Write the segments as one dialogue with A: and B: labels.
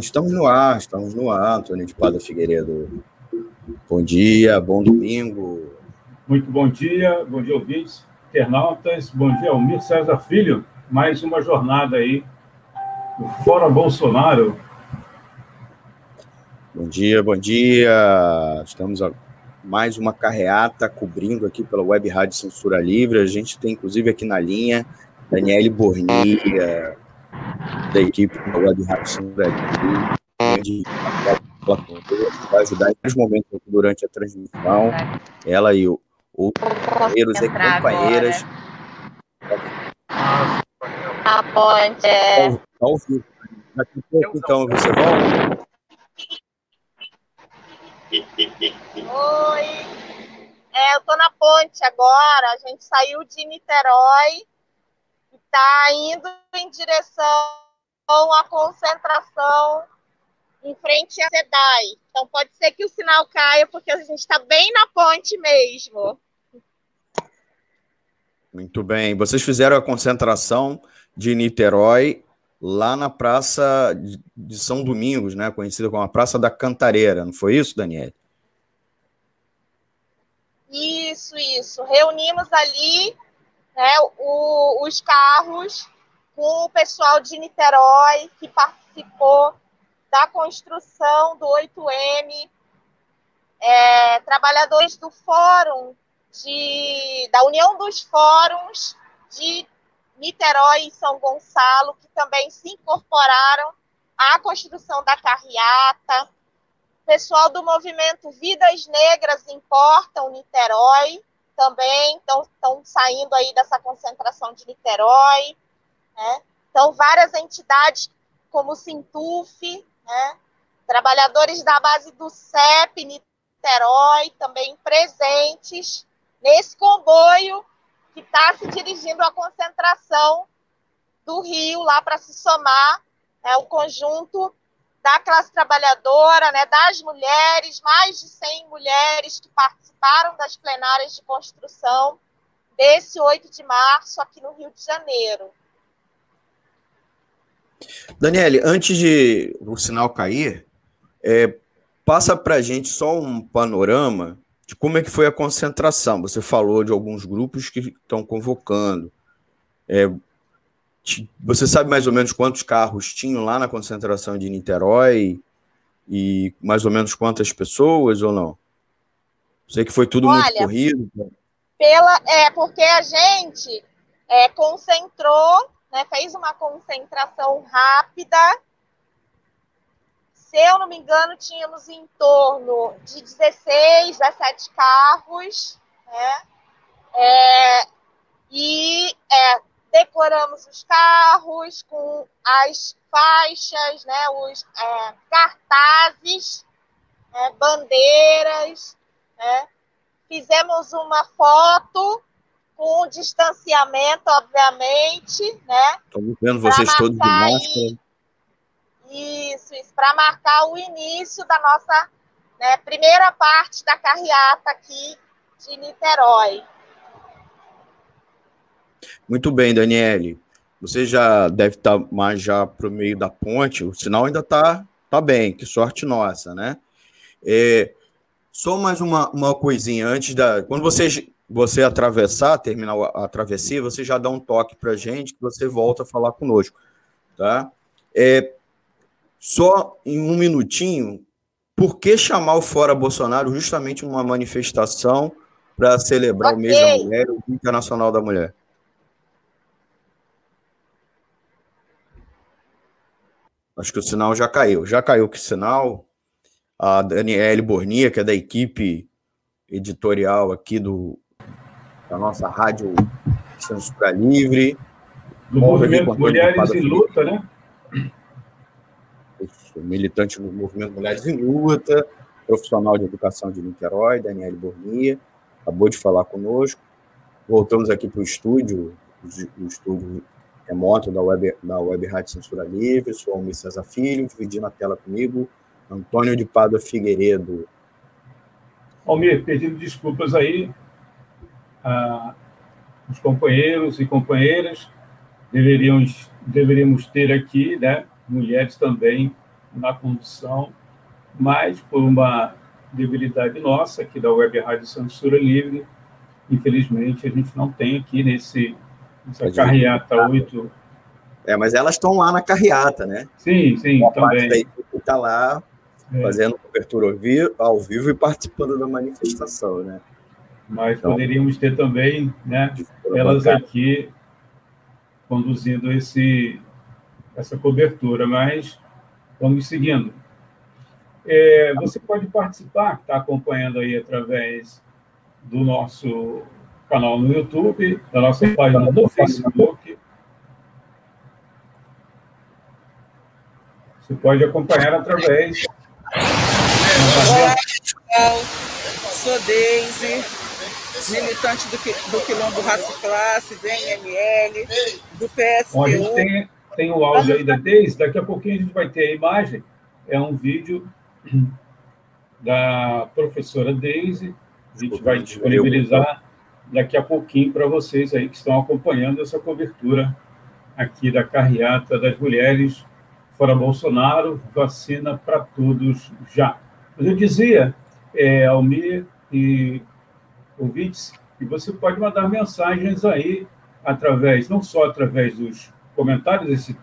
A: Estamos no ar, estamos no ar, Antônio de Pada Figueiredo. Bom dia, bom domingo.
B: Muito bom dia, bom dia, ouvintes, internautas. Bom dia, Almir César Filho. Mais uma jornada aí Fora Bolsonaro.
A: Bom dia, bom dia. Estamos a mais uma carreata cobrindo aqui pela Web Rádio Censura Livre. A gente tem, inclusive, aqui na linha, Daniele Bornia, da equipe da Web Rádio Censura Livre, vai ajudar em vários momentos durante a transmissão. Ela e o companheiros e companheiras.
C: A ponte é.
A: Ao vivo. Daqui a pouco, então, você volta.
C: Oi. É, eu tô na ponte agora. A gente saiu de Niterói e está indo em direção à concentração em frente à SEDAI. Então pode ser que o sinal caia, porque a gente está bem na ponte mesmo.
A: Muito bem. Vocês fizeram a concentração de Niterói lá na Praça de São Domingos, né? Conhecida como a Praça da Cantareira, não foi isso, Daniel?
C: Isso, isso. Reunimos ali né, o, os carros o pessoal de Niterói que participou da construção do 8M, é, trabalhadores do Fórum de, da União dos Fóruns de Niterói e São Gonçalo, que também se incorporaram à construção da carreata. Pessoal do movimento Vidas Negras Importam Niterói também estão saindo aí dessa concentração de Niterói. Né? Então, várias entidades como o Sintuf, né? trabalhadores da base do CEP Niterói também presentes nesse comboio que está se dirigindo à concentração do Rio lá para se somar né, o conjunto da classe trabalhadora, né, das mulheres, mais de 100 mulheres que participaram das plenárias de construção desse 8 de março aqui no Rio de Janeiro.
A: Daniele, antes de o sinal cair, é, passa para a gente só um panorama de como é que foi a concentração. Você falou de alguns grupos que estão convocando. É, você sabe mais ou menos quantos carros tinham lá na concentração de Niterói e mais ou menos quantas pessoas ou não? Sei que foi tudo Olha, muito corrido.
C: Pela, é porque a gente é, concentrou, né, fez uma concentração rápida se eu não me engano, tínhamos em torno de 16, 17 carros, né? É, e é, decoramos os carros com as faixas, né, os é, cartazes, né, bandeiras, né? fizemos uma foto com distanciamento, obviamente, né?
A: Estamos vendo vocês todos de máscara.
C: Isso, isso, para marcar o início da nossa né, primeira parte da carreata aqui de Niterói.
A: Muito bem, Daniele. Você já deve estar mais já para o meio da ponte, o sinal ainda está tá bem, que sorte nossa, né? É, só mais uma, uma coisinha antes da. Quando você, você atravessar, terminar a, travessia, você já dá um toque para a gente que você volta a falar conosco, tá? É, só em um minutinho, por que chamar o Fora Bolsonaro justamente uma manifestação para celebrar okay. o mês da mulher, o Dia Internacional da Mulher? Acho que o sinal já caiu. Já caiu que sinal? A Daniele Bornia, que é da equipe editorial aqui do, da nossa rádio Censura Livre.
B: Do movimento Mulheres em Luta, né?
A: militante do movimento Mulheres em Luta, profissional de educação de Niterói, Daniele Bornia, acabou de falar conosco. Voltamos aqui para o estúdio, o estúdio remoto da Web, da Web Rádio Censura Livre, sou Almir César Filho, dividindo a tela comigo, Antônio de Pádua Figueiredo.
B: Almir, pedindo desculpas aí a, os companheiros e companheiras, deveríamos, deveríamos ter aqui, né, mulheres também na condução, mas por uma debilidade nossa aqui da Web Rádio Censura Livre, infelizmente a gente não tem aqui nesse nessa carreata 8.
A: É, mas elas estão lá na carreata, né?
B: Sim, sim,
A: Uma
B: também.
A: Está lá é. fazendo cobertura ao vivo, ao vivo e participando da manifestação, né?
B: Mas então, poderíamos ter também, né, elas aqui conduzindo esse essa cobertura, mas vamos seguindo. É, você pode participar, está acompanhando aí através do nosso canal no YouTube, da nossa página no Facebook. Você pode acompanhar através.
D: Olá, pessoal. Sou Deise, militante do, do Quilombo Raça Classe, do NML, do PSTU. Bom,
B: a gente tem, tem o áudio aí da Deise, daqui a pouquinho a gente vai ter a imagem. É um vídeo da professora Deise. A gente vai disponibilizar daqui a pouquinho para vocês aí que estão acompanhando essa cobertura aqui da carreata das mulheres fora Bolsonaro, vacina para todos já. Mas eu dizia, é, Almir e ouvintes, que você pode mandar mensagens aí através, não só através dos comentários, esse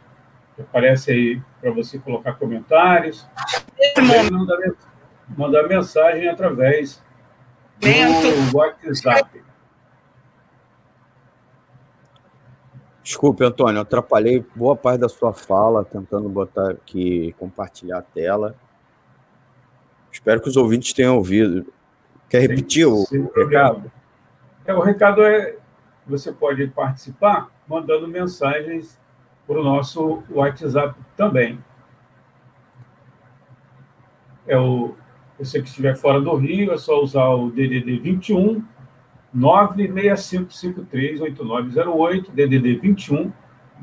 B: que aparece aí para você colocar comentários, mandar, mandar mensagem através do WhatsApp.
A: Desculpe, Antônio, atrapalhei boa parte da sua fala, tentando botar aqui, compartilhar a tela. Espero que os ouvintes tenham ouvido. Quer repetir o recado?
B: É, o recado é: você pode participar mandando mensagens para o nosso WhatsApp também. É o, você que estiver fora do Rio, é só usar o DDD 21 965538908, DDD 21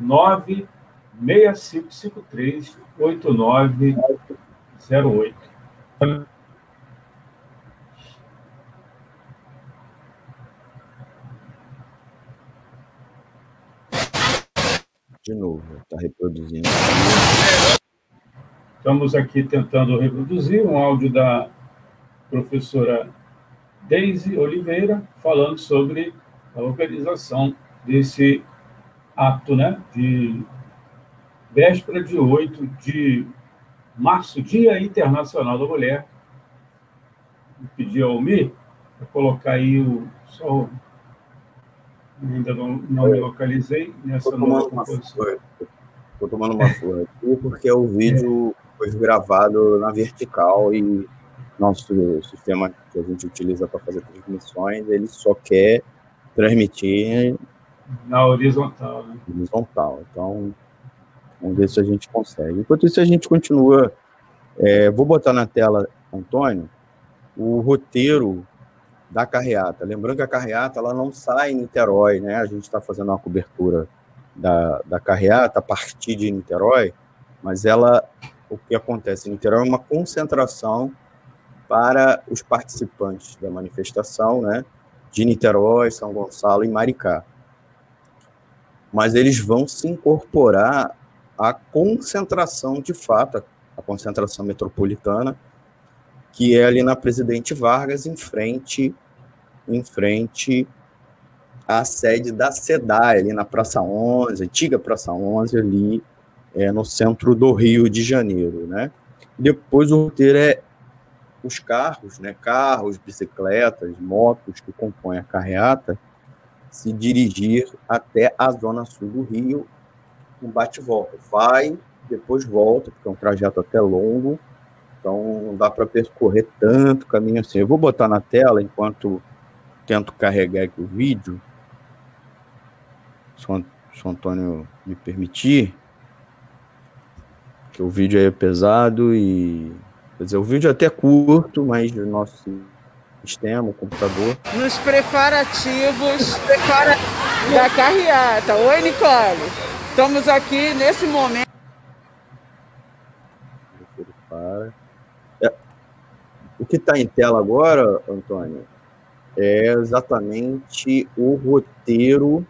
B: 965538908.
A: De novo, está reproduzindo.
B: Estamos aqui tentando reproduzir um áudio da professora Deise Oliveira, falando sobre a organização desse ato, né, de véspera de 8 de março, Dia Internacional da Mulher. Vou pedir ao Mi para colocar aí o. Só, ainda não, não me localizei nessa nova composição.
A: Estou tomando uma flor aqui porque o vídeo é. foi gravado na vertical e nosso sistema que a gente utiliza para fazer transmissões, ele só quer transmitir
B: na horizontal, né?
A: Horizontal. Então, vamos ver se a gente consegue. Enquanto isso, a gente continua. É, vou botar na tela, Antônio, o roteiro da carreata. Lembrando que a carreata ela não sai em Niterói, né? A gente está fazendo uma cobertura da, da carreata a partir de Niterói, mas ela, o que acontece em Niterói é uma concentração para os participantes da manifestação, né, de Niterói, São Gonçalo e Maricá. Mas eles vão se incorporar à concentração de fato, a concentração metropolitana, que é ali na Presidente Vargas, em frente, em frente à sede da SEDAI, ali na Praça 11, antiga Praça 11, ali é, no centro do Rio de Janeiro, né? Depois o roteiro é os carros, né, carros, bicicletas, motos que compõem a carreata, se dirigir até a zona sul do Rio, um bate-volta. Vai, depois volta, porque é um trajeto até longo, então não dá para percorrer tanto caminho assim. Eu vou botar na tela enquanto tento carregar aqui o vídeo, se o Antônio me permitir, que o vídeo aí é pesado e Quer dizer, o vídeo é até curto, mas o nosso sistema, o computador.
D: Nos preparativos prepara da carreata. Oi, Nicole. Estamos aqui nesse momento.
A: É, o que está em tela agora, Antônio, é exatamente o roteiro,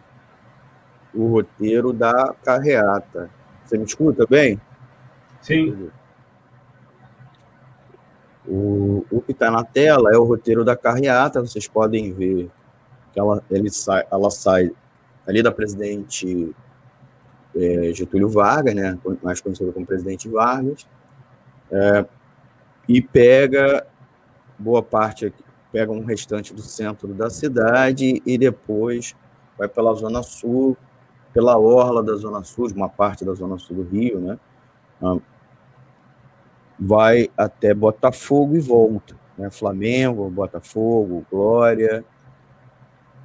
A: o roteiro da carreata. Você me escuta bem?
B: Sim.
A: O, o que está na tela é o roteiro da carreata, vocês podem ver que ela, ele sai, ela sai ali da presidente é, Getúlio Vargas, né, mais conhecido como presidente Vargas, é, e pega boa parte, pega um restante do centro da cidade e depois vai pela Zona Sul, pela orla da Zona Sul, uma parte da Zona Sul do Rio, né, ah, vai até Botafogo e volta. Né? Flamengo, Botafogo, Glória,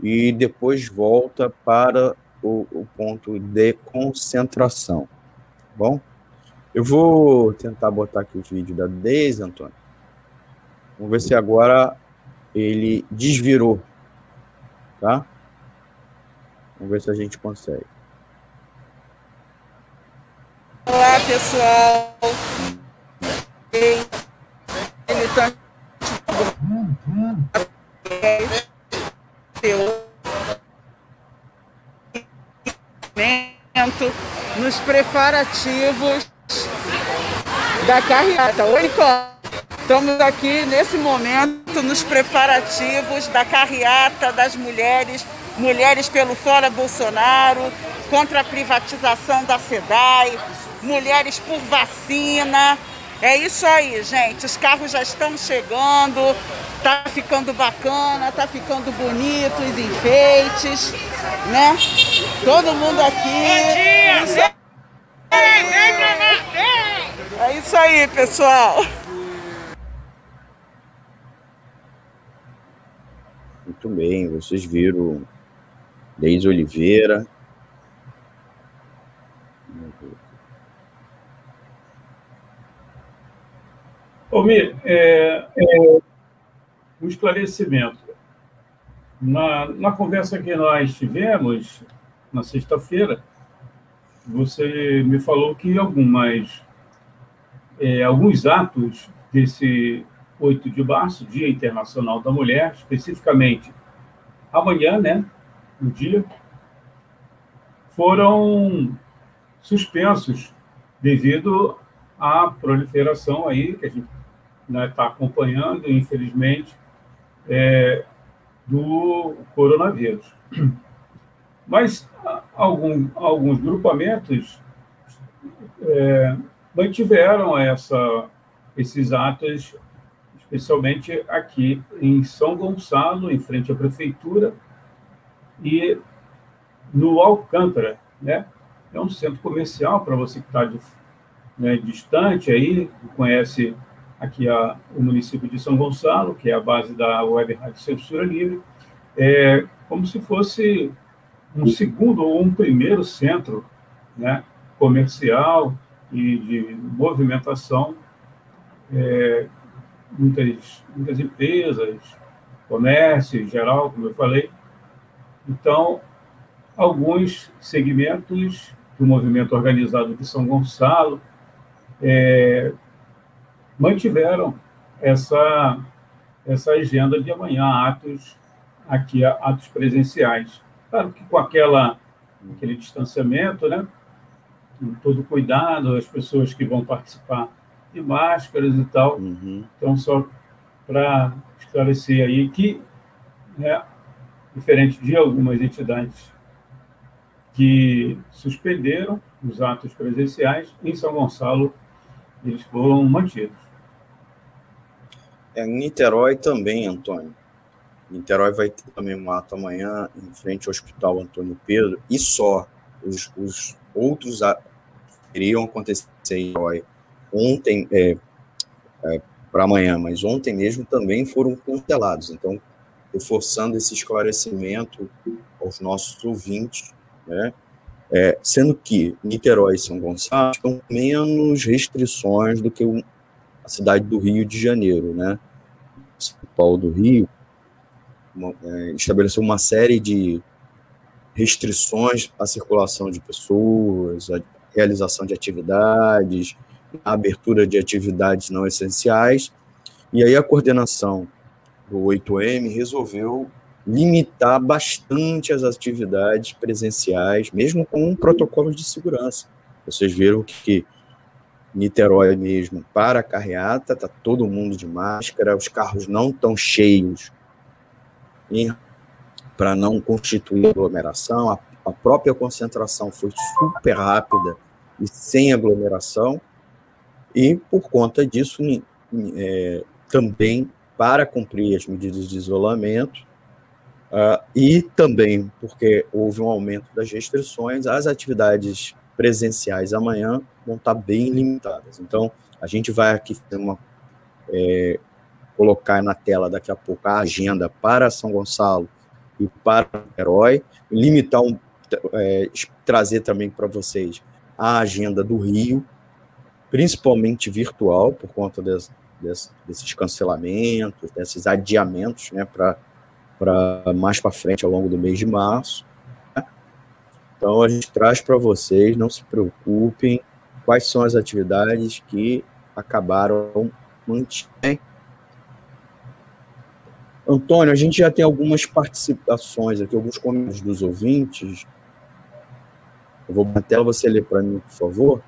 A: e depois volta para o, o ponto de concentração. Tá bom, eu vou tentar botar aqui o vídeo da Deise, Antônio. Vamos ver se agora ele desvirou, tá? Vamos ver se a gente consegue.
E: Olá, pessoal militante nos preparativos da carreata. Oi, Estamos aqui nesse momento nos preparativos da carreata das mulheres, mulheres pelo fora Bolsonaro, contra a privatização da SEDAI, mulheres por vacina, é isso aí, gente. Os carros já estão chegando, tá ficando bacana, tá ficando bonito os enfeites, né? Todo mundo aqui. Isso é isso aí, pessoal.
A: Muito bem, vocês viram Deise Oliveira,
B: Almir, é, é, um esclarecimento. Na, na conversa que nós tivemos na sexta-feira, você me falou que algumas, é, alguns atos desse 8 de março, Dia Internacional da Mulher, especificamente amanhã, né, no dia, foram suspensos devido à proliferação aí que a gente está né, tá acompanhando, infelizmente, é, do coronavírus. Mas algum, alguns grupamentos é, mantiveram essa, esses atos, especialmente aqui em São Gonçalo, em frente à prefeitura, e no Alcântara, né? É um centro comercial para você que está né, distante aí, conhece aqui a, o município de São Gonçalo, que é a base da Web Rádio Censura Livre, é como se fosse um segundo ou um primeiro centro né, comercial e de movimentação. É, muitas, muitas empresas, comércio em geral, como eu falei. Então, alguns segmentos do movimento organizado de São Gonçalo é, mantiveram essa, essa agenda de amanhã, atos aqui, atos presenciais. Claro que com aquela, aquele distanciamento, né? com todo cuidado, as pessoas que vão participar de máscaras e tal. Uhum. Então, só para esclarecer aí que, né, diferente de algumas entidades que suspenderam os atos presenciais, em São Gonçalo eles foram mantidos.
A: É, em Niterói também, Antônio. Niterói vai ter também um ato amanhã em frente ao Hospital Antônio Pedro e só. Os, os outros iriam acontecer em Niterói ontem, é, é, para amanhã, mas ontem mesmo também foram cancelados. Então, reforçando esse esclarecimento aos nossos ouvintes, né? É, sendo que Niterói e São Gonçalo têm menos restrições do que a cidade do Rio de Janeiro, né? São Paulo do Rio uma, é, estabeleceu uma série de restrições à circulação de pessoas, à realização de atividades, à abertura de atividades não essenciais, e aí a coordenação do 8M resolveu limitar bastante as atividades presenciais, mesmo com protocolos de segurança. Vocês viram que Niterói mesmo para a carreata, está todo mundo de máscara, os carros não estão cheios para não constituir aglomeração. A, a, própria concentração foi super rápida e sem aglomeração, e por conta disso, é, também para cumprir as medidas de isolamento, uh, e também porque houve um aumento das restrições, as atividades presenciais amanhã vão estar bem limitadas. Então, a gente vai aqui uma, é, colocar na tela daqui a pouco a agenda para São Gonçalo e para Herói, limitar um, é, trazer também para vocês a agenda do Rio, principalmente virtual, por conta des, des, desses cancelamentos, desses adiamentos, né, para mais para frente ao longo do mês de março. Né? Então a gente traz para vocês, não se preocupem, quais são as atividades que acabaram mantendo. Antônio, a gente já tem algumas participações aqui, alguns comentários dos ouvintes. Eu vou tela, você ler para mim, por favor.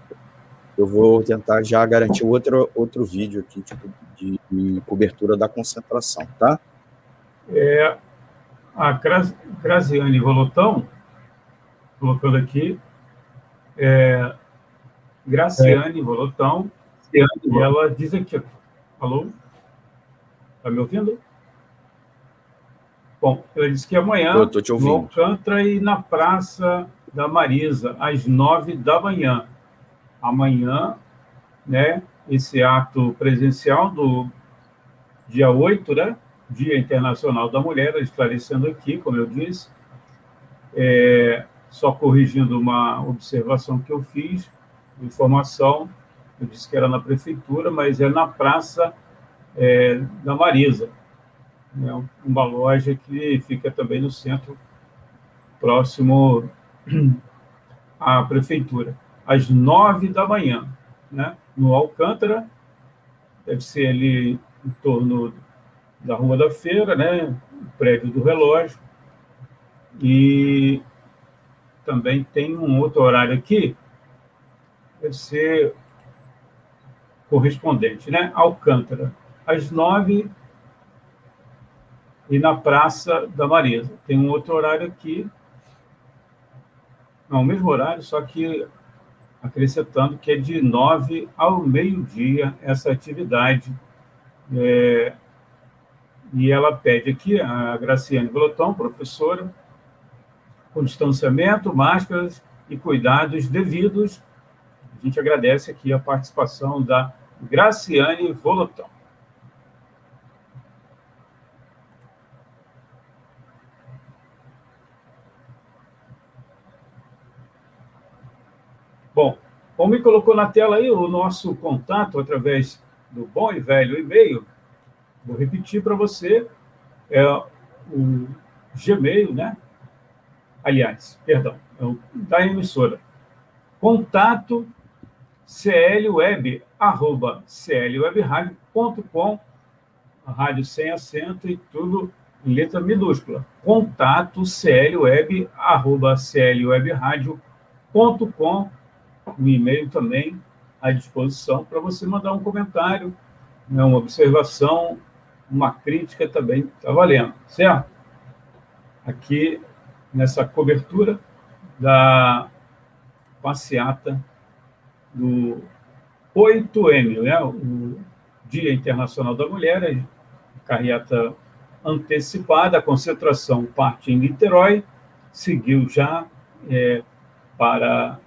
A: Eu vou tentar já garantir outro, outro vídeo aqui tipo, de, de cobertura da concentração, tá?
B: É, a Graziane Volotão, colocando aqui, é, Graciane é. Volotão, e ela diz aqui, falou? Está me ouvindo? Bom, ela disse que amanhã, no Alcântara e na Praça da Marisa, às nove da manhã. Amanhã, né, esse ato presencial do dia 8, né, Dia Internacional da Mulher, esclarecendo aqui, como eu disse, é, só corrigindo uma observação que eu fiz, informação, eu disse que era na prefeitura, mas é na Praça é, da Marisa, né, uma loja que fica também no centro, próximo à prefeitura, às nove da manhã, né, no Alcântara, deve ser ali em torno da Rua da Feira, né, o prédio do relógio, e também tem um outro horário aqui, deve ser correspondente, né, Alcântara, às nove e na Praça da Marisa. Tem um outro horário aqui, não, o mesmo horário, só que acrescentando que é de nove ao meio-dia essa atividade. É, e ela pede aqui, a Graciane Volotão, professora, com distanciamento, máscaras e cuidados devidos. A gente agradece aqui a participação da Graciane Volotão. Me colocou na tela aí o nosso contato através do bom e velho e-mail, vou repetir para você, é o Gmail, né? Aliás, perdão, é o da emissora. Contato clweb, arroba clwebradio.com, rádio sem acento e tudo em letra minúscula. Contato clweb, arroba clwebradio.com um e-mail também à disposição para você mandar um comentário, né, uma observação, uma crítica também está valendo, certo? Aqui nessa cobertura da passeata do 8M, né, o Dia Internacional da Mulher, carreata antecipada, a concentração parte em Niterói, seguiu já é, para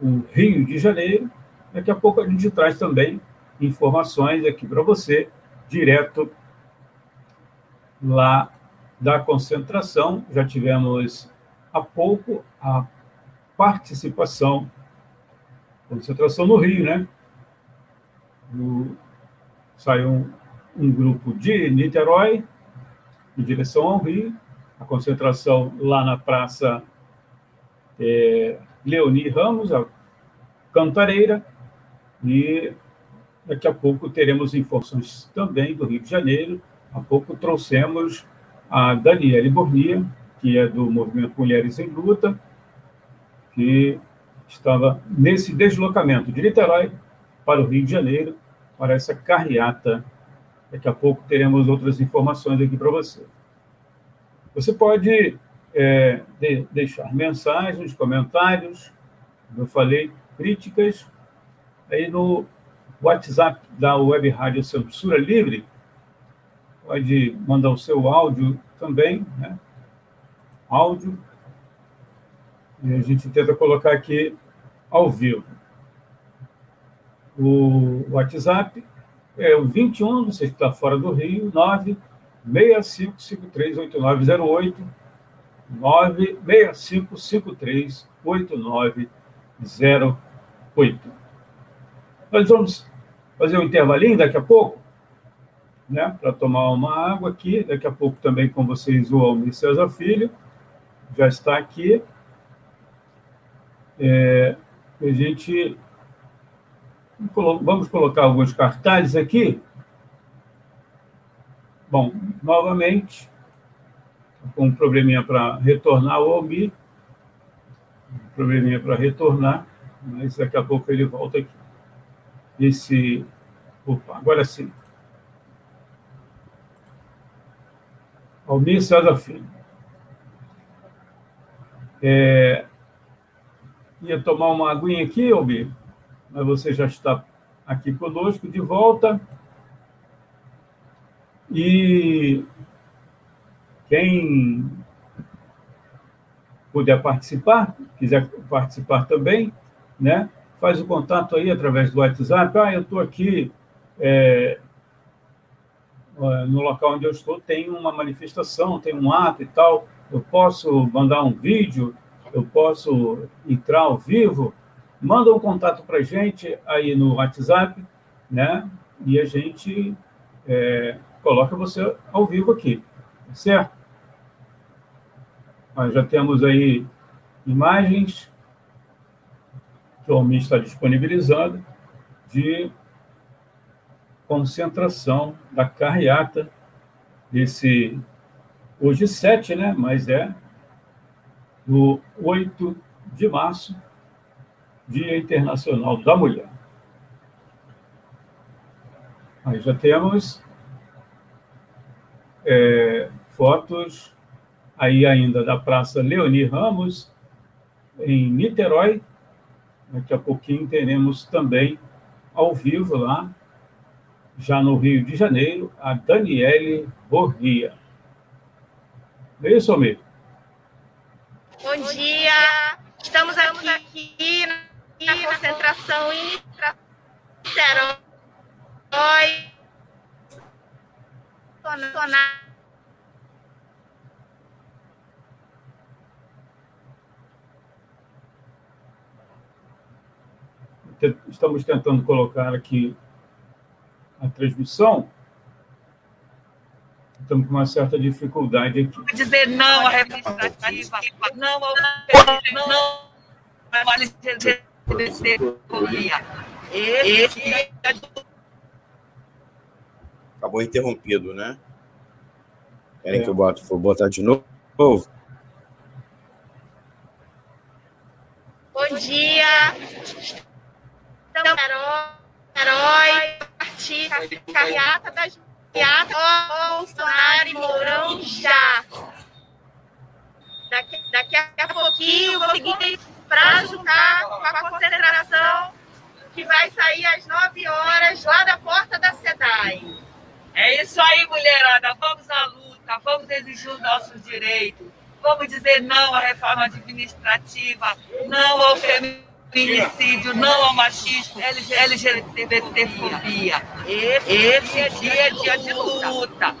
B: o Rio de Janeiro. Daqui a pouco a gente traz também informações aqui para você, direto lá da concentração. Já tivemos há pouco a participação, concentração no Rio, né? Saiu um, um grupo de Niterói em direção ao Rio, a concentração lá na Praça é, Leoni Ramos, a cantareira, e daqui a pouco teremos informações também do Rio de Janeiro. Há pouco trouxemos a Daniele Bornia, que é do Movimento Mulheres em Luta, que estava nesse deslocamento de Niterói para o Rio de Janeiro, para essa carreata. Daqui a pouco teremos outras informações aqui para você. Você pode é, de, deixar mensagens, comentários, como eu falei, críticas, aí no WhatsApp da Web Rádio Censura Livre, pode mandar o seu áudio também, né? Áudio. E a gente tenta colocar aqui ao vivo. O WhatsApp é o 21, você está fora do Rio, 965538908, 965538908. Nós vamos fazer um intervalinho daqui a pouco, né, para tomar uma água aqui. Daqui a pouco também com vocês o Almir César Filho, já está aqui. É, a gente vamos colocar alguns cartazes aqui. Bom, novamente, um probleminha para retornar o Almir, um probleminha para retornar, mas daqui a pouco ele volta aqui. Esse, opa, agora sim. Almir César Filho. É, ia tomar uma aguinha aqui, Almir, mas você já está aqui conosco de volta. E quem puder participar, quiser participar também, né? Faz o contato aí através do WhatsApp. Ah, eu estou aqui é, no local onde eu estou, tem uma manifestação, tem um ato e tal. Eu posso mandar um vídeo, eu posso entrar ao vivo. Manda um contato para a gente aí no WhatsApp, né? E a gente é, coloca você ao vivo aqui, tá certo? Nós já temos aí imagens que o Almir está disponibilizando de concentração da carreata desse hoje 7, né? Mas é no 8 de março, Dia Internacional da Mulher. Aí já temos é, fotos aí ainda da Praça Leoni Ramos, em Niterói. Daqui a pouquinho teremos também ao vivo lá, já no Rio de Janeiro, a Daniele Borria. É isso, Almir?
C: Bom dia! Estamos aqui na concentração em Niterói.
B: Estamos tentando colocar aqui a transmissão. Estamos com uma certa dificuldade aqui.
F: Dizer não à representativa, não ao não. Esse é
A: Acabou interrompido, né? Querem é. que eu bote, vou botar de novo?
C: Bom dia! Então, herói, herói, artista, carreata das carreata, Bolsonaro e Mourão já. Daqui, daqui a pouquinho vou seguir para juntar com a concentração que vai sair às 9 horas lá da porta da SEDAI.
F: É isso aí, mulherada. Vamos à luta, vamos exigir os nossos direitos. Vamos dizer não à reforma administrativa, não ao feminismo feminicídio, não ao machismo, LGBTfobia. Esse, Esse é dia, é dia de luta.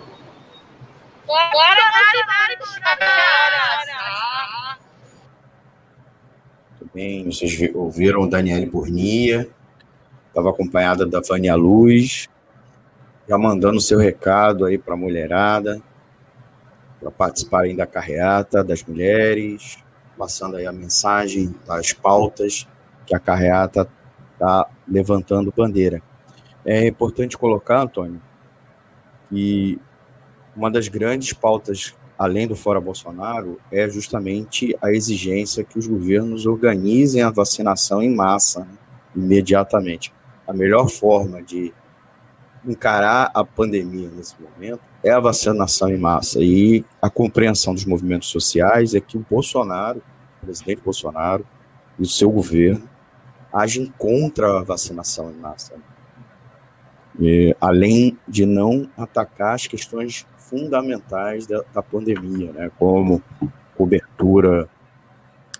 C: Bora,
A: Muito bem, vocês ouviram Daniele Burnia, estava acompanhada da Vânia Luz, já mandando seu recado aí para a mulherada, para participarem da carreata das mulheres, passando aí a mensagem, das pautas que a carreata está levantando bandeira. É importante colocar, Antônio, que uma das grandes pautas, além do Fora Bolsonaro, é justamente a exigência que os governos organizem a vacinação em massa, né, imediatamente. a melhor forma de encarar a pandemia nesse momento é a vacinação em massa. E a compreensão dos movimentos sociais é que o Bolsonaro, o presidente Bolsonaro e o seu governo agem contra a vacinação em massa. E, além de não atacar as questões fundamentais da, da pandemia, né, como cobertura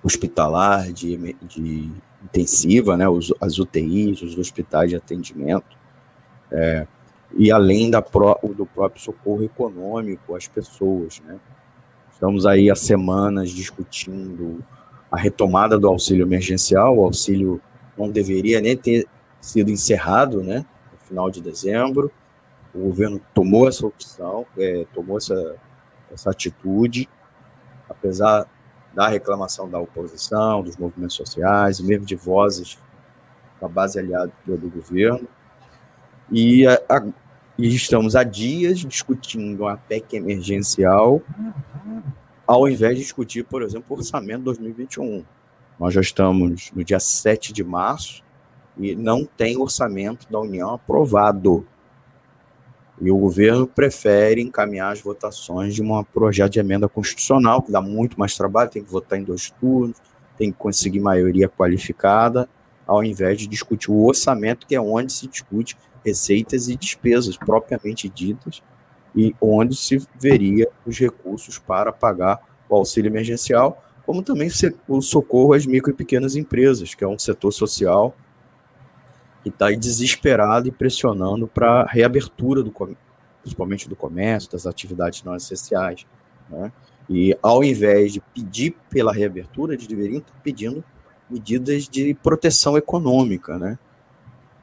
A: hospitalar de, de intensiva, né, os, as UTIs, os hospitais de atendimento, é, e além da do próprio socorro econômico às pessoas. Né. Estamos aí há semanas discutindo a retomada do auxílio emergencial, o auxílio não deveria nem ter sido encerrado, né, no final de dezembro, o governo tomou essa opção, é, tomou essa, essa atitude, apesar da reclamação da oposição, dos movimentos sociais, mesmo de vozes da base aliada do governo. E, a, a, e estamos há dias discutindo a PEC emergencial, ao invés de discutir, por exemplo, o orçamento 2021. Nós já estamos no dia 7 de março e não tem orçamento da União aprovado. E o governo prefere encaminhar as votações de um projeto de emenda constitucional, que dá muito mais trabalho, tem que votar em dois turnos, tem que conseguir maioria qualificada, ao invés de discutir o orçamento, que é onde se discute receitas e despesas propriamente ditas, e onde se veria os recursos para pagar o auxílio emergencial, como também o socorro às micro e pequenas empresas, que é um setor social que está desesperado e pressionando para a reabertura, do, principalmente do comércio, das atividades não essenciais. Né? E ao invés de pedir pela reabertura, eles deveriam estar pedindo medidas de proteção econômica, né?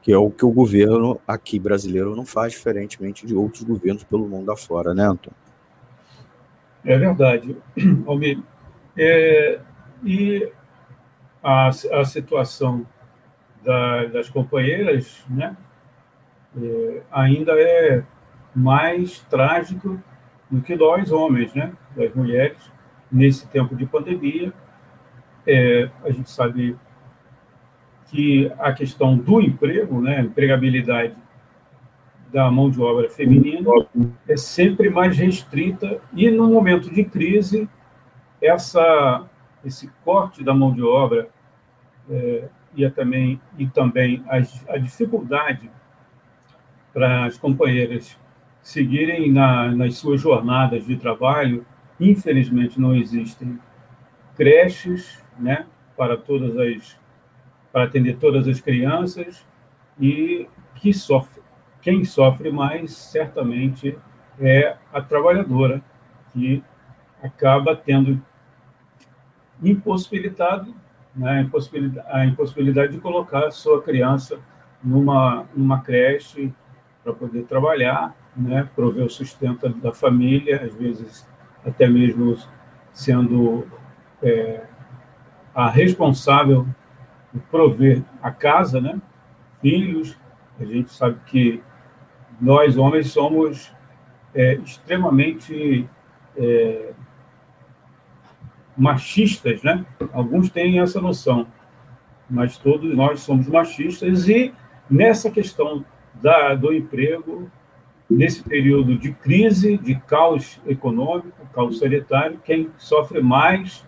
A: que é o que o governo aqui brasileiro não faz, diferentemente de outros governos pelo mundo afora, né, Antônio?
B: É verdade, Almir. É, e a, a situação da, das companheiras, né, é, ainda é mais trágico do que nós homens, né, das mulheres, nesse tempo de pandemia. É, a gente sabe que a questão do emprego, né, empregabilidade da mão de obra feminina é sempre mais restrita e no momento de crise essa esse corte da mão de obra é, e, a também, e também a, a dificuldade para as companheiras seguirem na, nas suas jornadas de trabalho, infelizmente não existem creches, né, para todas as para atender todas as crianças e que sofre, quem sofre mais certamente é a trabalhadora que acaba tendo impossibilitado né, a, impossibilidade, de colocar a sua criança numa, numa creche para poder trabalhar, né, prover o sustento da família, às vezes até mesmo sendo é, a responsável por prover a casa, né, filhos. A gente sabe que nós, homens, somos é, extremamente é, machistas, né? Alguns têm essa noção, mas todos nós somos machistas e nessa questão da, do emprego, nesse período de crise, de caos econômico, caos sanitário, quem sofre mais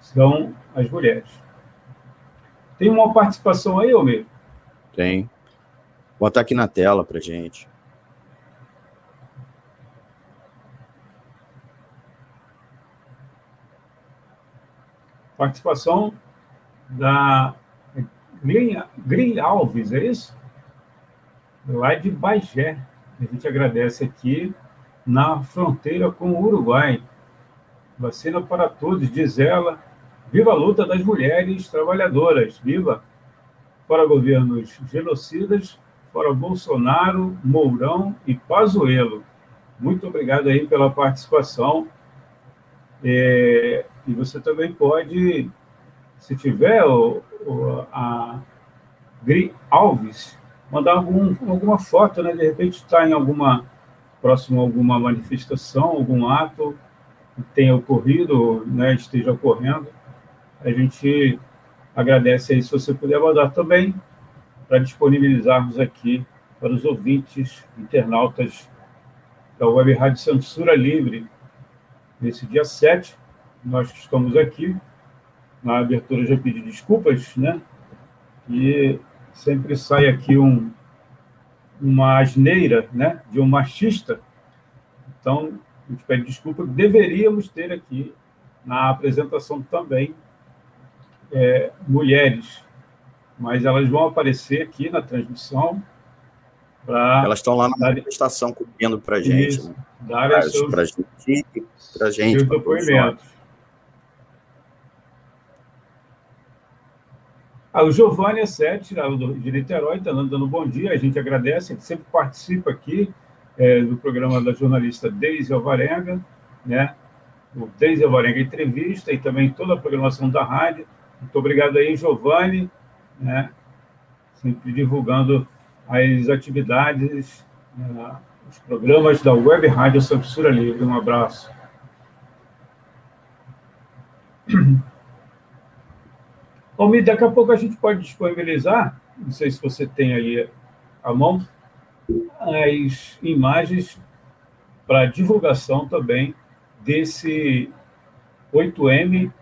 B: são as mulheres. Tem uma participação aí, Almeida?
A: Tem. Vou botar aqui na tela para gente.
B: Participação da Grin Alves, é isso? Lá de Bagé. A gente agradece aqui na fronteira com o Uruguai. Vacina para todos, diz ela. Viva a luta das mulheres trabalhadoras. Viva! Fora governos genocidas, fora Bolsonaro, Mourão e Pazuello. Muito obrigado aí pela participação. É, e você também pode, se tiver o, o, a Gri Alves, mandar algum, alguma foto, né? De repente está em alguma próximo a alguma manifestação, algum ato que tenha ocorrido, né? Esteja ocorrendo. A gente agradece aí se você puder mandar também. para disponibilizarmos aqui para os ouvintes, internautas da Web Rádio Censura Livre, nesse dia 7. Nós estamos aqui, na abertura já pedi desculpas, né? E sempre sai aqui um, uma asneira, né? De um machista. Então, a gente pede desculpa, deveríamos ter aqui na apresentação também é, mulheres, mas elas vão aparecer aqui na transmissão.
A: Pra elas estão lá na manifestação cobrindo para a gente. Isso, né?
B: Para a gente,
A: para gente.
B: Seus depoimentos. Ah, o Giovanni é sete, de Niterói, está dando bom dia, a gente agradece, ele sempre participa aqui é, do programa da jornalista Deise Alvarenga, né? o Deise Alvarenga Entrevista e também toda a programação da rádio. Muito obrigado aí, Giovanni, né? sempre divulgando as atividades, né? os programas da Web Rádio Censura Livre. Um abraço. Almir, daqui a pouco a gente pode disponibilizar, não sei se você tem aí a mão, as imagens para divulgação também desse 8M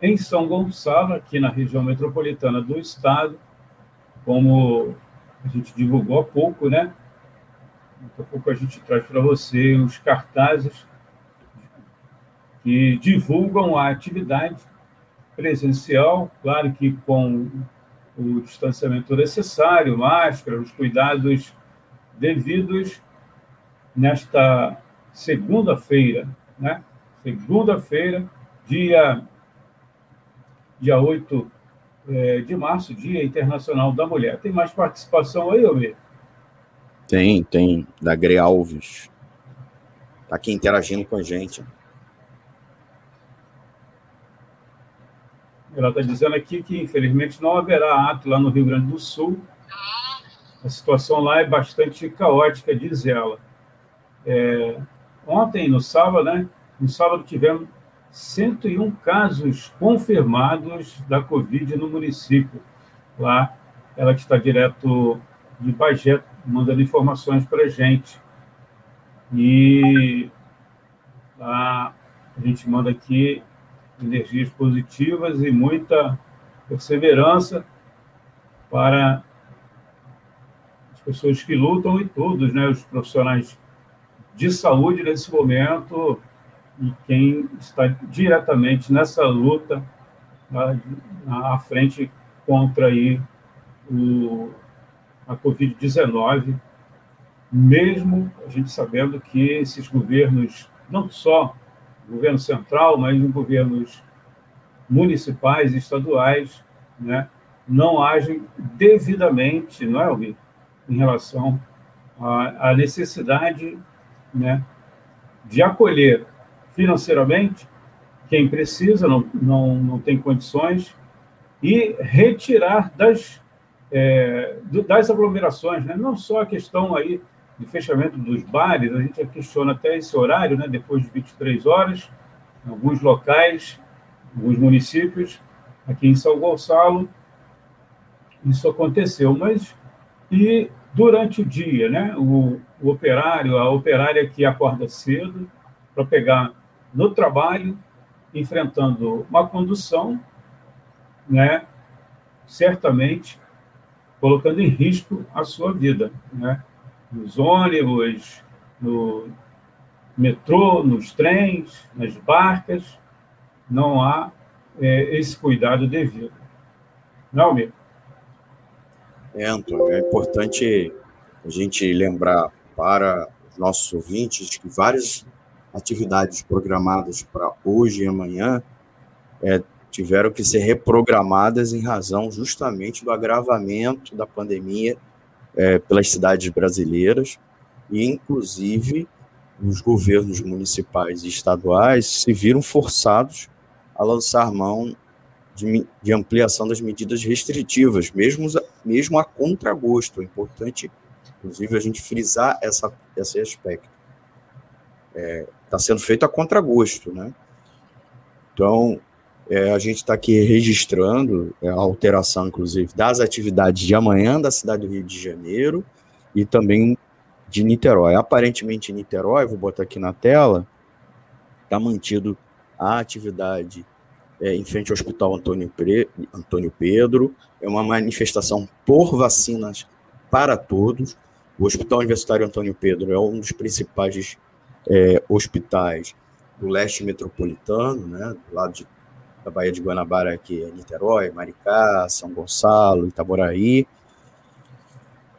B: em São Gonçalo, aqui na região metropolitana do estado, como a gente divulgou há pouco, né? Daqui a pouco a gente traz para você os cartazes que divulgam a atividade presencial, claro que com o distanciamento necessário, máscara, os cuidados devidos nesta segunda-feira, né? Segunda-feira, dia, dia 8 é, de março, Dia Internacional da Mulher. Tem mais participação aí, Almir?
A: Tem, tem, da Gre Alves. Está aqui interagindo com a gente.
B: Ela está dizendo aqui que, infelizmente, não haverá ato lá no Rio Grande do Sul. A situação lá é bastante caótica, diz ela. É, ontem, no sábado, né? No sábado tivemos 101 casos confirmados da Covid no município. Lá, ela que está direto de Bagé, mandando informações para a gente. E lá, a gente manda aqui energias positivas e muita perseverança para as pessoas que lutam e todos, né, os profissionais de saúde nesse momento e quem está diretamente nessa luta à frente contra aí o, a Covid-19, mesmo a gente sabendo que esses governos, não só governo central, mas em governos municipais e estaduais, né, não agem devidamente, não é, Almir, em relação à, à necessidade né, de acolher financeiramente quem precisa, não, não, não tem condições, e retirar das, é, das aglomerações, né? não só a questão aí de fechamento dos bares, a gente questiona até esse horário, né, depois de 23 horas, em alguns locais, alguns municípios, aqui em São Gonçalo, isso aconteceu, mas e durante o dia, né, o, o operário, a operária que acorda cedo para pegar no trabalho, enfrentando uma condução, né, certamente colocando em risco a sua vida, né? Nos ônibus, no metrô, nos trens, nas barcas, não há é, esse cuidado devido. Não, Almir?
A: É, Antônio, é importante a gente lembrar para os nossos ouvintes que várias atividades programadas para hoje e amanhã é, tiveram que ser reprogramadas em razão justamente do agravamento da pandemia é, pelas cidades brasileiras, e inclusive os governos municipais e estaduais se viram forçados a lançar mão de, de ampliação das medidas restritivas, mesmo, mesmo a contragosto. É importante, inclusive, a gente frisar essa, esse aspecto. Está é, tá sendo feito a contragosto, né? Então, É, a gente está aqui registrando é, a alteração, inclusive, das atividades de amanhã da cidade do Rio de Janeiro e também de Niterói. Aparentemente, em Niterói, vou botar aqui na tela, está mantido a atividade é, em frente ao Hospital Antônio, Pre... Antônio Pedro. É uma manifestação por vacinas para todos. O Hospital Universitário Antônio Pedro é um dos principais é, hospitais do leste metropolitano, né, do lado de, da Baía de Guanabara, que é Niterói, Maricá, São Gonçalo, Itaboraí,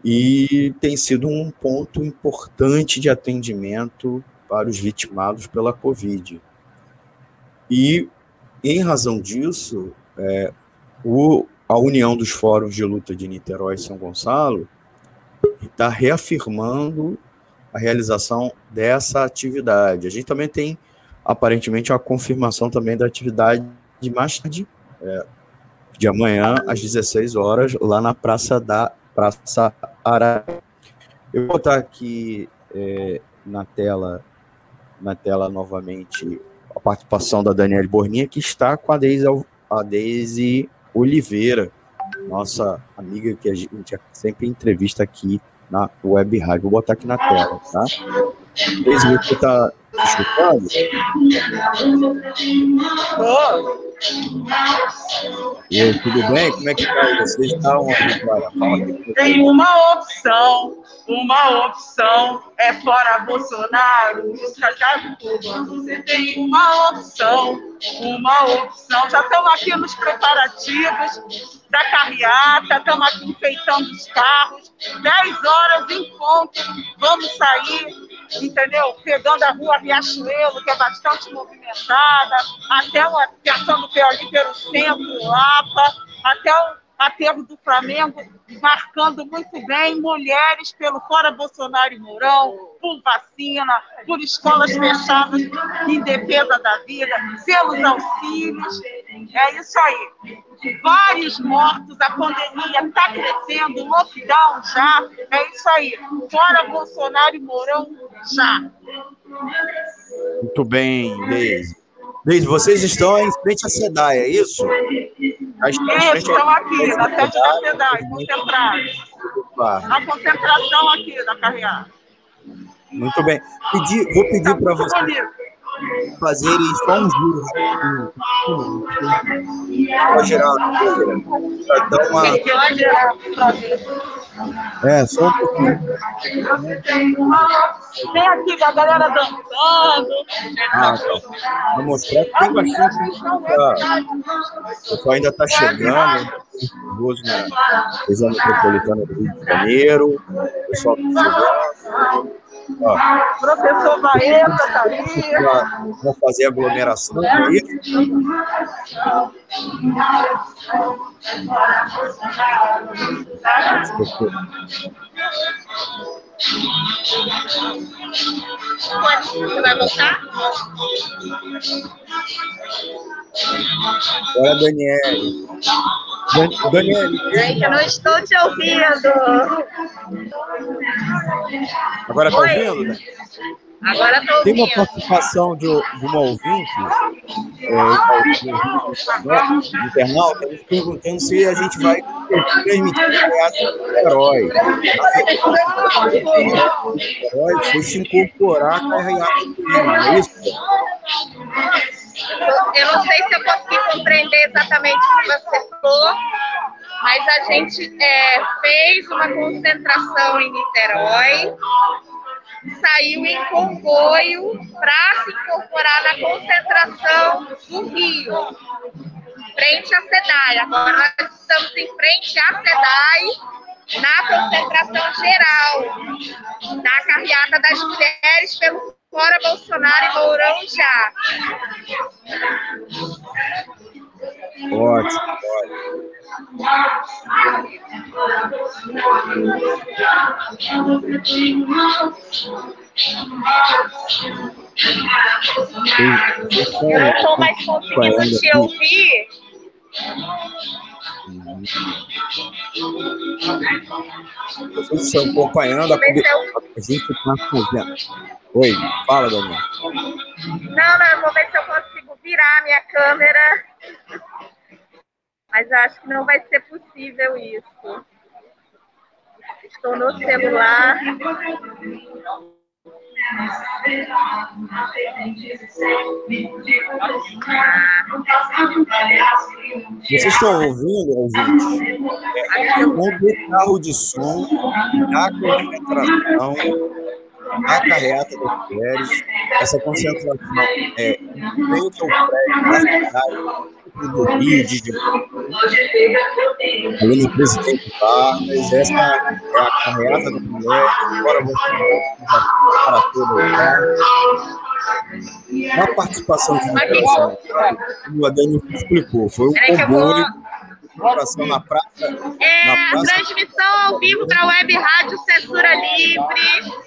A: e tem sido um ponto importante de atendimento para os vitimados pela Covid. E, em razão disso, é, o, a União dos Fóruns de Luta de Niterói e São Gonçalo está reafirmando a realização dessa atividade. A gente também tem, aparentemente, a confirmação também da atividade de mais tarde, é, de amanhã, às 16 horas, lá na Praça da Praça Ara. Eu vou botar aqui é, na tela, na tela novamente a participação da Daniela Borninha, que está com a Deise, a Deise Oliveira, nossa amiga que a gente sempre entrevista aqui na web rádio. Vou botar aqui na tela, tá? Desde você está escutando?
E: Tô.
A: Tudo bem? Como é que tá? Vocês estão agora?
E: Tem uma opção, uma opção é fora Bolsonaro. Você tem uma opção, uma opção. Já estamos aqui nos preparativos da carreata, estamos aqui enfeitando os carros. 10 horas em ponto, vamos sair, entendeu? Pegando a rua Riachuelo, que é bastante movimentada, até o passando ali pelo centro, Lapa, até o aterro do Flamengo, marcando muito bem mulheres pelo Fora Bolsonaro e Mourão, por vacina, por escolas fechadas em defesa da vida, pelos auxílios. É isso aí. Vários mortos, a pandemia está crescendo, lockdown já. É isso aí. Fora Bolsonaro e Mourão já.
A: Muito bem, Deise. Vocês estão em frente à SEDAI, é isso?
E: Isso, estão aqui, na sede da SEDAI, concentrados. A concentração aqui da carreata.
A: Muito bem. Pedi, vou pedir para vocês fazerem só um giro para gerar para dar uma. É, só um pouquinho.
E: Tem aqui a galera dançando.
A: Ah, tá. Vou mostrar que tem bastante. Tá. O pessoal ainda está chegando. Nervoso na região metropolitana do Rio de Janeiro. O pessoal está chegando.
E: Ó, Professor Baeta está ali.
A: Vamos fazer aglomeração aí.
C: Você vai voltar?
A: Olha, Daniele. Daniele.
C: Ai, que eu não estou te ouvindo.
A: Agora está ouvindo?
C: Agora estou
A: Tem uma participação de, de uma ouvinte, é, do internauta, perguntando se a gente vai permitir o teatro do herói. O herói foi se incorporar com a Reata do é isso?
C: Eu não sei se eu consegui compreender exatamente o que você falou, mas a gente é, fez uma concentração em Niterói, saiu em comboio para se incorporar na concentração do Rio, frente à SEDAI. Agora nós estamos em frente à SEDAI, na concentração geral, na carreata das mulheres pelo Fora Bolsonaro e Mourão já.
A: Ótimo.
C: Eu não estou mais conseguindo te ouvir.
A: Vocês estão acompanhando a, a gente está fazendo. Oi, fala, Daniel.
C: Não, não, vou ver se eu consigo virar a minha câmera Mas acho que não vai ser possível isso. Estou no celular.
A: Vocês estão ouvindo, ouvintes? É um carro de som na concentração na carreata das mulheres. Essa concentração é frente ao prédio da cidade do Rio de Janeiro, ali no presidente Vargas. Essa é a carreata da mulher. Agora vou para todo o A participação de uma como a Dani explicou, foi um comboio Coração na praça.
C: É, na praça. transmissão ao vivo para a Web Rádio Censura Livre.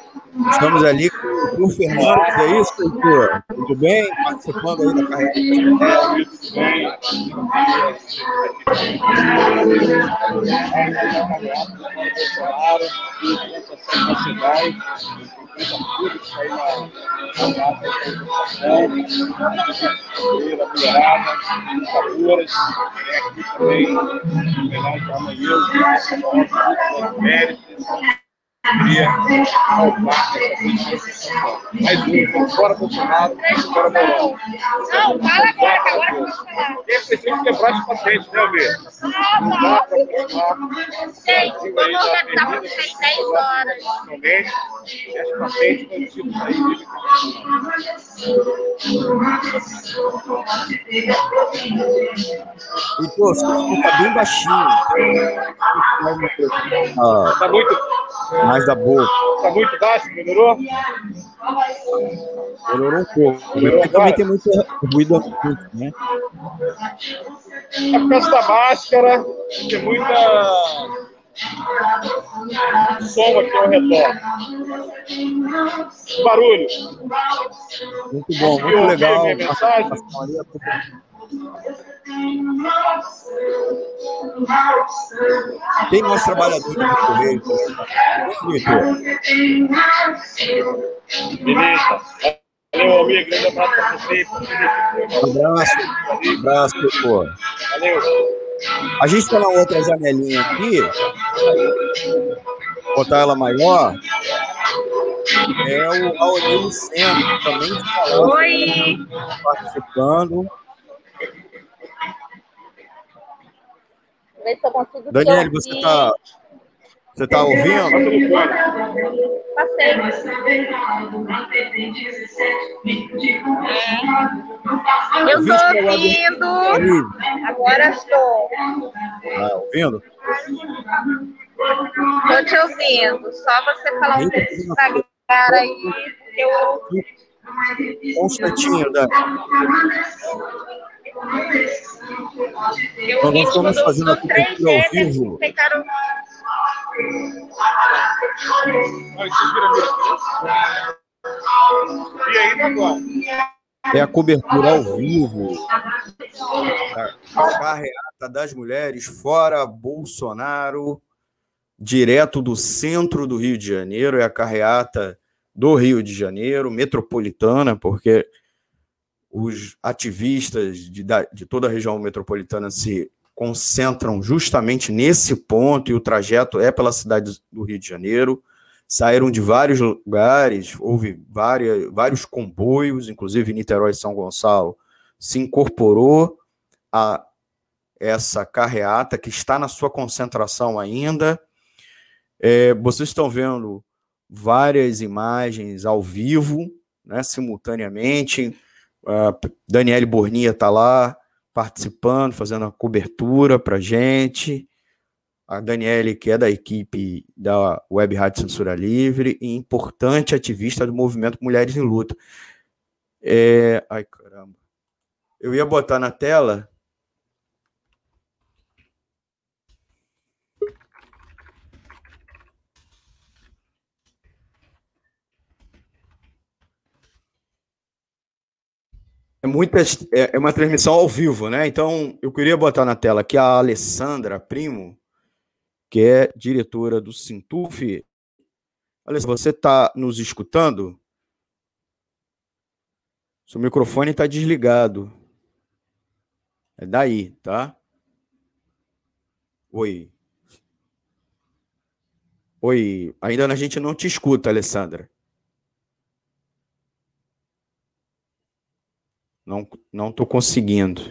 A: Estamos ali com o Fernando, é isso, Heitor? Tudo bem? Participando aí da carreira.
G: Também, queria roubar mais um, fora Bolsonaro, fora Bolão.
C: Não, fala agora, que agora eu vou falar.
G: É preciso quebrar esse paciente, né, Almir? Não dá para continuar.
C: Gente, vai estar com 10 horas.
G: Principalmente, esse paciente foi preciso sair dele.
A: E, pô, você tá bem baixinho.
G: Ah, tá muito
A: mais da boca.
G: Está muito baixo, melhorou?
A: Melhorou um pouco. Melhorou também tem muito ruído né?
G: É por causa da máscara, tem muita som aqui ao redor. Barulho.
A: Muito bom, muito legal. Minha mensagem? Tem mais trabalhadores no Correio.
G: Beleza. Valeu, amigo. Grande abraço para você.
A: Abraço. Abraço, pô.
G: Valeu.
A: A gente está na outra janelinha aqui. Vou botar ela maior. É o Aurélio Sena, que também está
C: Oi.
A: participando.
C: Ver se eu consigo
A: Daniel, você está você tá ouvindo?
C: Passei. Eu estou ouvindo. Agora estou.
A: Ah, ouvindo?
C: Estou te ouvindo. Só você falar um pouco devagar aí, porque eu.
A: Um instantinho, Dani. Nós estamos fazendo a cobertura ao vivo.
G: E ainda agora?
A: É a cobertura ao vivo. A carreata das mulheres fora Bolsonaro, direto do centro do Rio de Janeiro. É a carreata do Rio de Janeiro, metropolitana, porque os ativistas de, de toda a região metropolitana se concentram justamente nesse ponto e o trajeto é pela cidade do Rio de Janeiro. Saíram de vários lugares, houve várias, vários comboios, inclusive Niterói e São Gonçalo se incorporou a essa carreata que está na sua concentração ainda. É, vocês estão vendo várias imagens ao vivo, né, simultaneamente a Daniele Bornia está lá participando, fazendo a cobertura para gente. A Daniele, que é da equipe da Web Rádio Censura Livre e importante ativista do movimento Mulheres em Luta. É... Ai, caramba. Eu ia botar na tela É, muitas, é, é uma transmissão ao vivo, né? Então, eu queria botar na tela aqui a Alessandra Primo, que é diretora do Sintuf. Se você está nos escutando, seu microfone está desligado. É daí, tá? Oi. Oi, ainda a gente não te escuta, Alessandra. Não, não estou conseguindo.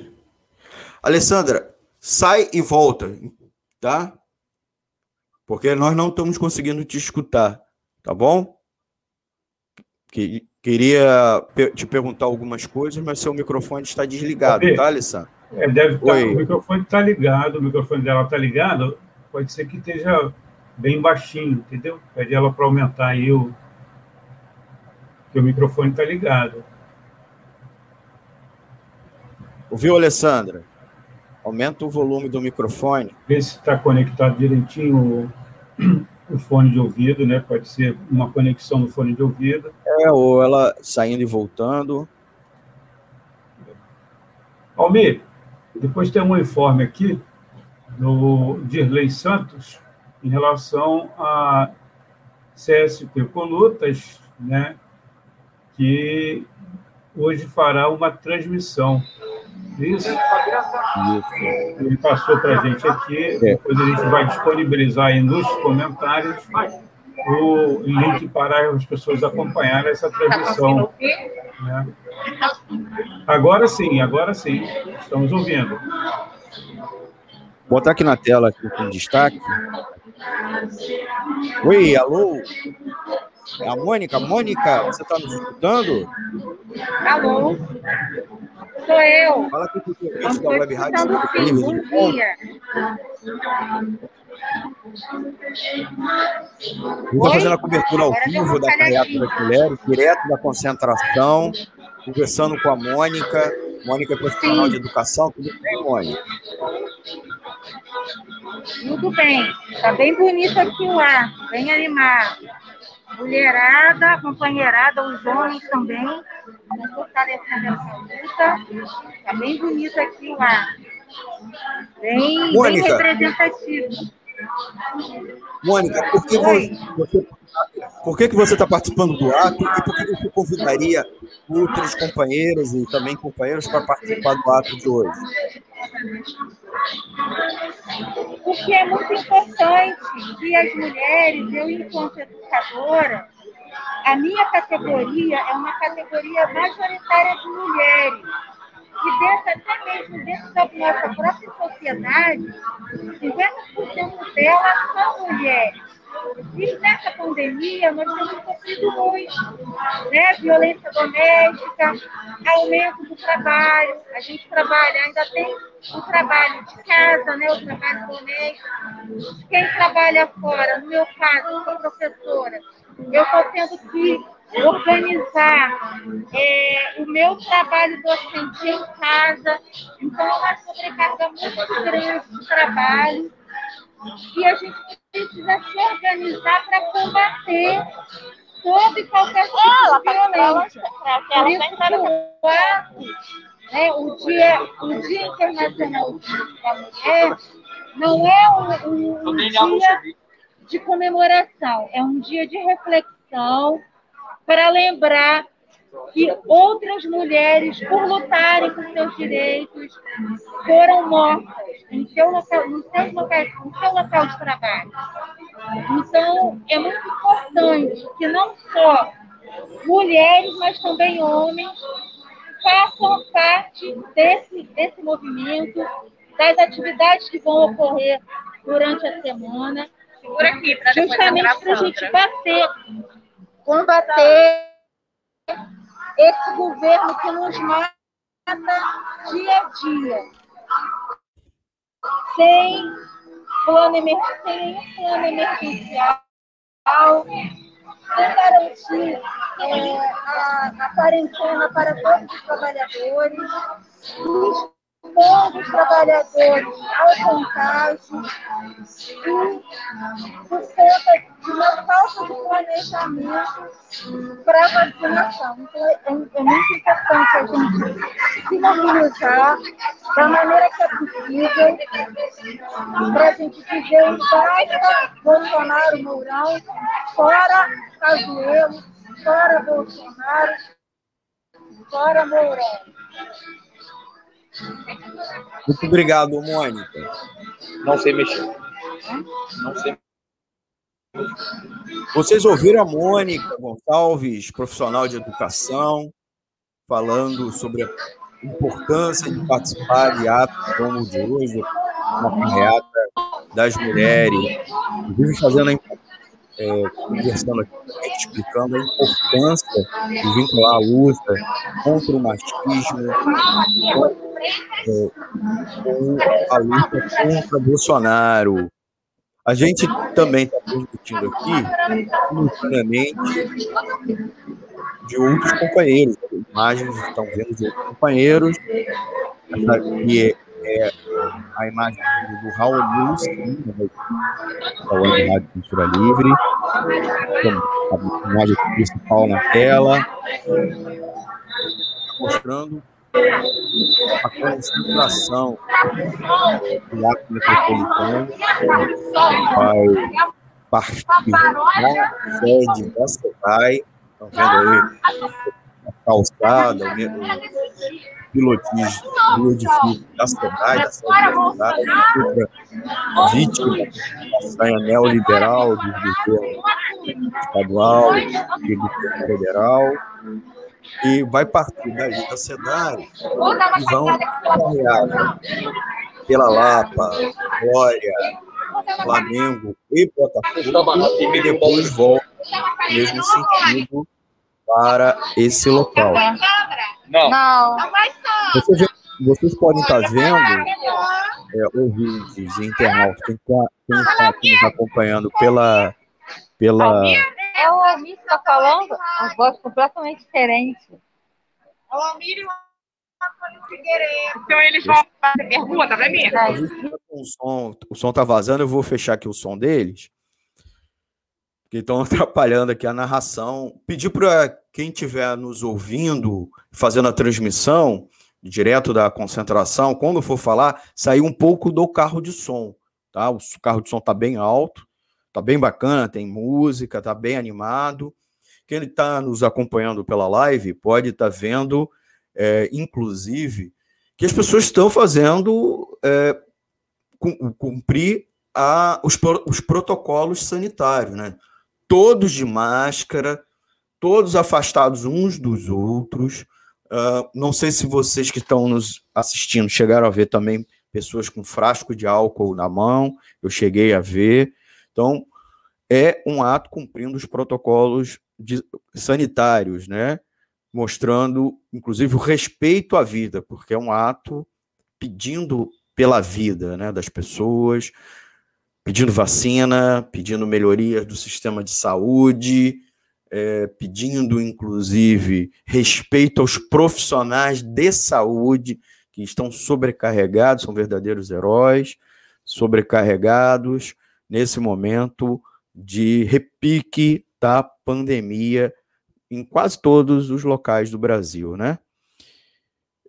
A: Alessandra, sai e volta, tá? Porque nós não estamos conseguindo te escutar, tá bom? Que, queria te perguntar algumas coisas, mas seu microfone está desligado, tá, Alessandra?
B: É, deve estar, tá, o microfone está ligado, o microfone dela está ligado, pode ser que esteja bem baixinho, entendeu? Pede ela para aumentar aí o. que o microfone está ligado.
A: Ouviu, Alessandra? Aumenta o volume do microfone.
B: Vê se está conectado direitinho o, o, fone de ouvido, né? Pode ser uma conexão no fone de ouvido.
A: É, ou ela saindo e voltando.
B: Almir, depois tem um informe aqui do Dirley Santos em relação a CSP Colutas, né? Que hoje fará uma transmissão isso? Isso. Ele passou para a gente aqui, é. depois a gente vai disponibilizar aí nos comentários o link para as pessoas acompanharem essa transmissão. Né? Agora sim, agora sim, estamos ouvindo.
A: Vou botar aqui na tela aqui com destaque. Oi, alô? É a Mônica. Mônica, você está nos escutando?
H: Alô? Sou eu.
A: Fala aqui com o serviço da Web Rádio. Bom dia. Está fazendo a cobertura ao vivo da Carreata Mulheres, direto da concentração, conversando com a Mônica. Mônica é profissional Sim. de educação. Tudo bem, Mônica?
H: Tudo bem. Está bem bonito aqui o ar, bem animado mulherada, companheirada, os homens também, fortalecendo essa luta. Está bem bonito aqui ar. Bem, bem representativo.
A: Mônica, por que você, por que, que você está participando do ato e por que você convidaria outros companheiros e também companheiros para participar do ato de hoje?
H: Porque é muito importante que as mulheres, eu enquanto educadora, a minha categoria é uma categoria majoritária de mulheres. E dentro, até mesmo dentro da nossa própria sociedade, 50% delas são mulheres. E nessa pandemia, nós temos sofrido muito. Né? Violência doméstica, aumento do trabalho. A gente trabalha, ainda tem o trabalho de casa, né? o trabalho doméstico. Quem trabalha fora, no meu caso, sou professora, eu estou tendo que organizar é, o meu trabalho docente em casa. Então, é uma sobrecarga muito grande de trabalho. E a gente precisa se organizar para combater todo e qualquer tipo de violência. Por isso que o ato, né, o, dia, o Dia Internacional da Mulher, não é um, um, um dia de comemoração, é um dia de reflexão para lembrar que outras mulheres, por lutarem por seus direitos, foram mortas em seu local, no, seu local, no seu local de trabalho. Então, é muito importante que não só mulheres, mas também homens façam parte desse, desse movimento, das atividades que vão ocorrer durante a semana, justamente para a gente bater, combater esse governo que nos mata dia a dia. Sem plano, sem plano emergencial, sem garantir é, a, a quarentena para todos os trabalhadores, expondo os trabalhadores ao contágio e por conta de uma falta de planejamento para a vacinação. Então, é, é, muito importante a gente se mobilizar da maneira que é possível para a gente dizer um basta Bolsonaro Mourão, fora Cajuelo, fora Bolsonaro, fora Mourão.
A: Muito obrigado, Mônica.
G: Não sei mexer. Não sei.
A: Vocês ouviram a Mônica Gonçalves, profissional de educação, falando sobre a importância de participar de atos como o de hoje, uma carreata das mulheres, inclusive fazendo é, conversando aqui, explicando a importância de vincular a luta contra o machismo, com a luta contra Bolsonaro. A gente também está transmitindo aqui, simultaneamente, de outros companheiros. Imagens estão vendo de outros companheiros. Aqui é, é a imagem do Raul News, da Rádio Cultura Livre. A imagem principal na tela, mostrando a concentração do ato metropolitano vai partir da sede da SEDAI, estão vendo aí? A calçada, o pilotis do edifício da SEDAI, da SEDAI, vítima da sanha neoliberal do governo estadual e do governo federal, e vai partir da SEDAI e vão caminhar pela Lapa, Glória, Flamengo e Botafogo e depois volta no mesmo sentido para esse local.
G: Não.
A: Vocês, vocês podem estar vendo, é, ouvintes e internautas, quem está tá acompanhando pela, pela
H: É o Almir que está falando, uma voz completamente diferente.
C: O Almir e o Antônio Figueiredo.
F: Então eles vão fazer pergunta para mim?
A: A tá o som, o som tá vazando, eu vou fechar aqui o som deles, que estão atrapalhando aqui a narração. Pedir para quem estiver nos ouvindo, fazendo a transmissão, direto da concentração, quando for falar, sair um pouco do carro de som, tá? O carro de som tá bem alto, tá bem bacana, tem música, tá bem animado. Quem está nos acompanhando pela live pode estar vendo, é, inclusive, que as pessoas estão fazendo é, cum- cumprir a- os, os protocolos sanitários, né? Todos de máscara, todos afastados uns dos outros. Ah, não sei se vocês que estão nos assistindo chegaram a ver também pessoas com frasco de álcool na mão. Eu cheguei a ver. Então, é um ato cumprindo os protocolos de- sanitários, né? Mostrando, inclusive, o respeito à vida, porque é um ato pedindo pela vida né, das pessoas, pedindo vacina, pedindo melhorias do sistema de saúde, é, pedindo, inclusive, respeito aos profissionais de saúde que estão sobrecarregados, são verdadeiros heróis, sobrecarregados nesse momento de repique da pandemia em quase todos os locais do Brasil, né?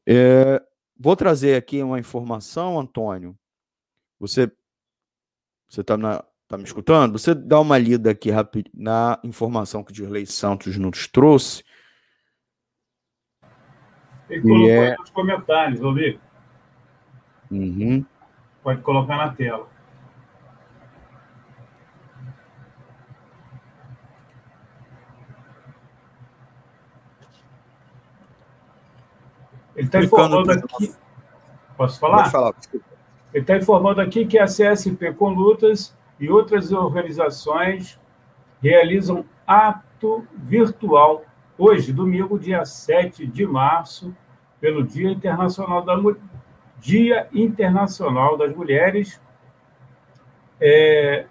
A: É, vou trazer aqui uma informação, Antônio. Você você está tá me escutando? Você dá uma lida aqui rápido na informação que o Dirley Santos nos trouxe.
B: Ele colocou
A: é-
B: nos comentários, Almir.
A: Uhum.
B: Pode colocar na tela. Ele está informando aqui. Posso falar?
A: Falar.
B: Ele está informando aqui que a CSP com Lutas e outras organizações realizam ato virtual hoje, domingo, dia 7 de março, pelo Dia Internacional, da Dia Internacional das Mulheres. É,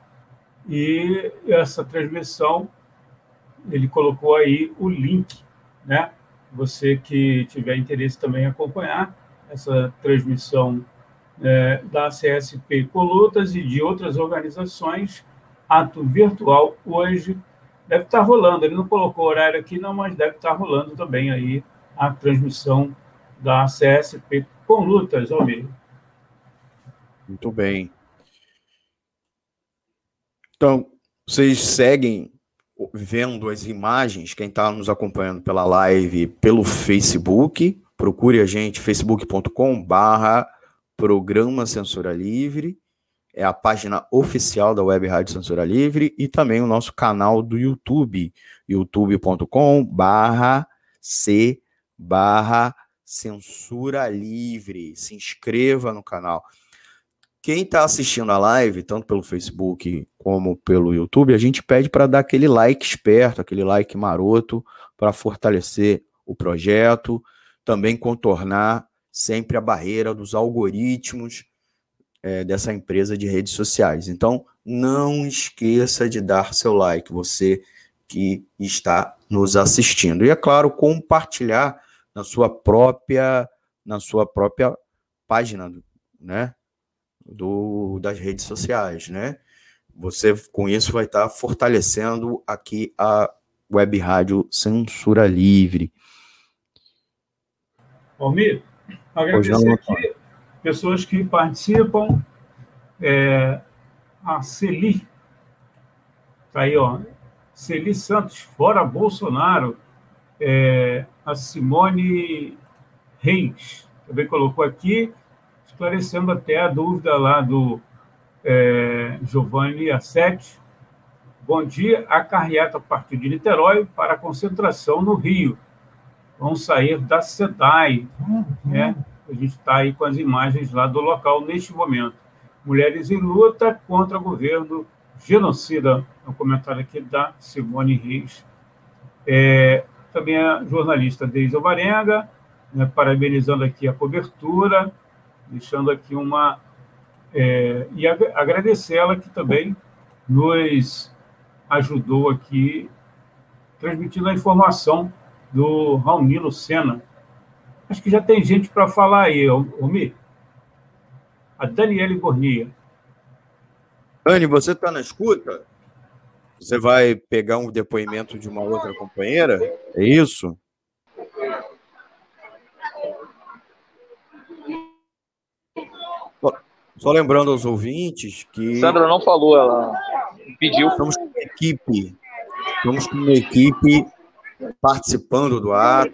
B: e essa transmissão, ele colocou aí o link, né? Você que tiver interesse também acompanhar essa transmissão é, da CSP Colutas e de outras organizações, ato virtual hoje deve estar rolando. Ele não colocou horário aqui, não, mas deve estar rolando também aí a transmissão da CSP com lutas, Almir.
A: Muito bem. Então, vocês seguem vendo as imagens, quem está nos acompanhando pela live, pelo Facebook, procure a gente, facebook.com barra programa Censura Livre, é a página oficial da Web Rádio Censura Livre e também o nosso canal do YouTube, youtube.com barra c barra censura livre. Se inscreva no canal. Quem está assistindo a live, tanto pelo Facebook como pelo YouTube, a gente pede para dar aquele like esperto, aquele like maroto, para fortalecer o projeto, também contornar sempre a barreira dos algoritmos é, dessa empresa de redes sociais. Então, não esqueça de dar seu like, você que está nos assistindo. E é claro, compartilhar na sua própria na sua própria página, né? Do, das redes sociais, né? Você com isso vai estar fortalecendo aqui a web rádio Censura Livre.
B: Almir, agradecer aqui pessoas que participam. É, a Celi, tá aí, ó. Celi Santos, fora Bolsonaro. É, a Simone Reis também colocou aqui esclarecendo até a dúvida lá do é, Giovanni Assetti. Bom dia, a carreata partiu de Niterói para a concentração no Rio. Vamos sair da SEDAI. Uhum. Né? A gente está aí com as imagens lá do local neste momento. Mulheres em luta contra o governo genocida. É um comentário aqui da Simone Reis. É, também a jornalista Deise Alvarenga, né, parabenizando aqui a cobertura deixando aqui uma. É, e agradecer ela que também nos ajudou aqui, transmitindo a informação do Raoni Lucena. Acho que já tem gente para falar aí, Omi. A Daniele Bornia.
A: Anne, você está na escuta? Você vai pegar um depoimento de uma outra companheira? É isso? Só lembrando aos ouvintes que.
I: Sandra não falou, ela pediu.
A: Estamos com uma equipe. Estamos com uma equipe participando do ato.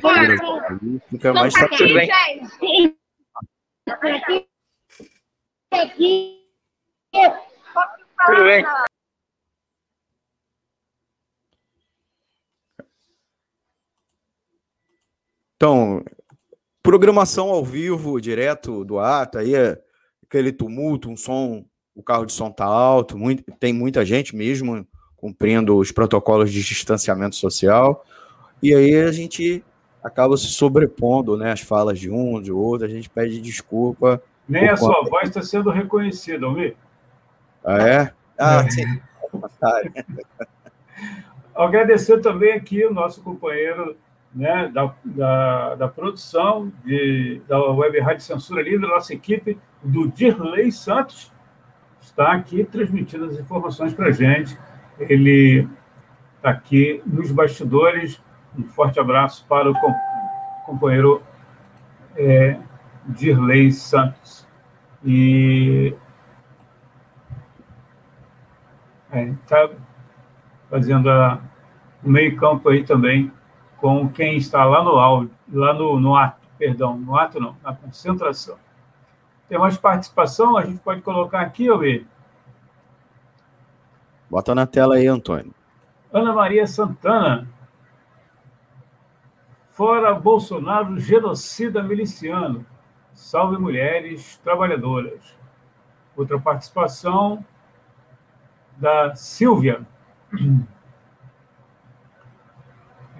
A: Política, mas está tudo bem. Tudo bem. Então, Programação ao vivo, direto do ato, aí é aquele tumulto, um som, o carro de som tá alto, muito, tem muita gente mesmo cumprindo os protocolos de distanciamento social, e aí a gente acaba se sobrepondo, né, as falas de um, de outro, a gente pede desculpa.
B: Nem a sua voz está sendo reconhecida, Almir.
A: Ah, é? Ah, é. sim.
B: Agradecer também aqui o nosso companheiro né, da, da, da, produção de, da Web Rádio Censura Livre, nossa equipe, do Dirley Santos, está aqui transmitindo as informações para a gente. Ele está aqui nos bastidores. Um forte abraço para o companheiro é, Dirley Santos. E está é, fazendo a, o meio-campo aí também com quem está lá no áudio, lá no, no ato, perdão, no ato não, na concentração. Tem mais participação? A gente pode colocar aqui, Alê?
A: Bota na tela aí, Antônio.
B: Ana Maria Santana. Fora Bolsonaro, genocida miliciano. Salve mulheres trabalhadoras. Outra participação da Silvia.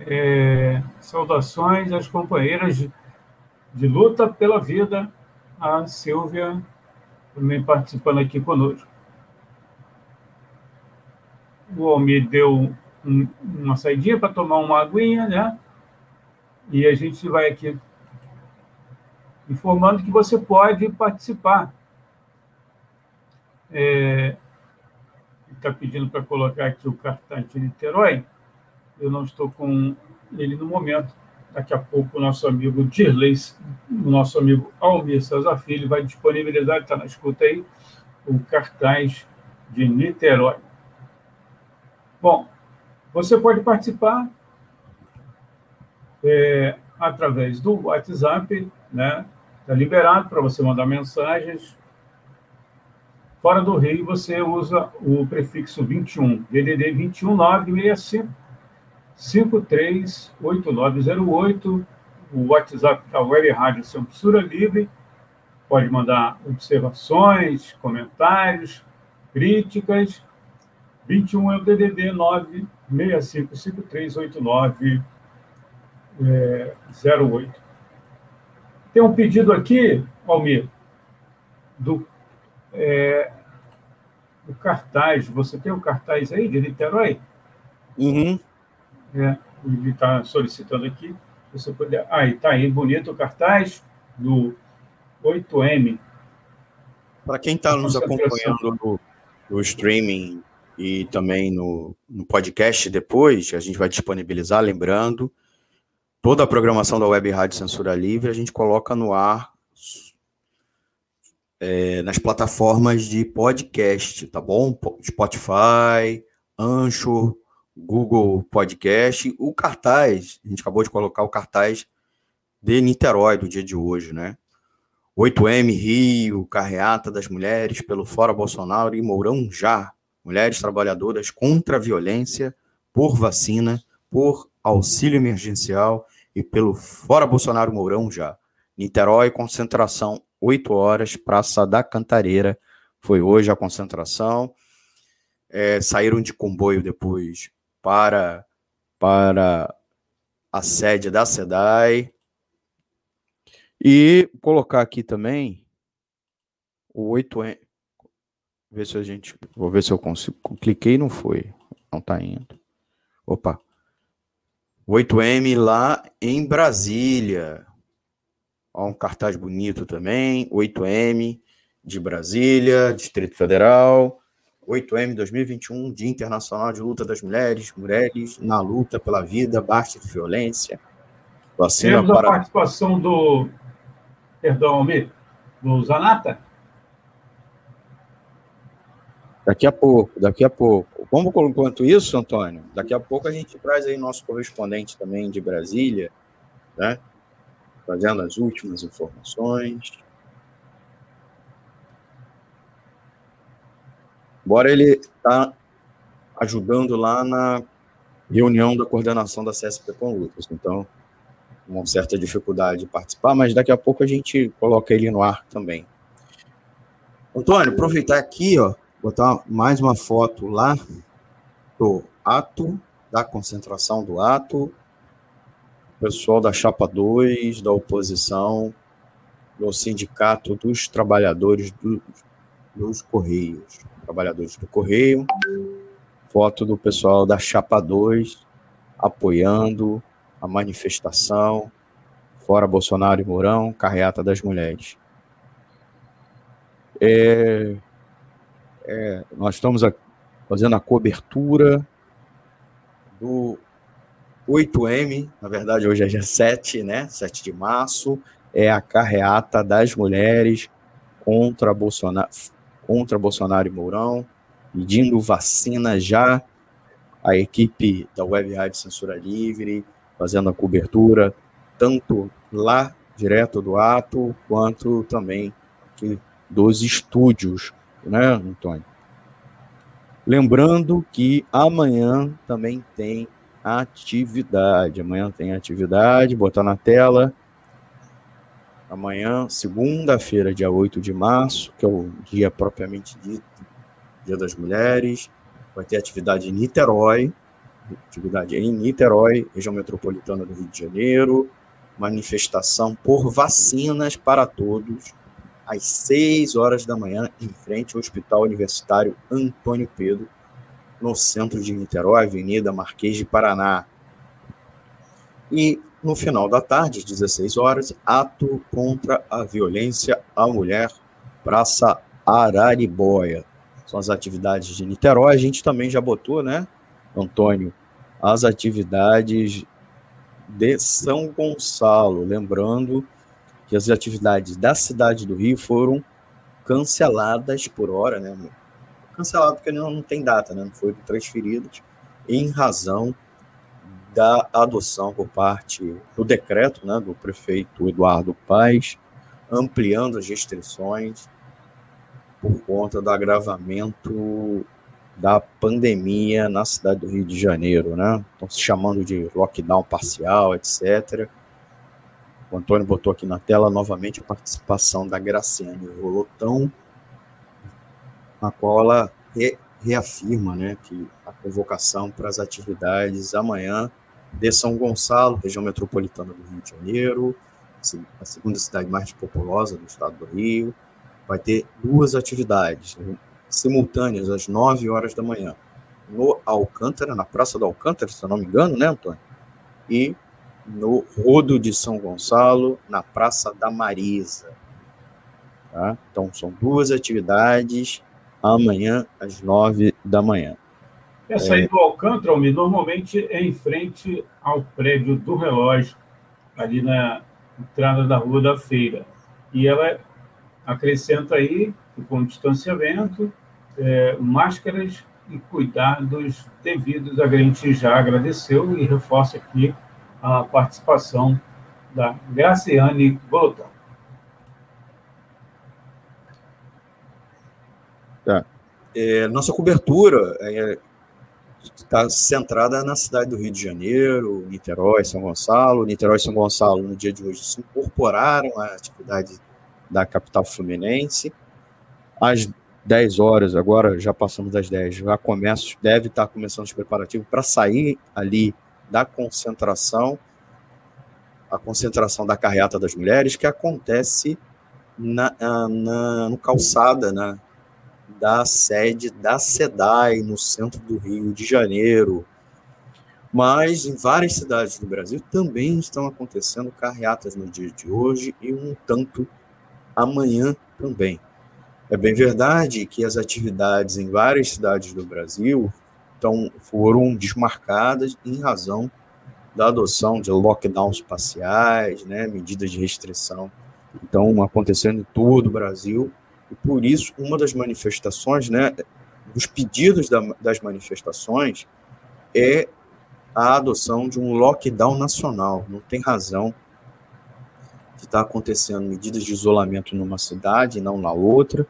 B: É, saudações às companheiras de, de, luta pela vida, a Silvia também participando aqui conosco. O Almir deu um, uma saidinha para tomar uma aguinha, né? E a gente vai aqui informando que você pode participar. É, está pedindo para colocar aqui o cartaz de Niterói eu não estou com ele no momento, daqui a pouco o nosso amigo Dirley, o nosso amigo Almir César Filho vai disponibilizar, está na escuta aí, o cartaz de Niterói. Bom, você pode participar é, através do WhatsApp, né? Está liberado para você mandar mensagens. Fora do Rio, você usa o prefixo 21, DDD 21 965 538908, o WhatsApp da Web Rádio Censura Livre. Pode mandar observações, comentários, críticas. 21 é o DDD 965538908. É, Tem um pedido aqui, Almir, do, é, do cartaz. Você tem o um cartaz aí de Niterói?
A: Uhum.
B: É, ele está solicitando aqui. Você puder. Ah, está aí, bonito o cartaz do 8M.
A: Para quem está nos acompanhando no, no, streaming e também no, no podcast depois, a gente vai disponibilizar, lembrando, toda a programação da Web Rádio Censura Livre a gente coloca no ar é, nas plataformas de podcast, tá bom? Spotify, Ancho, Google Podcast, o cartaz, a gente acabou de colocar o cartaz de Niterói do dia de hoje, né? 8M Rio, carreata das mulheres pelo Fora Bolsonaro e Mourão já. Mulheres trabalhadoras contra a violência, por vacina, por auxílio emergencial e pelo Fora Bolsonaro Mourão já. Niterói, concentração, 8 horas, Praça da Cantareira. Foi hoje a concentração. É, saíram de comboio depois para, para a sede da SEDAI. E colocar aqui também o 8M. Ver se a gente. Vou ver se eu consigo. Cliquei não foi. Não tá indo. Opa. 8M lá em Brasília. Ó, um cartaz bonito também. 8M de Brasília, Distrito Federal. 8M 2021, Dia Internacional de Luta das Mulheres, mulheres na luta pela vida, baixa de violência.
B: Vacina Temos para... a participação do, perdão, Almir, do Zanata?
A: Daqui a pouco, daqui a pouco. Como enquanto isso, Antônio, daqui a pouco a gente traz aí nosso correspondente também de Brasília, né? Trazendo as últimas informações. Embora ele está ajudando lá na reunião da coordenação da CSP com Lucas. Então, uma certa dificuldade de participar, mas daqui a pouco a gente coloca ele no ar também. Antônio, aproveitar aqui, ó, botar mais uma foto lá do ato, da concentração do ato, pessoal da Chapa 2, da oposição, do Sindicato dos Trabalhadores do, dos Correios trabalhadores do Correio, foto do pessoal da Chapa 2 apoiando a manifestação, fora Bolsonaro e Mourão, carreata das mulheres. É, é, nós estamos a, fazendo a cobertura do 8M, na verdade hoje é dia 7, né? 7 de março, é a carreata das mulheres contra Bolsonaro, contra Bolsonaro e Mourão, pedindo vacina já. A equipe da Web Rádio Censura Livre fazendo a cobertura, tanto lá, direto do ato, quanto também dos estúdios, né, Antônio? Lembrando que amanhã também tem atividade. Amanhã tem atividade, botar na tela amanhã, segunda-feira, dia 8 de março, que é o dia propriamente dito, Dia das Mulheres. Vai ter atividade em Niterói, atividade em Niterói, região metropolitana do Rio de Janeiro, manifestação por vacinas para todos, às 6 horas da manhã, em frente ao Hospital Universitário Antônio Pedro, no centro de Niterói, Avenida Marquês de Paraná. E no final da tarde, às 16 horas, ato contra a violência à mulher, Praça Araribóia. São as atividades de Niterói. A gente também já botou, né, Antônio, as atividades de São Gonçalo. Lembrando que as atividades da cidade do Rio foram canceladas por hora, né? Cancelado porque não, não tem data, né? Não foram transferidas em razão da adoção por parte do decreto, né, do prefeito Eduardo Paes, ampliando as restrições por conta do agravamento da pandemia na cidade do Rio de Janeiro, né? Estão se chamando de lockdown parcial, etc. O Antônio botou aqui na tela novamente a participação da Graciane Rolotão, na qual ela re, reafirma né, que a convocação para as atividades amanhã de São Gonçalo, região metropolitana do Rio de Janeiro, a segunda cidade mais populosa do estado do Rio, vai ter duas atividades simultâneas às 9 horas da manhã no Alcântara, na Praça do Alcântara, se eu não me engano, né, Antônio? E no Rodo de São Gonçalo, na Praça da Marisa. Tá? Então, são duas atividades amanhã às 9 da manhã.
B: Essa aí do Alcântara, normalmente é em frente ao prédio do relógio, ali na entrada da Rua da Feira. E ela acrescenta aí, com distanciamento, é, máscaras e cuidados devidos. A gente já agradeceu e reforça aqui a participação da Graciane Bolotão.
A: Tá. É, nossa cobertura é, está centrada na cidade do Rio de Janeiro, Niterói, São Gonçalo. Niterói e São Gonçalo, no dia de hoje, se incorporaram à atividade da capital fluminense. Às 10 horas, agora já passamos das 10, já começa, deve estar começando os preparativos para sair ali da concentração, a concentração da carreata das mulheres, que acontece na, na no calçada, né, da sede da SEDAI, no centro do Rio de Janeiro. Mas em várias cidades do Brasil também estão acontecendo carreatas no dia de hoje e um tanto amanhã também. É bem verdade que as atividades em várias cidades do Brasil então, foram desmarcadas em razão da adoção de lockdowns parciais, né, medidas de restrição. Então, acontecendo em todo o Brasil, e por isso, uma das manifestações, né, dos pedidos da, das manifestações é a adoção de um lockdown nacional. Não tem razão de estar acontecendo medidas de isolamento numa cidade e não na outra.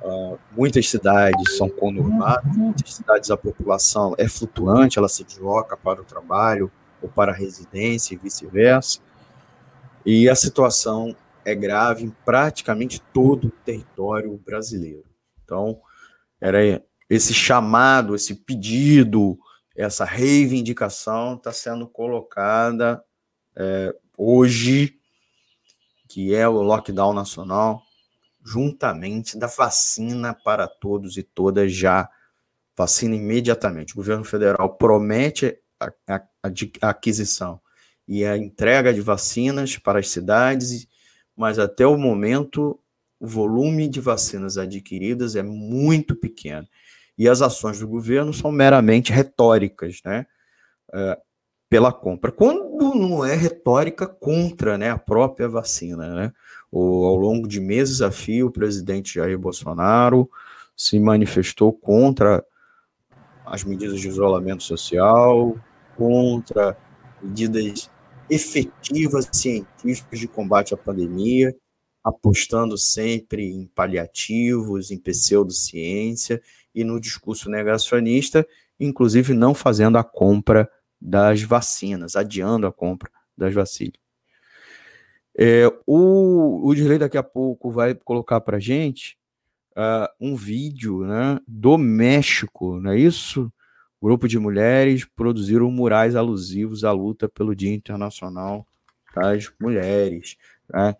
A: Uh, muitas cidades são conurbadas, muitas cidades a população é flutuante, ela se desloca para o trabalho ou para a residência e vice-versa. E a situação é grave em praticamente todo o território brasileiro. Então, era esse chamado, esse pedido, essa reivindicação está sendo colocada é, hoje, que é o lockdown nacional, juntamente da vacina para todos e todas já. Vacina imediatamente. O governo federal promete a, a, a aquisição e a entrega de vacinas para as cidades mas até o momento o volume de vacinas adquiridas é muito pequeno. E as ações do governo são meramente retóricas, né? É, pela compra. Quando não é retórica contra né, a própria vacina, né? O, ao longo de meses a fio, o presidente Jair Bolsonaro se manifestou contra as medidas de isolamento social, contra medidas efetivas científicas de combate à pandemia, apostando sempre em paliativos, em pseudociência e no discurso negacionista, inclusive não fazendo a compra das vacinas, adiando a compra das vacinas. É, o, o Dirley daqui a pouco vai colocar para gente uh, um vídeo né, do México, não é isso? Grupo de mulheres produziram murais alusivos à luta pelo Dia Internacional das Mulheres. Né?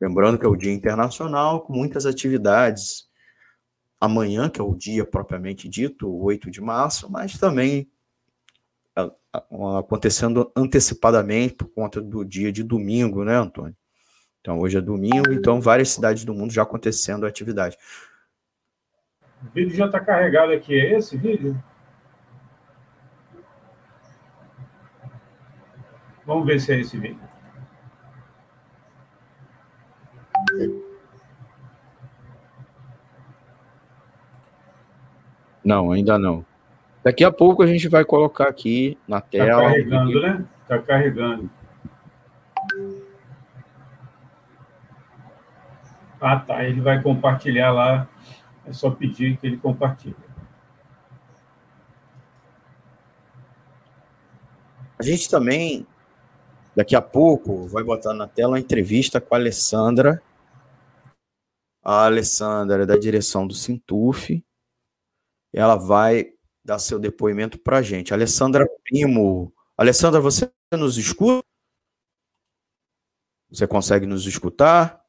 A: Lembrando que é o Dia Internacional com muitas atividades. Amanhã, que é o dia propriamente dito, o 8 de março, mas também acontecendo antecipadamente por conta do dia de domingo, né, Antônio? Então, hoje é domingo, então várias cidades do mundo já acontecendo atividade.
B: O vídeo já está carregado aqui, é esse vídeo? Vamos ver se é esse vídeo.
A: Não, ainda não. Daqui a pouco a gente vai colocar aqui na tá tela.
B: Está carregando, né? Está carregando. Ah, tá. Ele vai compartilhar lá. É só pedir que ele compartilhe.
A: A gente também, daqui a pouco, vai botar na tela a entrevista com a Alessandra. A Alessandra é da direção do Sintuf. Ela vai dar seu depoimento para a gente. Alessandra Primo. Alessandra, você nos escuta? Você consegue nos escutar?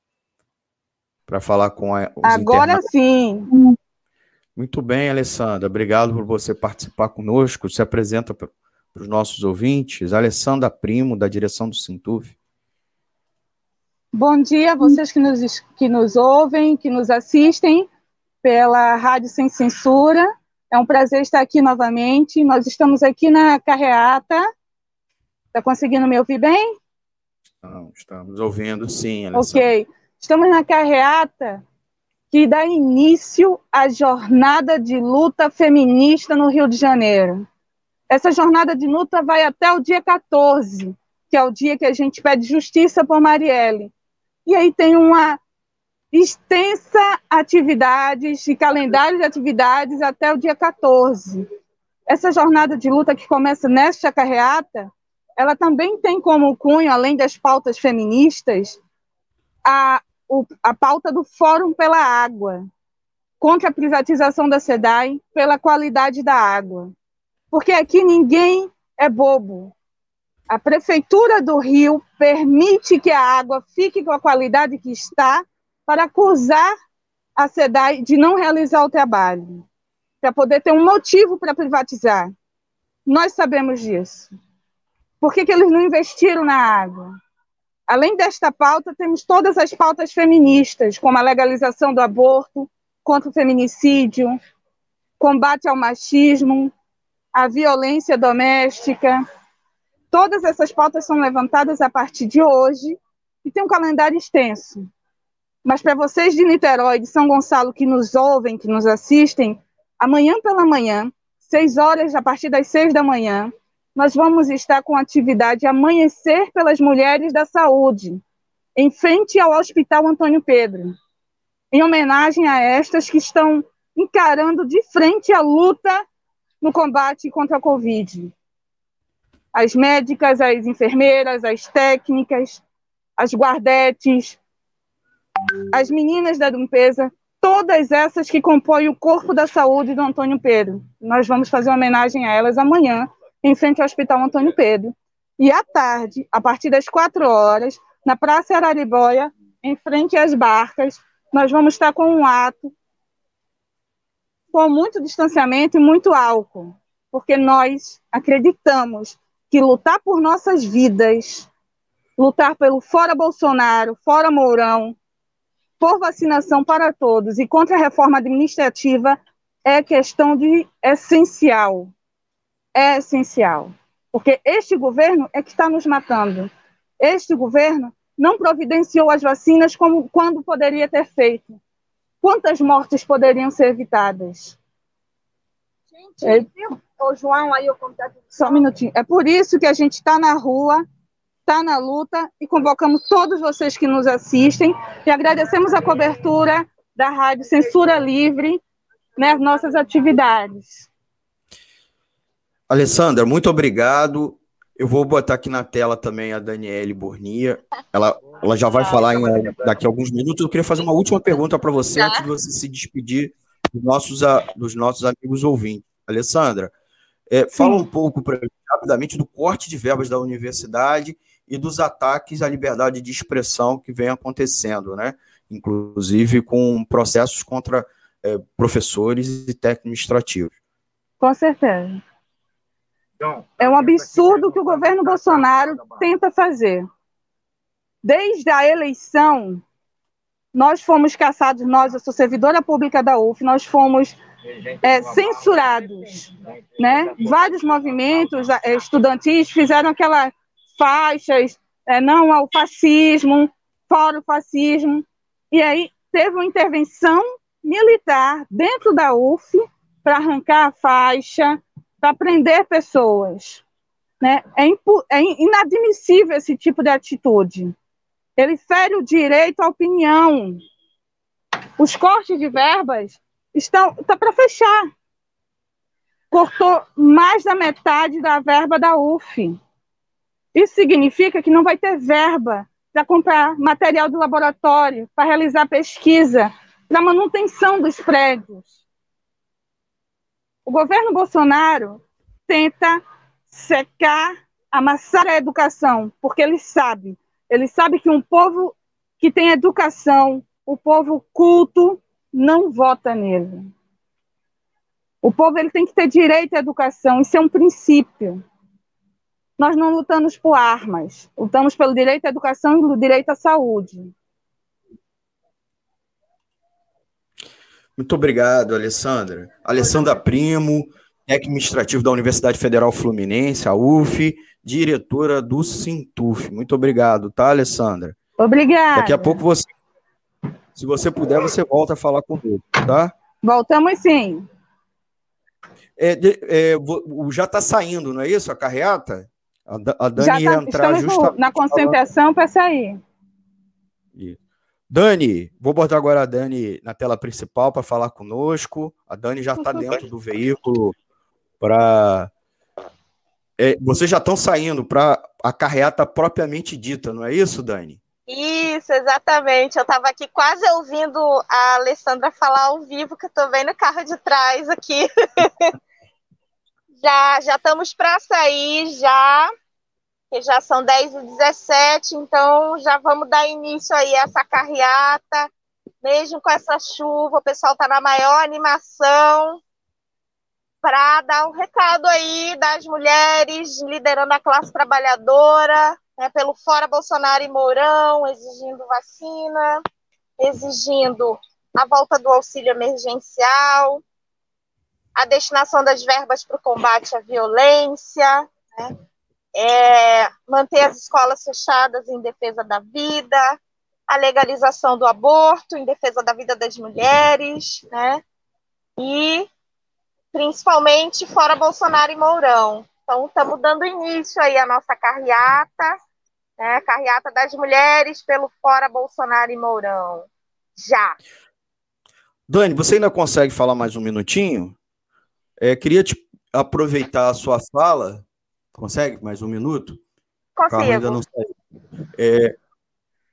A: Para falar com a,
D: Agora sim.
A: Muito bem, Alessandra. Obrigado por você participar conosco. Se apresenta para os nossos ouvintes. Alessandra Primo, da direção do Sintuf.
D: Bom dia a vocês que nos, que nos ouvem, que nos assistem pela Rádio Sem Censura. É um prazer estar aqui novamente. Nós estamos aqui na carreata. Está conseguindo me ouvir bem?
A: Não, estamos ouvindo sim,
D: Alessandra. Ok. Estamos na carreata que dá início à jornada de luta feminista no Rio de Janeiro. Essa jornada de luta vai até o dia 14, que é o dia que a gente pede justiça por Marielle. E aí tem uma extensa atividades e calendário de atividades até o dia 14. Essa jornada de luta que começa nesta carreata, ela também tem como cunho, além das pautas feministas, a o, a pauta do Fórum pela Água, contra a privatização da SEDAI, pela qualidade da água. Porque aqui ninguém é bobo. A Prefeitura do Rio permite que a água fique com a qualidade que está para acusar a SEDAI de não realizar o trabalho, para poder ter um motivo para privatizar. Nós sabemos disso. Por que, que eles não investiram na água? Além desta pauta, temos todas as pautas feministas, como a legalização do aborto, contra o feminicídio, combate ao machismo, a violência doméstica. Todas essas pautas são levantadas a partir de hoje e tem um calendário extenso. Mas para vocês de Niterói, de São Gonçalo, que nos ouvem, que nos assistem, amanhã pela manhã, seis horas, a partir das seis da manhã, nós vamos estar com a atividade Amanhecer pelas Mulheres da Saúde, em frente ao Hospital Antônio Pedro, em homenagem a estas que estão encarando de frente a luta no combate contra a Covid. As médicas, as enfermeiras, as técnicas, as guardetes, as meninas da limpeza, todas essas que compõem o corpo da saúde do Antônio Pedro. Nós vamos fazer uma homenagem a elas amanhã, em frente ao Hospital Antônio Pedro. E à tarde, a partir das quatro horas, na Praça Araribóia, em frente às barcas, nós vamos estar com um ato com muito distanciamento e muito álcool, porque nós acreditamos que lutar por nossas vidas, lutar pelo fora Bolsonaro, fora Mourão, por vacinação para todos e contra a reforma administrativa é questão de essencial é essencial, porque este governo é que está nos matando. Este governo não providenciou as vacinas como quando poderia ter feito. Quantas mortes poderiam ser evitadas? Gente, é, o João aí o contato. Só um minutinho. É por isso que a gente está na rua, está na luta e convocamos todos vocês que nos assistem e agradecemos a cobertura da Rádio Censura Livre nas né, nossas atividades.
A: Alessandra, muito obrigado. Eu vou botar aqui na tela também a Daniele Bornia. Ela, ela já vai falar em, daqui a alguns minutos. Eu queria fazer uma última pergunta para você antes de você se despedir dos nossos, dos nossos amigos ouvintes. Alessandra, é, fala um pouco pra, rapidamente do corte de verbas da universidade e dos ataques à liberdade de expressão que vem acontecendo, né? Inclusive com processos contra é, professores e técnicos administrativos.
D: Com certeza. É um absurdo que o governo Bolsonaro tenta fazer. Desde a eleição, nós fomos caçados, nós, eu sou servidora pública da UF, nós fomos é, censurados. Né? Vários movimentos é, estudantis fizeram aquela faixas, é, não ao fascismo, fora o fascismo. E aí teve uma intervenção militar dentro da UF para arrancar a faixa, para prender pessoas. Né? É, é inadmissível esse tipo de atitude. Ele fere o direito à opinião. Os cortes de verbas estão tá para fechar. Cortou mais da metade da verba da UF. Isso significa que não vai ter verba para comprar material de laboratório, para realizar pesquisa, para manutenção dos prédios. O governo Bolsonaro tenta secar, amassar a educação, porque ele sabe, ele sabe que um povo que tem educação, o povo culto, não vota nele. O povo ele tem que ter direito à educação, isso é um princípio. Nós não lutamos por armas, lutamos pelo direito à educação e pelo direito à saúde.
A: Muito obrigado, Alessandra. Alessandra Primo, técnico administrativo da Universidade Federal Fluminense, a UF, diretora do Sintuf. Muito obrigado, tá, Alessandra?
D: Obrigada.
A: Daqui a pouco você, se você puder, você volta a falar comigo, tá?
D: Voltamos sim.
A: É, é, já está saindo, não é isso? A carreata? A, a Dani já tá, ia entrar
D: justamente. na concentração para sair.
A: Isso. Dani, vou botar agora a Dani na tela principal para falar conosco. A Dani já está dentro do veículo para. É, vocês já estão saindo para a carreata propriamente dita, não é isso, Dani?
C: Isso, exatamente. Eu estava aqui quase ouvindo a Alessandra falar ao vivo, que eu estou vendo o carro de trás aqui. já, já estamos para sair, já que já são 10 e 17, então já vamos dar início aí a essa carreata, mesmo com essa chuva, o pessoal está na maior animação para dar um recado aí das mulheres liderando a classe trabalhadora, né, pelo Fora Bolsonaro e Mourão, exigindo vacina, exigindo a volta do auxílio emergencial, a destinação das verbas para o combate à violência, né, é, manter as escolas fechadas em defesa da vida, a legalização do aborto em defesa da vida das mulheres, né? E principalmente fora Bolsonaro e Mourão. Então, estamos dando início aí à nossa carreata, né? Carreata das mulheres pelo fora Bolsonaro e Mourão. Já.
A: Dani, você ainda consegue falar mais um minutinho? É, queria te aproveitar a sua fala Consegue mais um minuto?
C: Consigo. ainda não
A: É,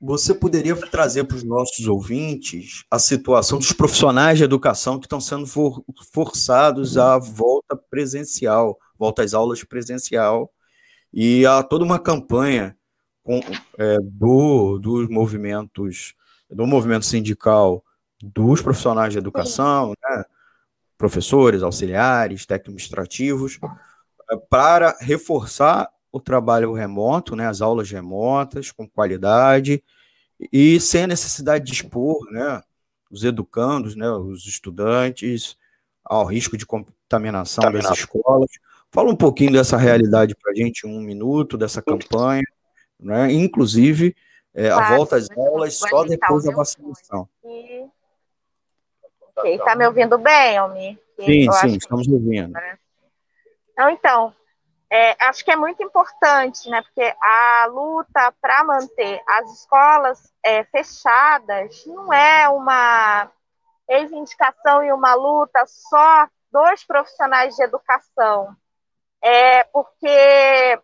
A: você poderia trazer para os nossos ouvintes a situação dos profissionais de educação que estão sendo for, forçados à volta presencial, volta às aulas presencial, e há toda uma campanha com, é, do, dos movimentos, do movimento sindical dos profissionais de educação, né, professores, auxiliares, técnicos administrativos, para reforçar o trabalho remoto, né, as aulas remotas com qualidade e sem a necessidade de expor, né, os educandos, né, os estudantes ao risco de contaminação das escolas. Fala um pouquinho dessa realidade para a gente, um minuto dessa campanha, né, inclusive é, a volta às aulas só depois da vacinação.
C: Está me ouvindo bem, Almi?
A: Sim, sim, estamos ouvindo. Né?
C: Então, então é, acho que é muito importante, né? Porque a luta para manter as escolas é, fechadas não é uma reivindicação e uma luta só dos profissionais de educação. É porque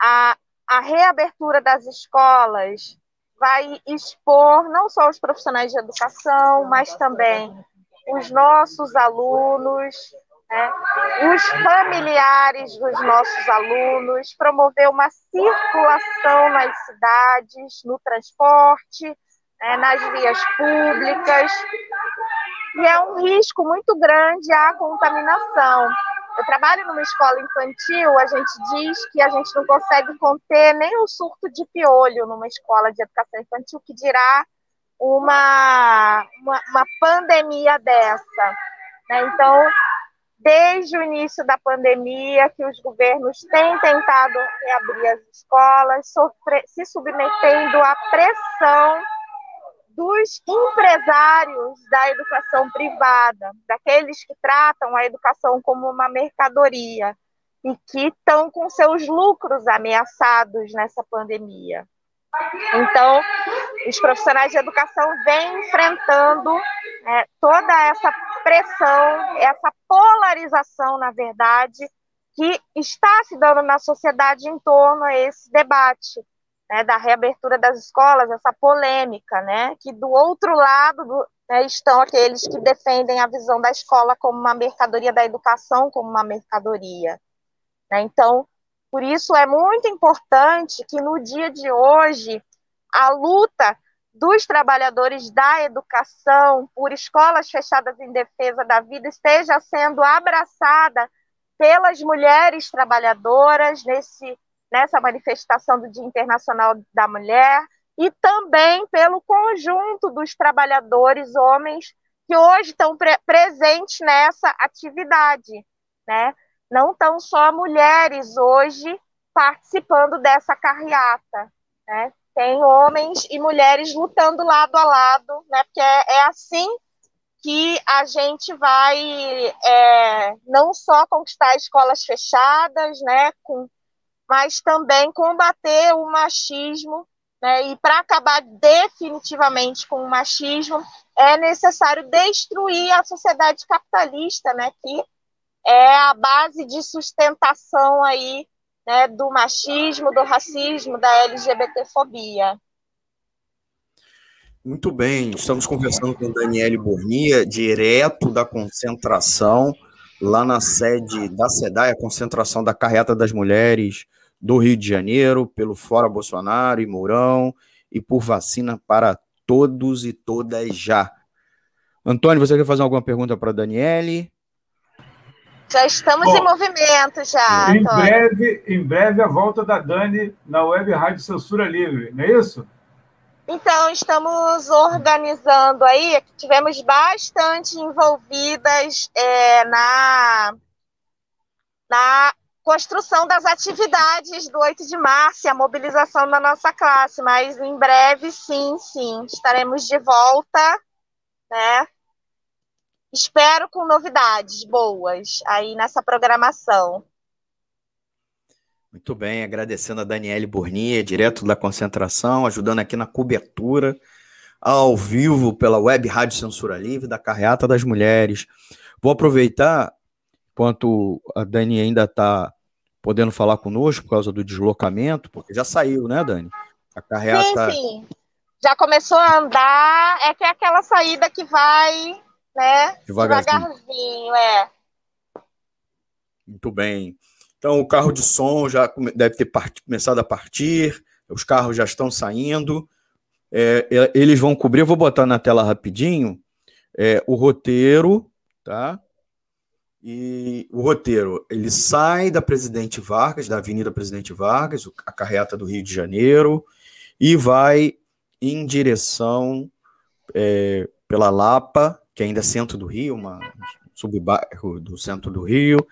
C: a, a reabertura das escolas vai expor não só os profissionais de educação, mas também os nossos alunos, né, os familiares dos nossos alunos, promover uma circulação nas cidades, no transporte, né, nas vias públicas. E é um risco muito grande a contaminação. Eu trabalho numa escola infantil, a gente diz que a gente não consegue conter nem o surto de piolho numa escola de educação infantil, que dirá uma, uma, uma pandemia dessa. Né? Então, desde o início da pandemia, que os governos têm tentado reabrir as escolas, sofre, se submetendo à pressão dos empresários da educação privada, daqueles que tratam a educação como uma mercadoria e que estão com seus lucros ameaçados nessa pandemia. Então, os profissionais de educação vêm enfrentando é, toda essa pressão, essa polarização, na verdade, que está se dando na sociedade em torno a esse debate né, da reabertura das escolas, essa polêmica, né, que do outro lado do, né, estão aqueles que defendem a visão da escola como uma mercadoria, da educação como uma mercadoria. Né? Então, por isso é muito importante que no dia de hoje a luta dos trabalhadores da educação por escolas fechadas em defesa da vida esteja sendo abraçada pelas mulheres trabalhadoras nesse, nessa manifestação do Dia Internacional da Mulher e também pelo conjunto dos trabalhadores homens que hoje estão pre presentes nessa atividade, né? Não tão só mulheres hoje participando dessa carreata, né? Tem homens e mulheres lutando lado a lado, né? Porque é, é assim que a gente vai é, não só conquistar escolas fechadas, né? Com, mas também combater o machismo, né? E para acabar definitivamente com o machismo é necessário destruir a sociedade capitalista, né? Que é a base de sustentação aí né, do machismo, do racismo, da LGBTfobia.
A: Muito bem, estamos conversando com Daniele Bornia, direto da concentração, lá na sede da SEDAI, a concentração da Carreta das Mulheres do Rio de Janeiro, pelo Fora Bolsonaro e Mourão, e por vacina para todos e todas já. Antônio, você quer fazer alguma pergunta para Daniele?
C: Já estamos Bom, em movimento já.
B: Em breve, em breve a volta da Dani na Web Rádio Censura Livre, não é isso?
C: Então, estamos organizando aí, tivemos bastante envolvidas é, na, na construção das atividades do 8 de março, a mobilização da nossa classe, mas em breve, sim, sim, estaremos de volta, né? Espero com novidades boas aí nessa programação.
A: Muito bem, agradecendo a Daniele Burnia, direto da concentração, ajudando aqui na cobertura, ao vivo pela web Rádio Censura Livre, da Carreata das Mulheres. Vou aproveitar, enquanto a Dani ainda está podendo falar conosco por causa do deslocamento, porque já saiu, né, Dani?
C: A carreata. Sim, sim. Já começou a andar, é que é aquela saída que vai né? Devagarzinho. Devagarzinho, é.
A: Muito bem. Então, o carro de som já deve ter part... começado a partir, os carros já estão saindo. É, é, eles vão cobrir, eu vou botar na tela rapidinho é, o roteiro, tá? E o roteiro, ele sai da Presidente Vargas, da Avenida Presidente Vargas, a carreata do Rio de Janeiro, e vai em direção é, pela Lapa, que ainda é centro do Rio, uma subbairro do centro do Rio.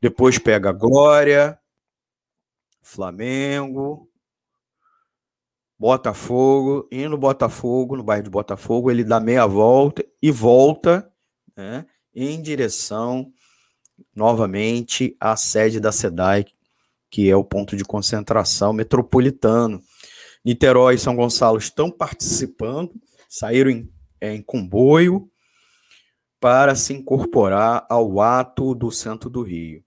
A: Depois pega Glória, Flamengo, Botafogo, e no Botafogo, no bairro de Botafogo, ele dá meia volta e volta né, em direção novamente à sede da SEDAI, que é o ponto de concentração metropolitano. Niterói e São Gonçalo estão participando, saíram em, é, em comboio, para se incorporar ao ato do Centro do Rio.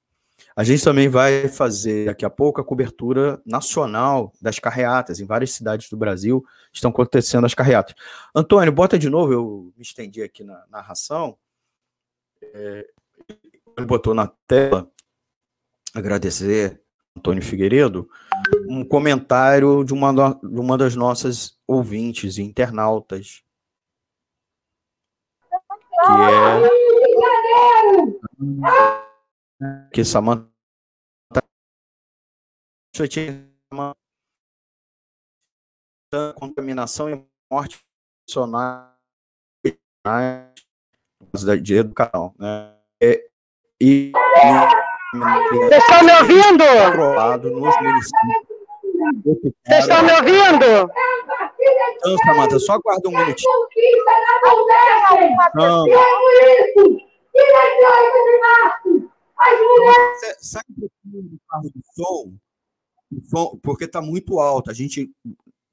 A: A gente também vai fazer daqui a pouco a cobertura nacional das carreatas. Em várias cidades do Brasil estão acontecendo as carreatas. Antônio, bota de novo, eu me estendi aqui na narração. É, ele botou na tela, agradecer, Antônio Figueiredo, um comentário de uma, de uma das nossas ouvintes e internautas, que é que Samantha contaminação e morte funcionais de educação, né? É, e
J: vocês estão me ouvindo? Vocês estão me ouvindo?
A: Então, Samanta, só aguarda um minutinho. Não. Sai um pouquinho do carro do som, porque está muito alto. A gente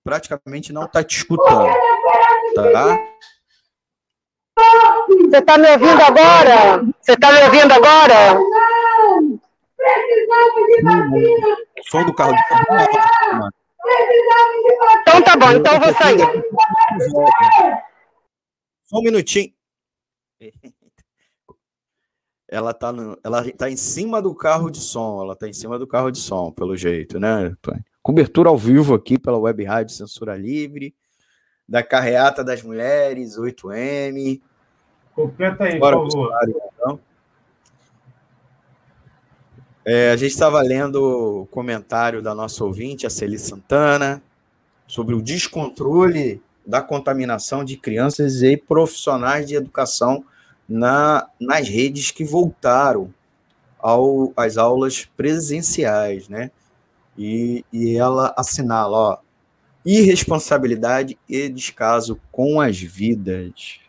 A: praticamente não está te escutando. Tá?
J: Você está me ouvindo agora? Você está me ouvindo agora?
A: O som do carro de
J: Então tá bom, então eu vou sair.
A: Só um minutinho. Ela tá, no, ela tá em cima do carro de som, ela tá em cima do carro de som, pelo jeito, né, Tony? Cobertura ao vivo aqui pela Web Rádio Censura Livre, da Carreata das Mulheres, 8M.
B: Completa aí, Bora por favor. Então.
A: É, a gente estava lendo o comentário da nossa ouvinte, a Celi Santana, sobre o descontrole da contaminação de crianças e profissionais de educação na, nas redes que voltaram ao, às aulas presenciais, né? E, e ela assinala, ó, irresponsabilidade e descaso com as vidas.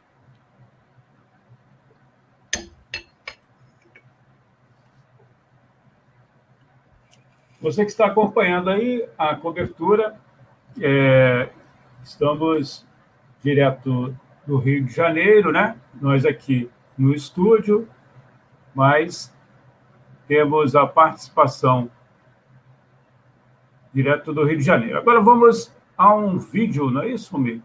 B: Você que está acompanhando aí a cobertura, é, estamos direto do Rio de Janeiro, né? Nós aqui no estúdio, mas temos a participação direto do Rio de Janeiro. Agora vamos a um vídeo, não é isso, Romir?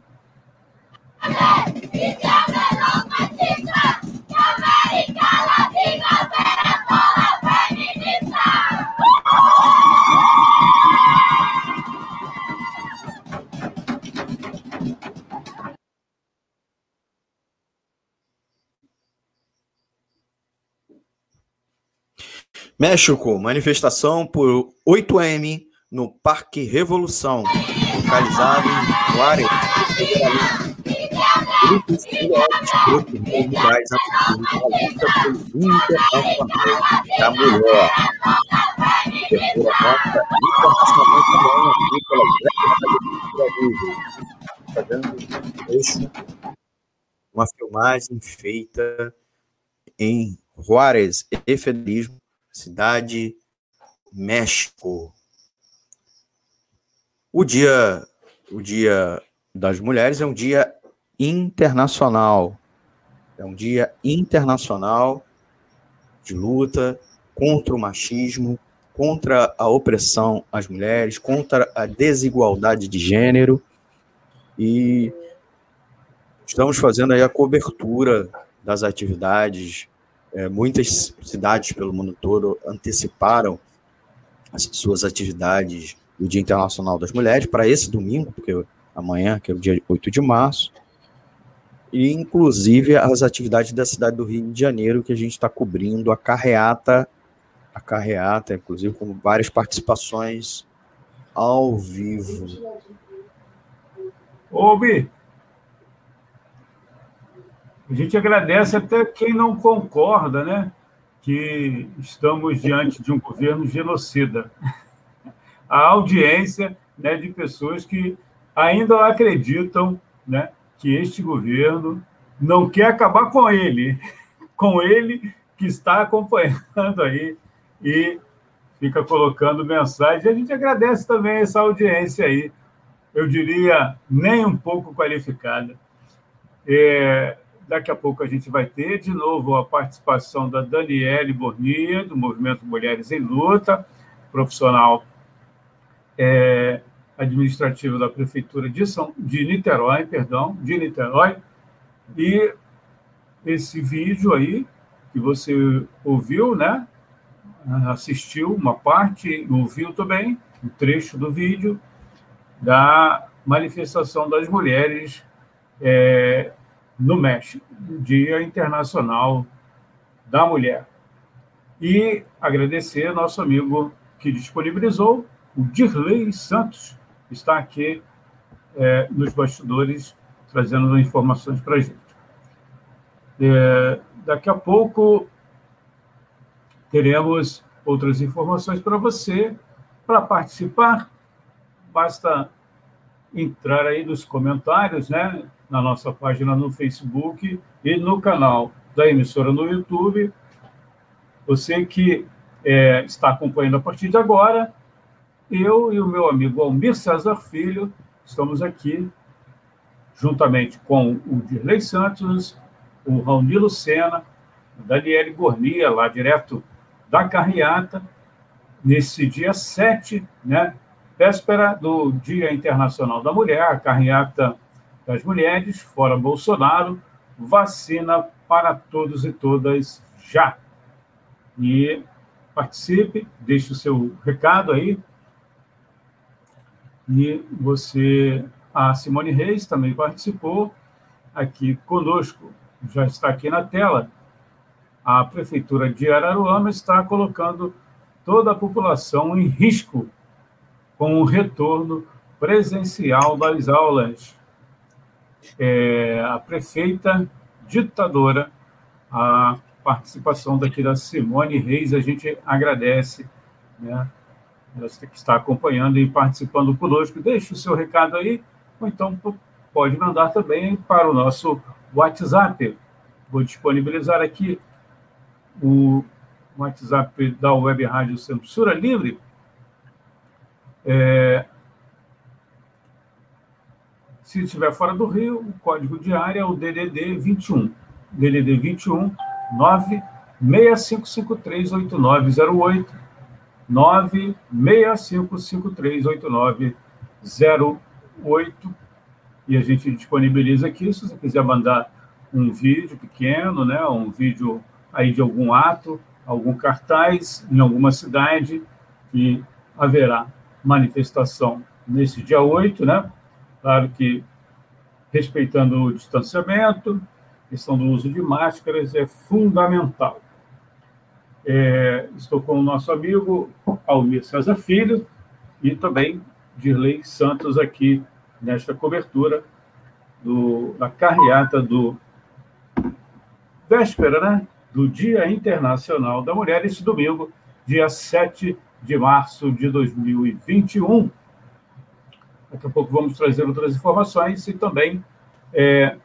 A: México, manifestação por 8M no Parque Revolução, localizado em Juárez, Grupos filósofos comunidades a luta pelo internacional da mulher. Abertura nota internacional aqui pela Grande Está dando uma filmagem feita em Juárez e Federalismo cidade México. O dia, o dia das mulheres é um dia internacional. É um dia internacional de luta contra o machismo, contra a opressão às mulheres, contra a desigualdade de gênero. E estamos fazendo aí a cobertura das atividades é, muitas cidades pelo mundo todo anteciparam as suas atividades do Dia Internacional das Mulheres para esse domingo, porque amanhã, que é o dia 8 de março, e inclusive as atividades da cidade do Rio de Janeiro, que a gente está cobrindo, a carreata, a carreata, inclusive com várias participações ao vivo.
B: Ô, Bi, a gente agradece até quem não concorda, né? Que estamos diante de um governo genocida. A audiência né, de pessoas que ainda acreditam né, que este governo não quer acabar com ele, com ele que está acompanhando aí e fica colocando mensagem. A gente agradece também essa audiência aí, eu diria, nem um pouco qualificada. É, Daqui a pouco a gente vai ter de novo a participação da Daniele Bornia, do Movimento Mulheres em Luta, profissional é, administrativo da Prefeitura de, São, de Niterói, perdão, de Niterói. E esse vídeo aí, que você ouviu, né? Assistiu uma parte, ouviu também, um trecho do vídeo da manifestação das mulheres é, no México, Dia Internacional da Mulher. E agradecer nosso amigo que disponibilizou, o Dirley Santos, está aqui é, nos bastidores trazendo informações para a gente. É, daqui a pouco teremos outras informações para você. Para participar, basta entrar aí nos comentários, né? Na nossa página no Facebook e no canal da emissora no YouTube. Você que é, está acompanhando a partir de agora, eu e o meu amigo Almir César Filho estamos aqui, juntamente com o Dirley Santos, o Raoni Lucena, o Daniele Gornia, lá direto da Carriata, nesse dia 7, né, véspera do Dia Internacional da Mulher, a Carriata das Mulheres, fora Bolsonaro, vacina para todos e todas já. E participe, deixe o seu recado aí. E você, a Simone Reis também participou aqui conosco, já está aqui na tela. A Prefeitura de Araruama está colocando toda a população em risco com o retorno presencial das aulas. É, a prefeita ditadora, a participação daqui da Simone Reis, a gente agradece, né? Você que está acompanhando e participando conosco, deixe o seu recado aí, ou então pode mandar também para o nosso WhatsApp. Vou disponibilizar aqui o WhatsApp da Web Rádio Censura Livre. É, se estiver fora do Rio, o código de área é o DDD 21. DDD 21 965538908 965538908 e a gente disponibiliza aqui se você quiser mandar um vídeo pequeno, né, um vídeo aí de algum ato, algum cartaz em alguma cidade que haverá manifestação nesse dia 8, né? Claro que respeitando o distanciamento, questão do uso de máscaras é fundamental. É, estou com o nosso amigo Almir César Filho e também Dirley Santos aqui nesta cobertura do, da carreata do véspera, né? Do Dia Internacional da Mulher, esse domingo, dia 7 de março de 2021. Daqui a pouco vamos trazer outras informações e também é,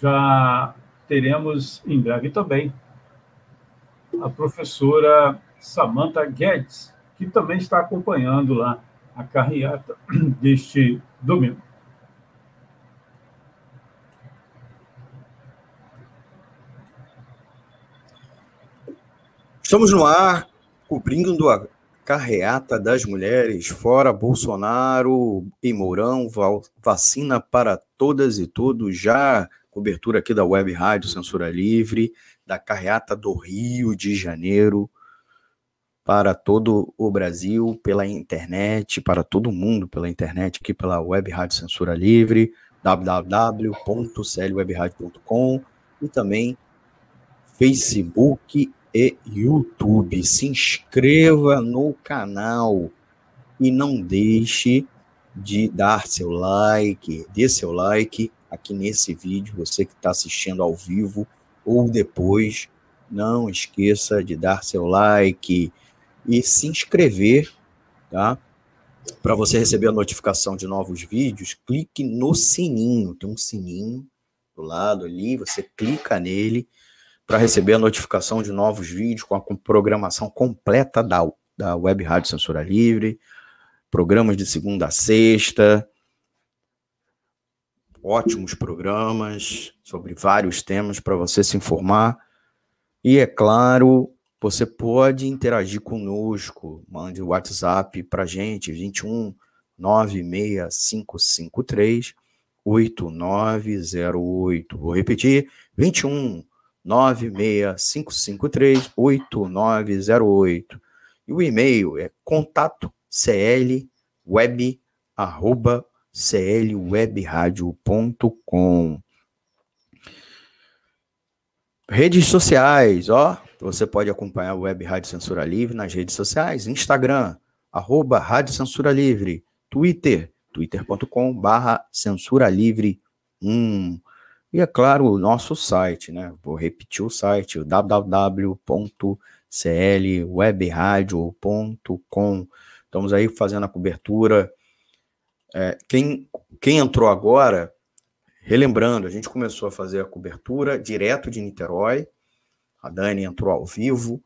B: já teremos em breve também a professora Samantha Guedes, que também está acompanhando lá a carreata deste domingo.
A: Estamos no ar, cobrindo carreata das mulheres, fora Bolsonaro e Mourão, vacina para todas e todos, já cobertura aqui da Web Rádio Censura Livre, da carreata do Rio de Janeiro, para todo o Brasil, pela internet, para todo mundo pela internet, aqui pela Web Rádio Censura Livre, www.clwebradio.com e também Facebook e YouTube. Se inscreva no canal e não deixe de dar seu like, dê seu like aqui nesse vídeo, você que está assistindo ao vivo ou depois, não esqueça de dar seu like e se inscrever, tá? Para você receber a notificação de novos vídeos, clique no sininho, tem um sininho do lado ali, você clica nele para receber a notificação de novos vídeos com a programação completa da, da Web Rádio Censura Livre, programas de segunda a sexta, ótimos programas sobre vários temas para você se informar. E é claro, você pode interagir conosco, mande o WhatsApp para gente, 21 96553 8908. Vou repetir, 21 96553 8908. E o e-mail é contato clweb arroba clwebradio.com. Redes sociais, ó, você pode acompanhar o Web Rádio Censura Livre nas redes sociais, Instagram, arroba Rádio Censura Livre, Twitter, twitter.com barra Censura Livre 1. E é claro, o nosso site, né? Vou repetir o site, www.clwebradio.com clwebradio.com. Estamos aí fazendo a cobertura. É, quem, quem entrou agora, relembrando, a gente começou a fazer a cobertura direto de Niterói. A Dani entrou ao vivo.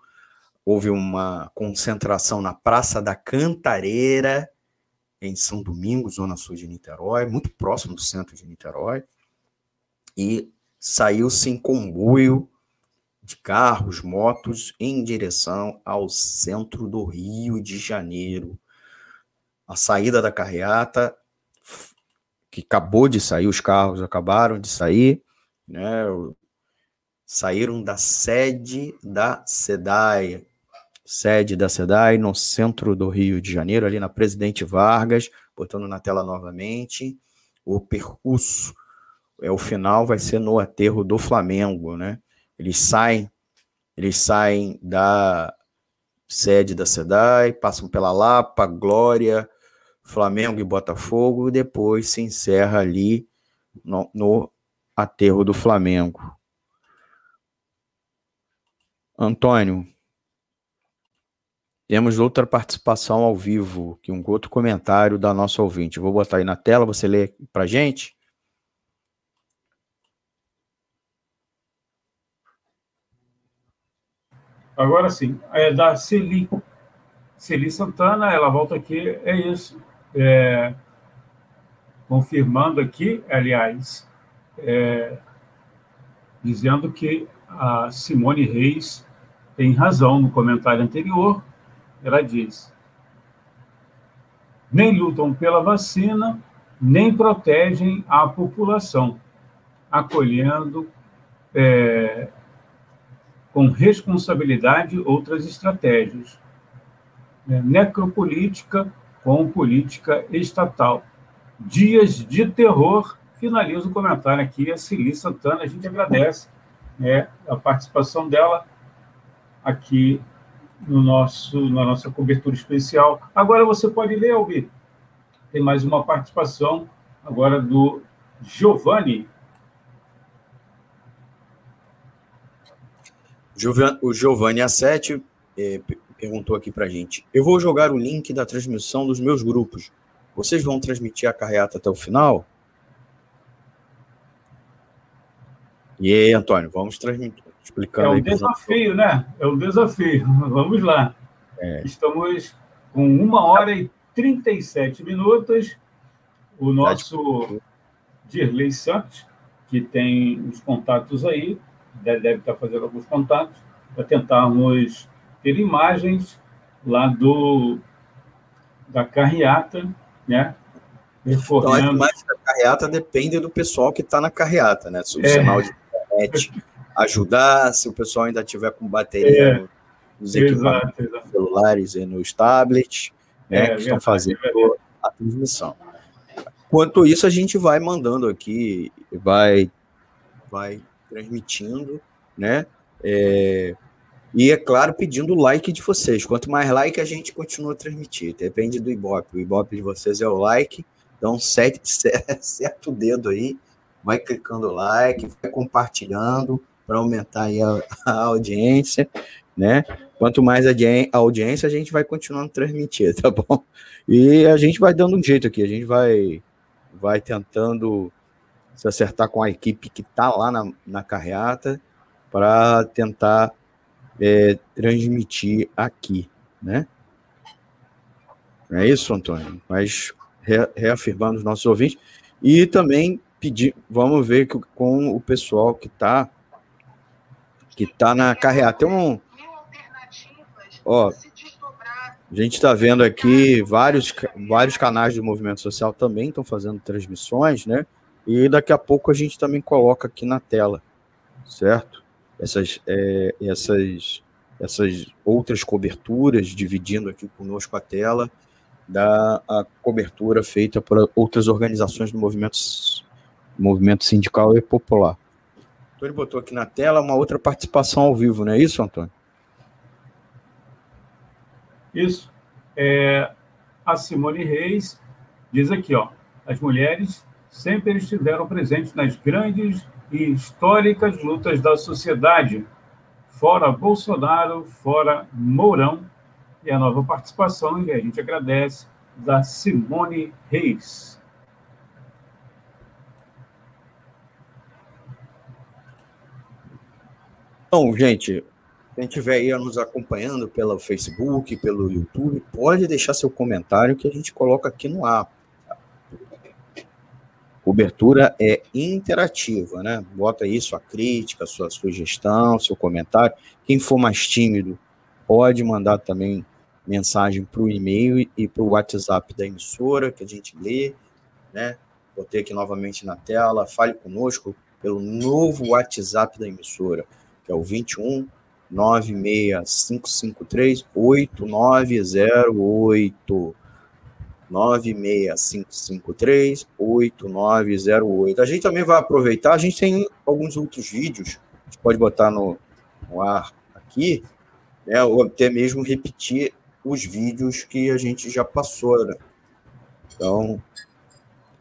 A: Houve uma concentração na Praça da Cantareira, em São Domingos, zona sul de Niterói, muito próximo do centro de Niterói. E saiu-se comboio de carros, motos em direção ao centro do Rio de Janeiro. A saída da carreata, que acabou de sair, os carros acabaram de sair, né? Saíram da sede da SEDAI, sede da SEDAI no centro do Rio de Janeiro, ali na Presidente Vargas, botando na tela novamente o percurso. É o final vai ser no aterro do Flamengo, né? Eles saem, eles saem da sede da SEDAI, passam pela Lapa, Glória, Flamengo e Botafogo, e depois se encerra ali no, no aterro do Flamengo. Antônio, temos outra participação ao vivo, que um outro comentário da nossa ouvinte. Vou botar aí na tela, você lê para gente.
B: Agora sim, é da Celi. Celi Santana, ela volta aqui, é isso. É, confirmando aqui, aliás, é, dizendo que a Simone Reis tem razão no comentário anterior. Ela diz: nem lutam pela vacina, nem protegem a população, acolhendo é, com responsabilidade outras estratégias. É, necropolítica com política estatal. Dias de terror. Finaliza o comentário aqui a Celi Santana. A gente agradece né, a participação dela aqui no nosso, na nossa cobertura especial. Agora você pode ler, Albi. Tem mais uma participação agora do Giovanni.
A: O Giovanni A7 eh, perguntou aqui para gente. Eu vou jogar o link da transmissão dos meus grupos. Vocês vão transmitir a carreata até o final? E aí, Antônio, vamos transmitir. Explicando
B: é um desafio, né? É um desafio. Vamos lá. É. Estamos com uma hora e 37 minutos. O nosso Dirley Santos, que tem os contatos aí, deve estar fazendo alguns contatos, para tentarmos ter imagens lá do da carreata, né?
A: Então, a imagem da carreata depende do pessoal que está na carreata, né? Se o é. sinal de internet ajudar, se o pessoal ainda tiver com bateria é. nos equipamentos exato, exato. celulares e nos tablets, né? É, que estão fazendo a transmissão. Quanto isso, a gente vai mandando aqui, vai, vai transmitindo, né? É, e, é claro, pedindo like de vocês. Quanto mais like, a gente continua a transmitir. Depende do Ibope. O Ibope de vocês é o like. Então, sete, certo o dedo aí. Vai clicando like, vai compartilhando para aumentar aí a, a, audiência, né? Quanto mais a audiência, a gente vai continuando a transmitir, tá bom? E a gente vai dando um jeito aqui. A gente vai, vai tentando se acertar com a equipe que está lá na, na carreata para tentar é, transmitir aqui, né? É isso, Antônio. Mas re, reafirmando os nossos ouvintes e também pedir, vamos ver que, com o pessoal que está que tá na carreata. Tem um, ó, a gente está vendo aqui vários, vários canais do movimento social também estão fazendo transmissões, né? E daqui a pouco a gente também coloca aqui na tela, certo? essas, é, essas, essas outras coberturas, dividindo aqui conosco a tela, da a cobertura feita por outras organizações do movimento, movimento sindical e popular. Então ele botou aqui na tela uma outra participação ao vivo, não é isso, Antônio?
B: Isso. É, a Simone Reis diz aqui, ó, as mulheres sempre estiveram presentes nas grandes e históricas lutas da sociedade, fora Bolsonaro, fora Mourão, e a nova participação, e a gente agradece, da Simone Reis.
A: Então, gente, quem estiver aí nos acompanhando pelo Facebook, pelo YouTube, pode deixar seu comentário que a gente coloca aqui no ar. Cobertura é interativa, né? Bota aí sua crítica, sua sugestão, seu comentário. Quem for mais tímido, pode mandar também mensagem para o e-mail e para o WhatsApp da emissora, que a gente lê, né? Botei aqui novamente na tela. Fale conosco pelo novo WhatsApp da emissora, que é o 21 96553 8908. 96553 8908. A gente também vai aproveitar, a gente tem alguns outros vídeos, a gente pode botar no, no ar aqui, né, ou até mesmo repetir os vídeos que a gente já passou. Né? Então,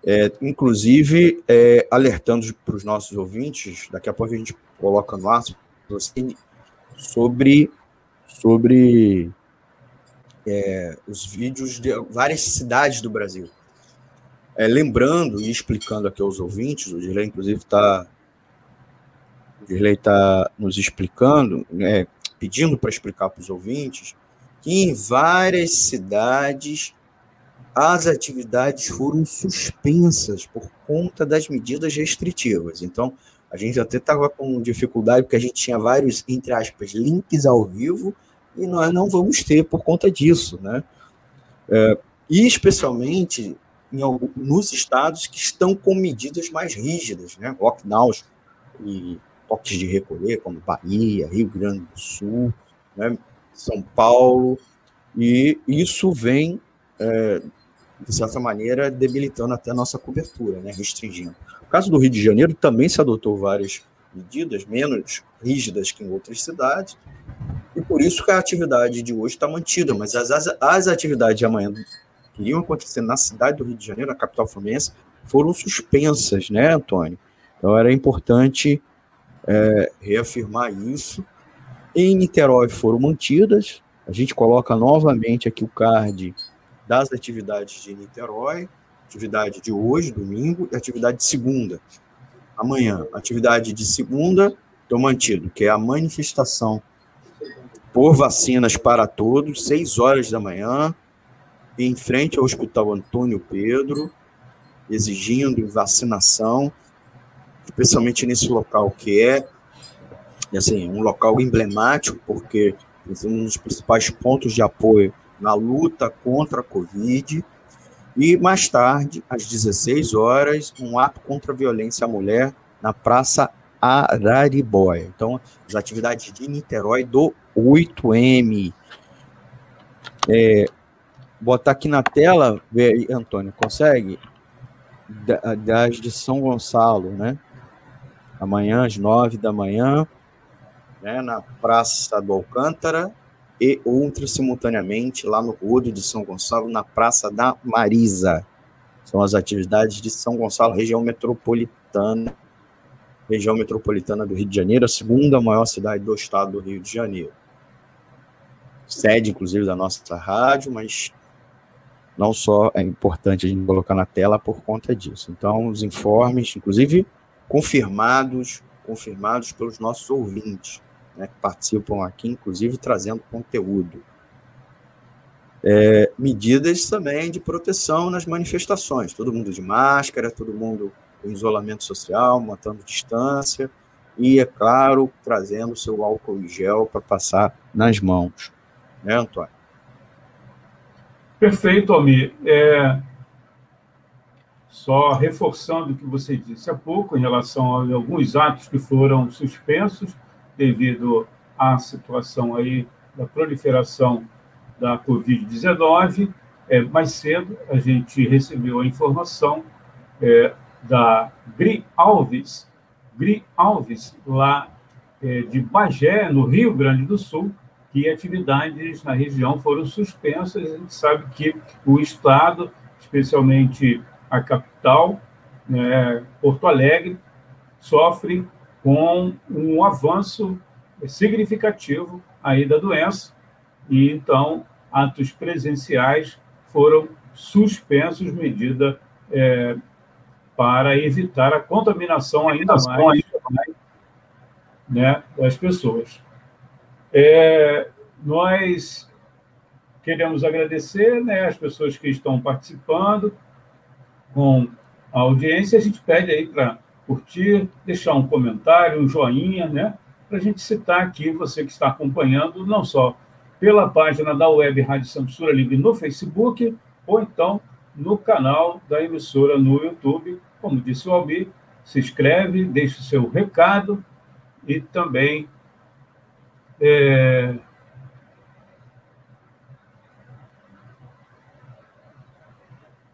A: é, inclusive, é, alertando para os nossos ouvintes, daqui a pouco a gente coloca no ar sobre, sobre é, os vídeos de várias cidades do Brasil. É, lembrando e explicando aqui aos ouvintes, o Dirley, inclusive, está está nos explicando, né, pedindo para explicar para os ouvintes, que em várias cidades as atividades foram suspensas por conta das medidas restritivas. Então, a gente até estava com dificuldade, porque a gente tinha vários, entre aspas, links ao vivo, e nós não vamos ter por conta disso, né? É, e especialmente em, nos estados que estão com medidas mais rígidas, né? Lockdowns e toques de recolher, como Bahia, Rio Grande do Sul, né? São Paulo, e isso vem, é, de certa maneira, debilitando até a nossa cobertura, né? Restringindo. No caso do Rio de Janeiro, também se adotou várias medidas menos rígidas que em outras cidades, por isso que a atividade de hoje está mantida, mas as, as, as atividades de amanhã que iriam acontecer na cidade do Rio de Janeiro, na capital fluminense, foram suspensas, né, Antônio? Então era importante é, reafirmar isso. Em Niterói foram mantidas. A gente coloca novamente aqui o card das atividades de Niterói, atividade de hoje, domingo, e atividade de segunda. Amanhã, atividade de segunda, estou mantido, que é a manifestação por vacinas para todos, 6 horas da manhã, em frente ao Hospital Antônio Pedro, exigindo vacinação, especialmente nesse local que é assim, um local emblemático, porque é um dos principais pontos de apoio na luta contra a Covid. E mais tarde, às 16 horas, um ato contra a violência à mulher na Praça Araribóia. Então, as atividades de Niterói do 8M. É, botar aqui na tela, aí, Antônio, consegue? Das de São Gonçalo, né? Amanhã, às 9 da manhã, né, na Praça do Alcântara, e outra simultaneamente lá no Rodo de São Gonçalo, na Praça da Marisa. São as atividades de São Gonçalo, região metropolitana região metropolitana do Rio de Janeiro, a segunda maior cidade do estado do Rio de Janeiro. Sede, inclusive, da nossa rádio, mas não só é importante a gente colocar na tela por conta disso. Então, os informes, inclusive, confirmados, confirmados pelos nossos ouvintes, né, que participam aqui, inclusive, trazendo conteúdo. É, medidas também de proteção nas manifestações, todo mundo de máscara, todo mundo o isolamento social, mantendo distância e, é claro, trazendo seu álcool em gel para passar nas mãos. Né, Antônio?
B: Perfeito, Almir. É, só reforçando o que você disse há pouco em relação a alguns atos que foram suspensos devido à situação aí da proliferação da Covid-19. É, mais cedo, a gente recebeu a informação é, da Gri Alves, Gri Alves, lá é, de Bagé, no Rio Grande do Sul, que atividades na região foram suspensas. A gente sabe que o Estado, especialmente a capital, né, Porto Alegre, sofre com um avanço significativo aí da doença, e então atos presenciais foram suspensos, medida é, para evitar a contaminação ainda mais né, das pessoas. É, nós queremos agradecer né, as pessoas que estão participando com a audiência. A gente pede aí para curtir, deixar um comentário, um joinha, né, para a gente citar aqui você que está acompanhando, não só pela página da Web Rádio Censura Livre no Facebook, ou então no canal da emissora no YouTube. Como disse o Almir, se inscreve, deixe o seu recado e também é,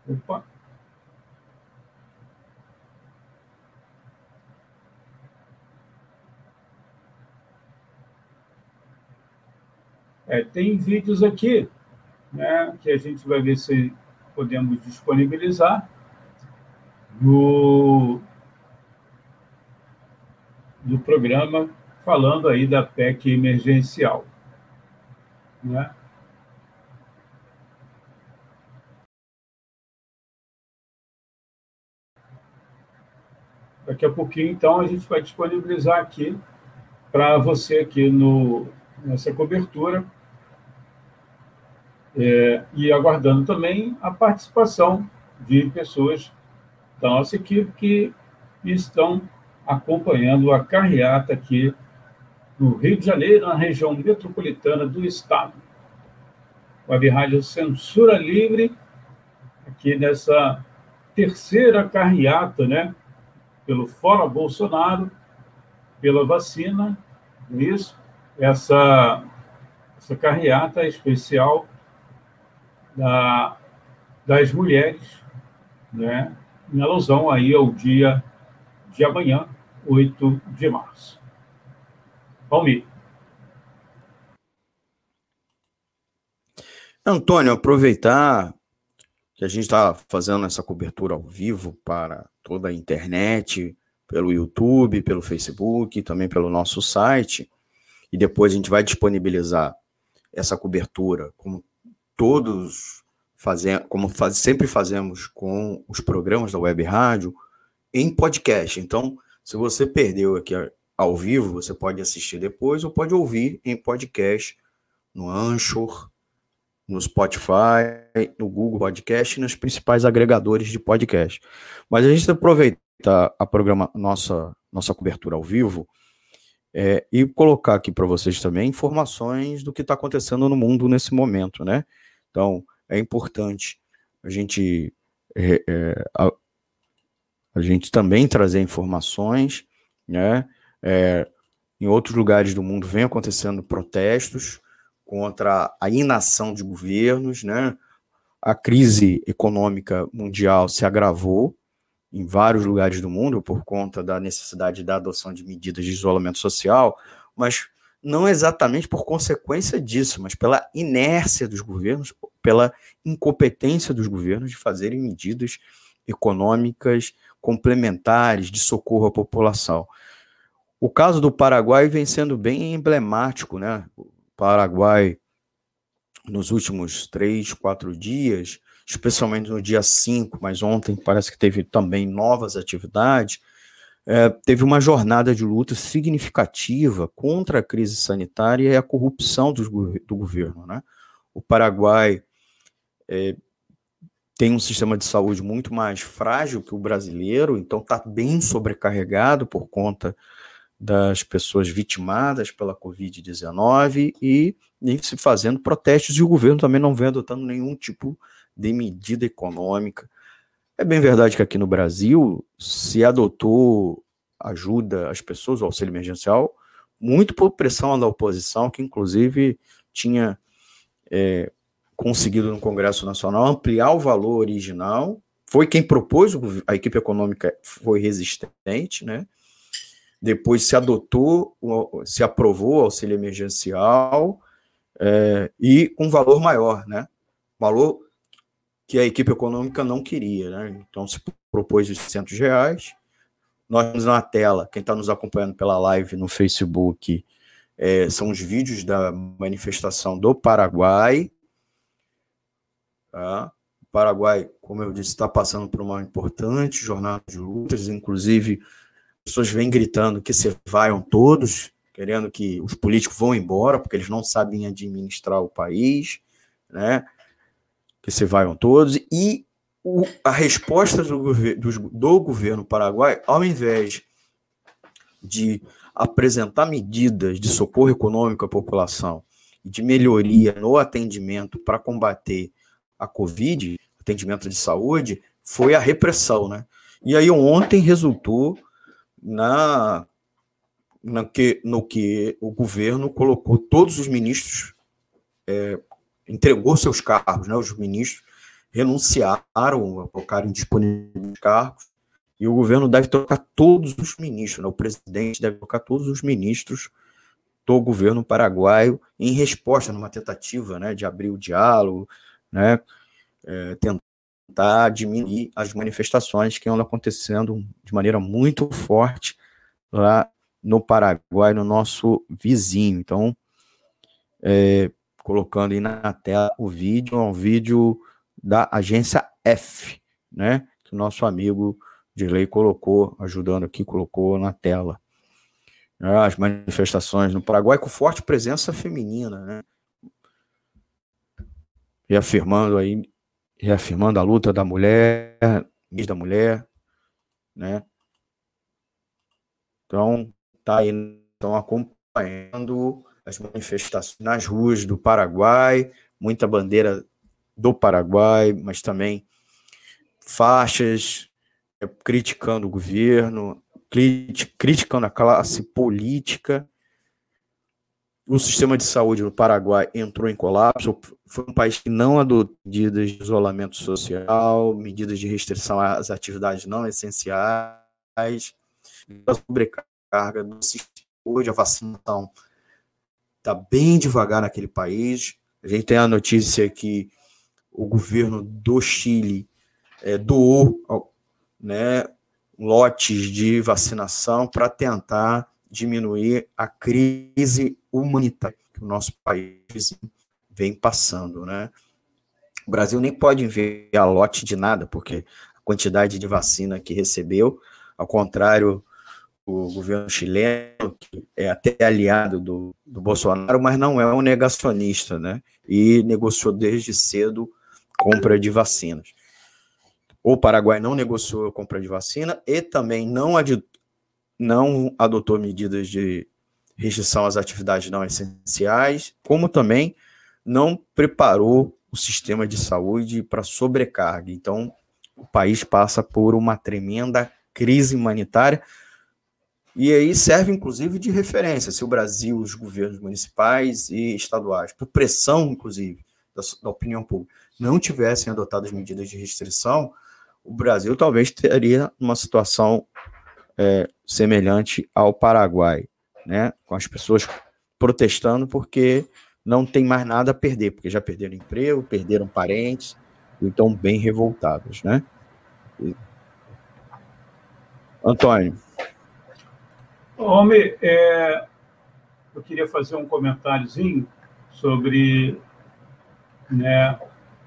B: Opa. É, tem vídeos aqui né, que a gente vai ver se podemos disponibilizar do, do programa falando aí da PEC emergencial. Né? Daqui a pouquinho, então, a gente vai disponibilizar aqui para você aqui no, nessa cobertura é, e aguardando também a participação de pessoas da nossa equipe que estão acompanhando a carreata aqui no Rio de Janeiro, na região metropolitana do estado. Web Rádio Censura Livre, aqui nessa terceira carreata, né? Pelo Fora Bolsonaro, pela vacina, isso, essa, essa carreata especial da, das mulheres, né, em alusão aí ao dia de amanhã, 8 de março. Palmir.
A: Antônio, aproveitar que a gente está fazendo essa cobertura ao vivo para toda a internet, pelo YouTube, pelo Facebook, também pelo nosso site, e depois a gente vai disponibilizar essa cobertura como todos fazem, como faz, sempre fazemos com os programas da web rádio, em podcast. Então, se você perdeu aqui ao vivo, você pode assistir depois ou pode ouvir em podcast no Anchor, no Spotify, no Google Podcast e nos principais agregadores de podcast. Mas a gente aproveita a programa nossa nossa cobertura ao vivo é, e colocar aqui para vocês também informações do que está acontecendo no mundo nesse momento, né? Então, é importante a gente, é, é, a, a, gente também trazer informações, né? É, em outros lugares do mundo vem acontecendo protestos contra a inação de governos, né? A crise econômica mundial se agravou em vários lugares do mundo por conta da necessidade da adoção de medidas de isolamento social, mas não exatamente por consequência disso, mas pela inércia dos governos, pela incompetência dos governos de fazerem medidas econômicas complementares de socorro à população. O caso do Paraguai vem sendo bem emblemático, né? O Paraguai, nos últimos três, quatro dias, especialmente no dia 5, mas ontem parece que teve também novas atividades, é, teve uma jornada de luta significativa contra a crise sanitária e a corrupção do, do governo. Né? O Paraguai é, tem um sistema de saúde muito mais frágil que o brasileiro, então está bem sobrecarregado por conta das pessoas vitimadas pela Covid-19 e, e se fazendo protestos, e o governo também não vem adotando nenhum tipo de medida econômica. É bem verdade que aqui no Brasil se adotou ajuda às pessoas, o auxílio emergencial, muito por pressão da oposição, que inclusive tinha é, conseguido no Congresso Nacional ampliar o valor original. Foi quem propôs, a equipe econômica foi resistente, né? Depois se adotou, se aprovou o auxílio emergencial é, e com valor maior, né? Valor que a equipe econômica não queria. Né? Então se propôs os 600 reais. Nós temos na tela, quem está nos acompanhando pela live no Facebook, é, são os vídeos da manifestação do Paraguai. Tá? O Paraguai, como eu disse, está passando por uma importante jornada de lutas, inclusive pessoas vêm gritando que se vaiam todos, querendo que os políticos vão embora, porque eles não sabem administrar o país, né? Que se vaiam todos. E o, a resposta do, do, do governo paraguai, ao invés de apresentar medidas de socorro econômico à população e de melhoria no atendimento para combater a Covid, atendimento de saúde, foi a repressão, né? E aí ontem resultou na, na que, no que o governo colocou todos os ministros, é, entregou seus cargos, né? Os ministros renunciaram a colocar disponíveis cargos e o governo deve trocar todos os ministros, né? o presidente deve trocar todos os ministros do governo paraguaio em resposta numa tentativa né, de abrir o diálogo, né, é, tentar diminuir as manifestações que andam acontecendo de maneira muito forte lá no Paraguai, no nosso vizinho. Então, é, colocando aí na tela o vídeo, é um vídeo da agência F, né, que o nosso amigo Dirley colocou, ajudando aqui, colocou na tela. Né, as manifestações no Paraguai com forte presença feminina, né? Reafirmando aí, reafirmando a luta da mulher, da mulher, né? Então, tá aí, estão acompanhando as manifestações nas ruas do Paraguai, muita bandeira do Paraguai, mas também faixas é, criticando o governo, criticando a classe política. O sistema de saúde no Paraguai entrou em colapso. Foi um país que não adotou medidas de isolamento social, medidas de restrição às atividades não essenciais, a sobrecarga do sistema. Hoje a vacinação está bem devagar naquele país. A gente tem a notícia que o governo do Chile é, doou né, lotes de vacinação para tentar diminuir a crise humanitária que o nosso país vem passando, né? O Brasil nem pode enviar lote de nada, porque a quantidade de vacina que recebeu, ao contrário o governo chileno, que é até aliado do, do Bolsonaro, mas não é um negacionista, né? E negociou desde cedo compra de vacinas. O Paraguai não negociou a compra de vacina e também não, não adotou medidas de restrição às atividades não essenciais, como também não preparou o sistema de saúde para sobrecarga. Então, o país passa por uma tremenda crise humanitária e aí serve inclusive de referência se o Brasil, os governos municipais e estaduais, por pressão inclusive da, da opinião pública, não tivessem adotado as medidas de restrição, o Brasil talvez teria uma situação é, semelhante ao Paraguai, né? Com as pessoas protestando porque não tem mais nada a perder, porque já perderam emprego, perderam parentes, então bem revoltados, né? Antônio.
B: Homem, é, eu queria fazer um comentáriozinho sobre né,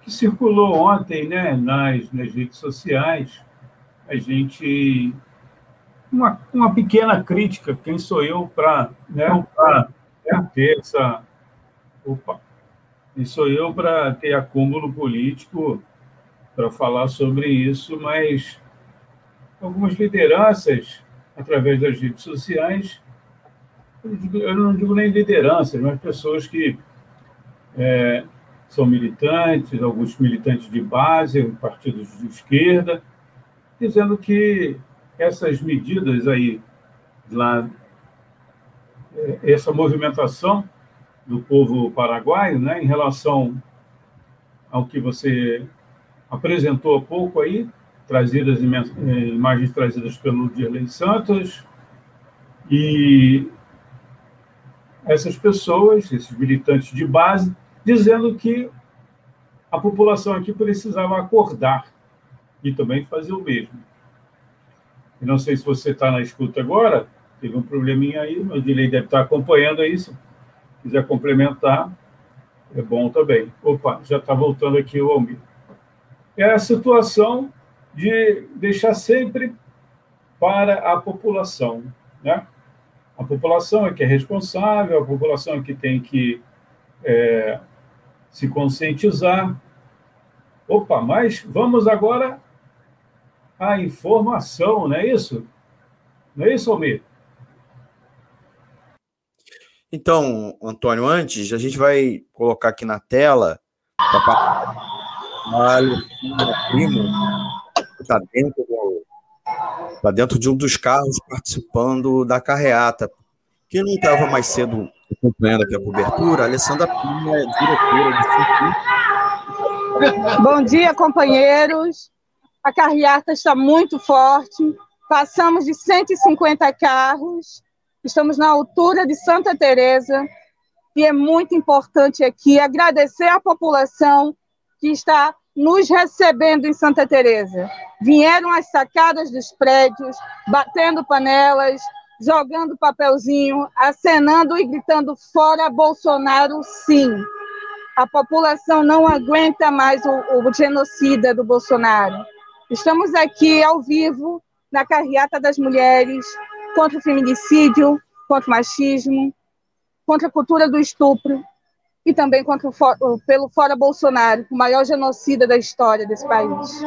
B: que circulou ontem né, nas, nas redes sociais, a gente. Uma, uma pequena crítica, quem sou eu para né, ter essa. Opa! Quem sou eu para ter acúmulo político para falar sobre isso, mas algumas lideranças, através das redes sociais, eu não digo nem lideranças, mas pessoas que é, são militantes, alguns militantes de base, partidos de esquerda, dizendo que essas medidas aí, lá, é, essa movimentação do povo paraguaio, né, em relação ao que você apresentou há pouco aí, trazidas é, imagens trazidas pelo Dirley Santos, e essas pessoas, esses militantes de base, dizendo que a população aqui precisava acordar e também fazer o mesmo. Não sei se você está na escuta agora, teve um probleminha aí, mas o Dilei deve estar acompanhando isso. Se quiser complementar, é bom também. Opa, já está voltando aqui o Almir. É a situação de deixar sempre para a população, né? A população é que é responsável, a população é que tem que é, se conscientizar. Opa, mas vamos agora à informação, não é isso? Não é isso, Almir?
A: Então, Antônio, antes, a gente vai colocar aqui na tela a Primo, que está dentro, tá dentro de um dos carros participando da carreata. Quem não estava mais cedo acompanhando aqui a cobertura, a Alessandra Primo é diretora do
D: circuito. Bom dia, companheiros. A carreata está muito forte. Passamos de 150 carros Estamos na altura de Santa Teresa e é muito importante aqui agradecer à população que está nos recebendo em Santa Teresa. Vieram às sacadas dos prédios, batendo panelas, jogando papelzinho, acenando e gritando fora Bolsonaro, sim. A população não aguenta mais o, o genocida do Bolsonaro. Estamos aqui ao vivo na carreata das mulheres, contra o feminicídio, contra o machismo, contra a cultura do estupro e também contra o, pelo Fora Bolsonaro, o maior genocida da história desse país.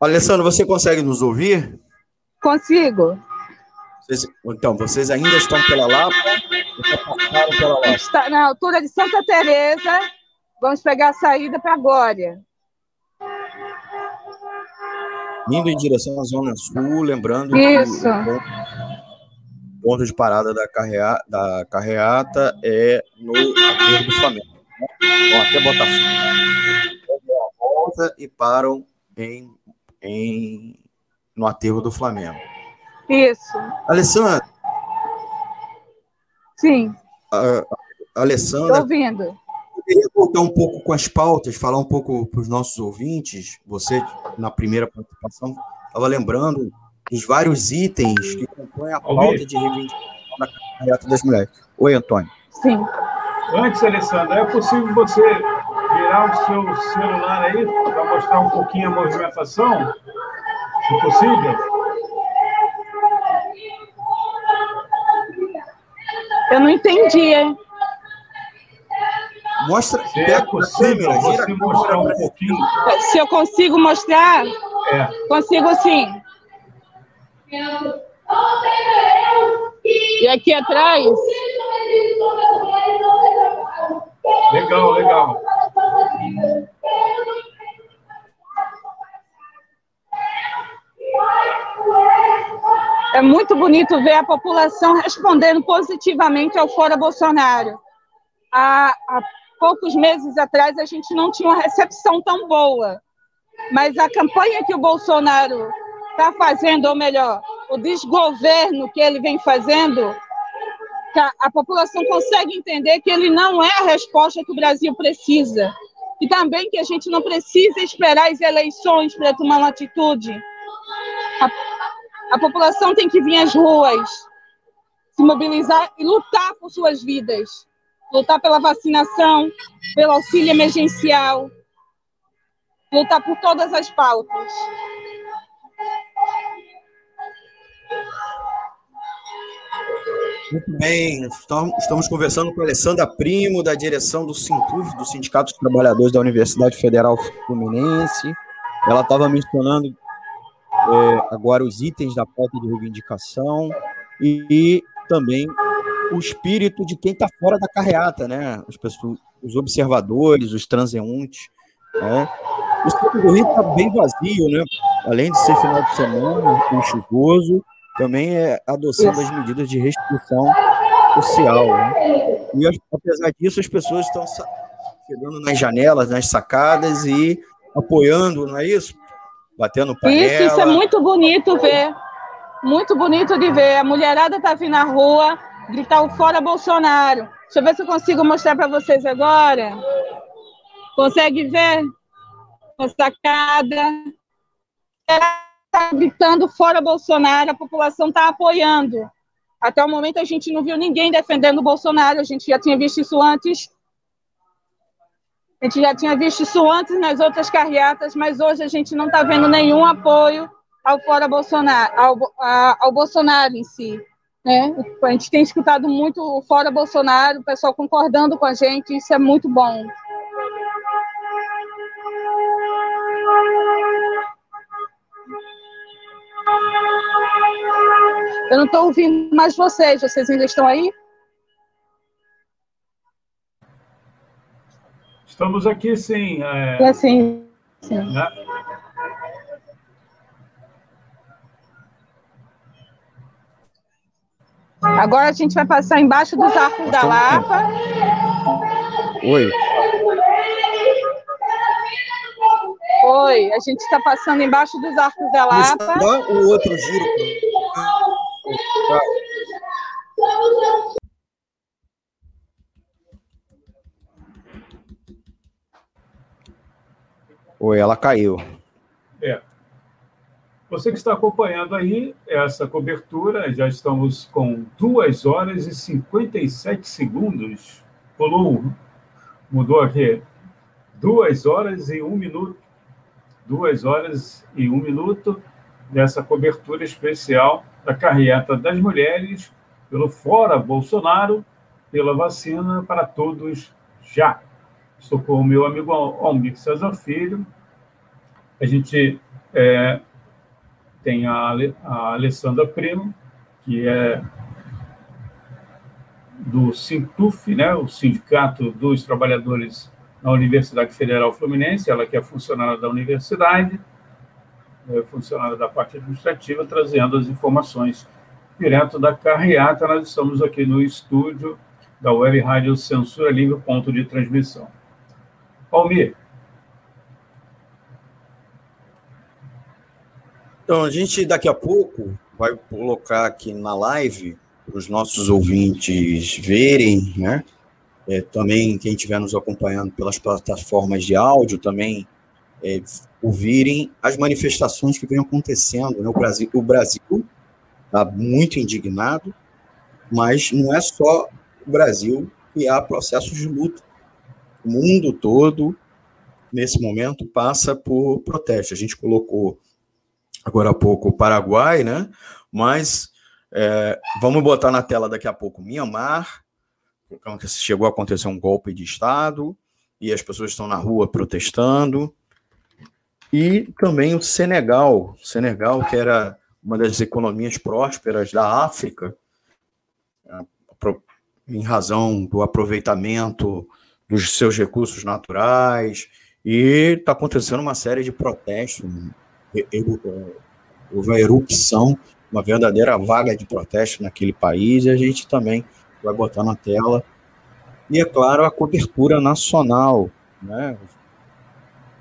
A: Alessandro, você consegue nos ouvir?
D: Consigo.
A: Vocês, então, vocês ainda estão pela Lapa?
D: Está na altura de Santa Teresa. Vamos pegar a saída para Glória
A: indo em direção à Zona Sul, lembrando
D: Isso. que
A: o ponto de parada da, carrea, da carreata é no aterro do Flamengo. Né? Vão até Botafogo, volta e param em, em, no aterro do Flamengo.
D: Isso.
A: Alessandra.
D: Sim.
A: A, a Alessandra. Estou
D: ouvindo
A: queria voltar um pouco com as pautas, falar um pouco para os nossos ouvintes. Você, na primeira participação, estava lembrando dos vários itens que compõem a pauta de reivindicação da carreata das mulheres. Oi, Antônio.
D: Sim.
B: Antes, Alessandra, é possível você virar o seu celular aí para mostrar um pouquinho a movimentação? Se possível.
D: Eu não entendi, hein?
A: Mostra, Se é possível, câmera, você mostrar um pouquinho.
D: Se eu consigo mostrar?
B: É.
D: Consigo sim. E aqui atrás?
B: Legal, legal.
D: É muito bonito ver a população respondendo positivamente ao Fora Bolsonaro. A, a poucos meses atrás a gente não tinha uma recepção tão boa. Mas a campanha que o Bolsonaro está fazendo, ou melhor, o desgoverno que ele vem fazendo, a população consegue entender que ele não é a resposta que o Brasil precisa. E também que a gente não precisa esperar as eleições para tomar uma atitude. A, a população tem que vir às ruas, se mobilizar e lutar por suas vidas lutar pela vacinação, pelo auxílio emergencial, lutar por todas as pautas.
A: Muito bem, estamos conversando com a Alessandra Primo, da direção do Sintuf, do Sindicato dos Trabalhadores da Universidade Federal Fluminense. Ela estava mencionando é, agora os itens da pauta de reivindicação e, e também o espírito de quem está fora da carreata, né? Os, pessoas, os observadores, os transeuntes. Né? O centro do Rio está bem vazio, né? Além de ser final de semana, um chuvoso, também é adoção das medidas de restrição social. Né? E apesar disso, as pessoas estão chegando nas janelas, nas sacadas e apoiando, não é isso? Batendo panela.
D: Isso, isso é muito bonito ver. Muito bonito de ver. A mulherada tá vindo na rua, gritar o fora Bolsonaro. Deixa eu ver se eu consigo mostrar para vocês agora. Consegue ver? sacada. Está gritando fora Bolsonaro, a população está apoiando. Até o momento a gente não viu ninguém defendendo o Bolsonaro, a gente já tinha visto isso antes. A gente já tinha visto isso antes nas outras carreatas, mas hoje a gente não está vendo nenhum apoio ao fora Bolsonaro, ao, ao Bolsonaro em si. Né? A gente tem escutado muito o fora Bolsonaro, o pessoal concordando com a gente, isso é muito bom. Eu não estou ouvindo mais vocês, vocês ainda estão aí?
B: Estamos aqui, sim.
D: É, é sim. sim. Né? Agora a gente vai passar embaixo dos arcos da Lapa.
A: Oi.
D: Oi, a gente está passando embaixo dos arcos da Lapa.
A: Dá o outro giro. Oi, ela caiu.
B: É. Você que está acompanhando aí essa cobertura, já estamos com 2 horas e 57 segundos. Pulou, mudou aqui. 2 horas e 1 um minuto. 2 horas e 1 um minuto dessa cobertura especial da carreata das mulheres pelo Fora Bolsonaro, pela vacina para todos já. Estou com o meu amigo Almir César Filho. A gente é, tem a, a Alessandra Primo, que é do Sintuf, né, o Sindicato dos Trabalhadores na Universidade Federal Fluminense, ela que é funcionária da universidade, é funcionária da parte administrativa, trazendo as informações direto da carreata. Nós estamos aqui no estúdio da Web Rádio Censura Livre, ponto de transmissão. Almir.
A: Então, a gente daqui a pouco vai colocar aqui na live para os nossos ouvintes verem, né? É, também quem estiver nos acompanhando pelas plataformas de áudio também é, ouvirem as manifestações que vêm acontecendo. Né? Brasil o Brasil está muito indignado, mas não é só o Brasil que há processos de luta. O mundo todo, nesse momento, passa por protesto. A gente colocou agora há pouco o Paraguai, né? mas é, vamos botar na tela daqui a pouco Mianmar, que chegou a acontecer um golpe de Estado, e as pessoas estão na rua protestando. E também o Senegal, Senegal que era uma das economias prósperas da África, em razão do aproveitamento dos seus recursos naturais, e está acontecendo uma série de protestos. Houve uma erupção, uma verdadeira vaga de protesto naquele país, e a gente também vai botar na tela. E, é claro, a cobertura nacional, né?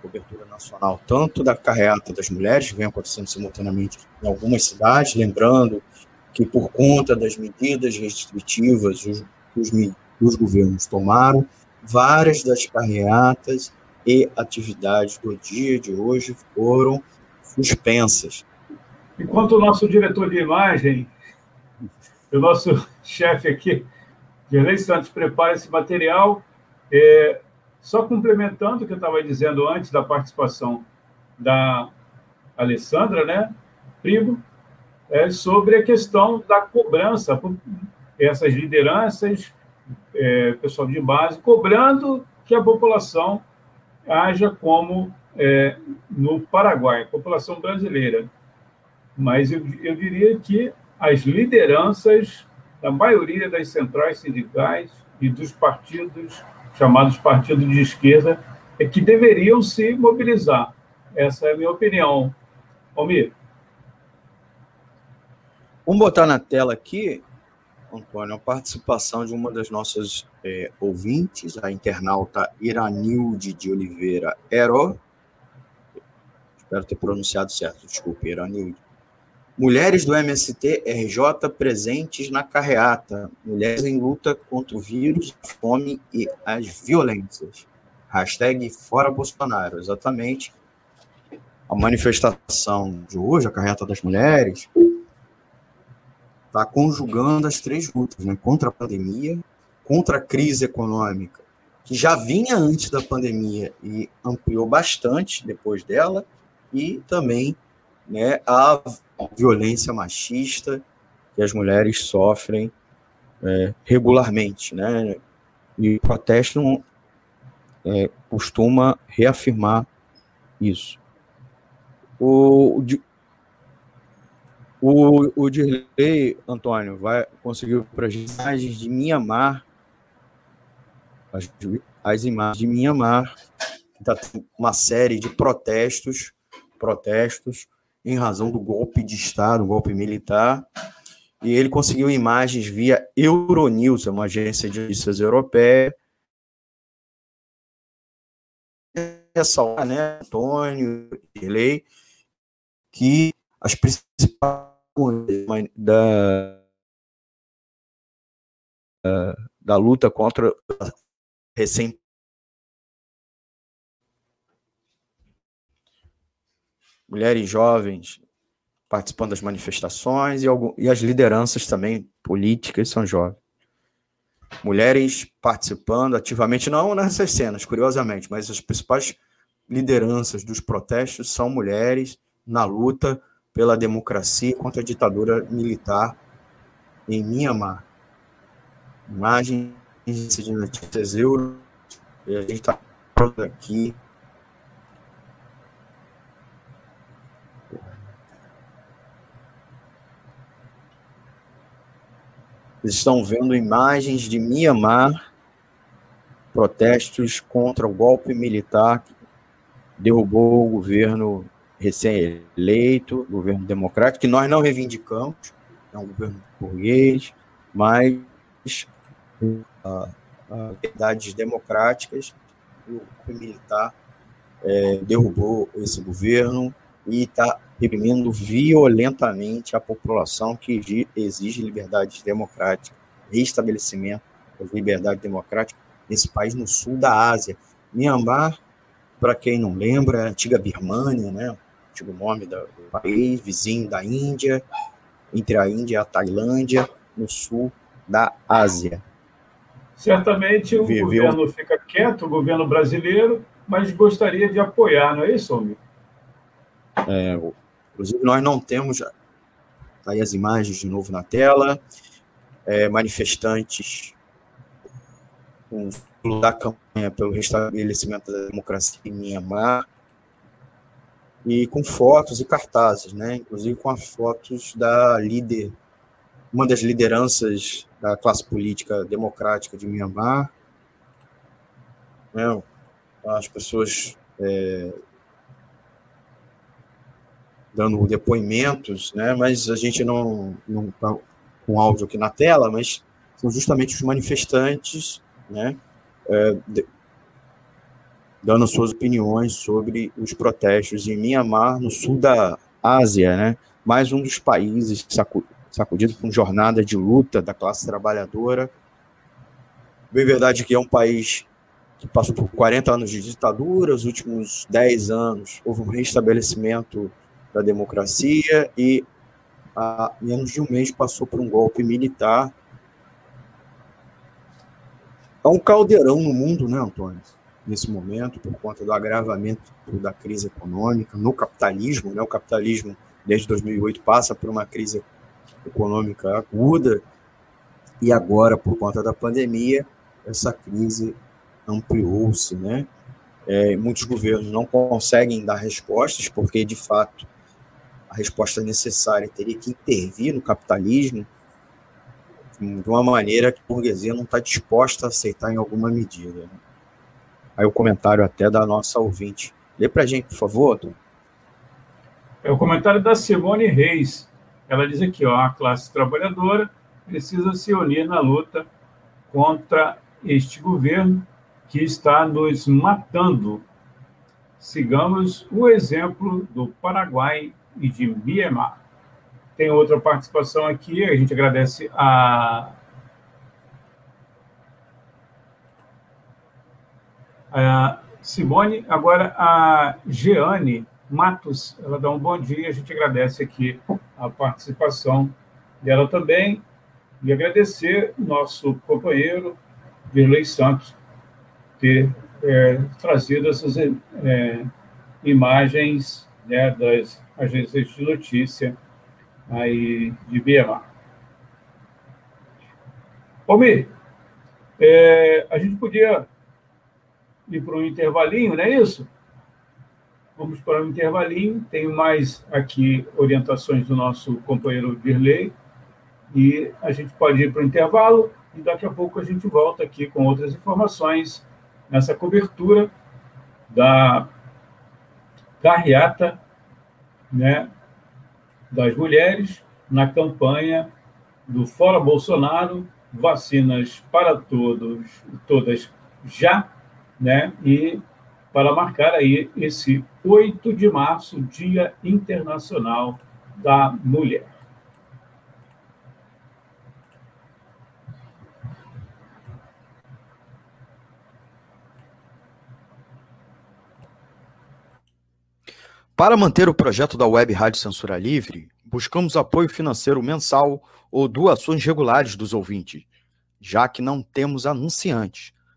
A: cobertura nacional, tanto da carreata das mulheres, que vem acontecendo simultaneamente em algumas cidades, lembrando que por conta das medidas restritivas que os, os governos tomaram, várias das carreatas e atividades do dia de hoje foram suspensas.
B: Enquanto o nosso diretor de imagem, o nosso chefe aqui, Gerlei Santos, prepara esse material, é, só complementando o que eu estava dizendo antes da participação da Alessandra, né, primo, é sobre a questão da cobrança, essas lideranças, é, pessoal de base, cobrando que a população haja como é, no Paraguai, a população brasileira. Mas eu, eu diria que as lideranças da maioria das centrais sindicais e dos partidos chamados partidos de esquerda, é que deveriam se mobilizar. Essa é a minha opinião. Almir.
A: Vamos botar na tela aqui, Antônio, a participação de uma das nossas é, ouvintes, a internauta Iranilde de Oliveira Ero. Espero ter pronunciado certo, desculpe, Iranilde. Mulheres do MST RJ presentes na carreata. Mulheres em luta contra o vírus, a fome e as violências. Hashtag Fora Bolsonaro. Exatamente a manifestação de hoje, a carreta das mulheres, está conjugando as três lutas, né? Contra a pandemia, contra a crise econômica, que já vinha antes da pandemia e ampliou bastante depois dela, e também né, a violência machista que as mulheres sofrem é, regularmente, né? E o protesto é, costuma reafirmar isso. O, o, o Dirley, Antônio, vai conseguir para as imagens de Mianmar, as, as imagens de Mianmar, está uma série de protestos, protestos em razão do golpe de Estado, golpe militar, e ele conseguiu imagens via Euronews, é uma agência de notícias europeia, ressaltar, né, Antônio Dirley, que as principais da, da luta contra recém mulheres jovens participando das manifestações e, algum, e as lideranças também políticas são jovens. Mulheres participando ativamente, não nessas cenas, curiosamente, mas as principais lideranças dos protestos são mulheres na luta pela democracia contra a ditadura militar em Mianmar. Imagens de notícias euro, e a gente está aqui estão vendo imagens de Mianmar, protestos contra o golpe militar que derrubou o governo recém-eleito, governo democrático, que nós não reivindicamos, é um governo burguês, mas uh, democráticas, o militar é, derrubou esse governo e está reprimindo violentamente a população que exige liberdades democráticas, restabelecimento das liberdades democráticas nesse país no sul da Ásia. Myanmar, para quem não lembra, é a antiga Birmânia, né? Antigo nome do país, vizinho da Índia, entre a Índia e a Tailândia, no sul da Ásia.
B: Certamente o Viveu... governo fica quieto, o governo brasileiro, mas gostaria de apoiar, não é isso, Almir?
A: É, inclusive, nós não temos. Tá aí as imagens de novo na tela. É, manifestantes com da campanha pelo restabelecimento da democracia em Mianmar e com fotos e cartazes, né? Inclusive com as fotos da líder, uma das lideranças da classe política democrática de Mianmar, né? As pessoas é, dando depoimentos, né? Mas a gente não não tá com áudio aqui na tela, mas são justamente os manifestantes, né? É, dando suas opiniões sobre os protestos em Myanmar, no sul da Ásia, né? Mais um dos países sacudido com jornada de luta da classe trabalhadora. Bem verdade que é um país que passou por 40 anos de ditadura, os últimos 10 anos houve um restabelecimento da democracia e há menos de um mês passou por um golpe militar. É um caldeirão no mundo, né, Antônio? Nesse momento, por conta do agravamento da crise econômica, no capitalismo, né? O capitalismo, desde 2008, passa por uma crise econômica aguda e agora, por conta da pandemia, essa crise ampliou-se, né? É, muitos governos não conseguem dar respostas porque, de fato, a resposta necessária teria que intervir no capitalismo de uma maneira que a burguesia não está disposta a aceitar em alguma medida. Né? Aí o comentário até da nossa ouvinte. Lê para a gente, por favor. Tom.
B: É o comentário da Simone Reis. Ela diz aqui, ó, a classe trabalhadora precisa se unir na luta contra este governo que está nos matando. Sigamos o exemplo do Paraguai e de Mianmar. Tem outra participação aqui, a gente agradece a, Simone, agora a Jeane, Matos, ela dá um bom dia, a gente agradece aqui a participação dela também e agradecer nosso companheiro Virley Santos ter é, trazido essas é, imagens né, das agências de notícia aí de BMA. Almir, é, a gente podia ir para um intervalinho, não é isso? Vamos para um intervalinho. Tenho mais aqui orientações do nosso companheiro Virley. E a gente pode ir para o intervalo e daqui a pouco a gente volta aqui com outras informações nessa cobertura da carreata né, das mulheres na campanha do Fora Bolsonaro, vacinas para todos, todas já, né? E para marcar aí esse 8 de março, Dia Internacional da Mulher.
A: Para manter o projeto da Web Rádio Censura Livre, buscamos apoio financeiro mensal ou doações regulares dos ouvintes, já que não temos anunciantes,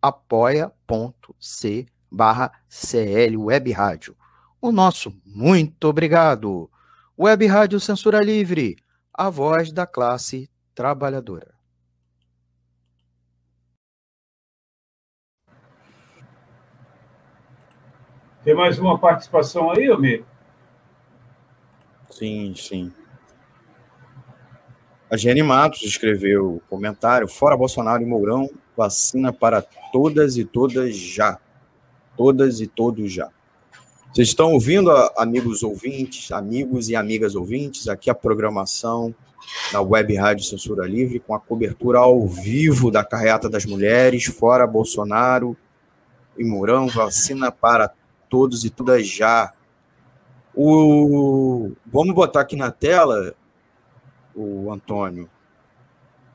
A: apoia.c barra CL Web Rádio. O nosso muito obrigado. Web Rádio Censura Livre, a voz da classe trabalhadora.
B: Tem mais uma participação aí, Almir?
A: Sim, sim. A Jenny Matos escreveu comentário: Fora Bolsonaro e Mourão, vacina para todas e todas já. Todas e todos já. Vocês estão ouvindo, amigos ouvintes, amigos e amigas ouvintes, aqui a programação da Web Rádio Censura Livre, com a cobertura ao vivo da Carreata das Mulheres, fora Bolsonaro e Mourão, vacina para todos e todas já. O... Vamos botar aqui na tela, o Antônio,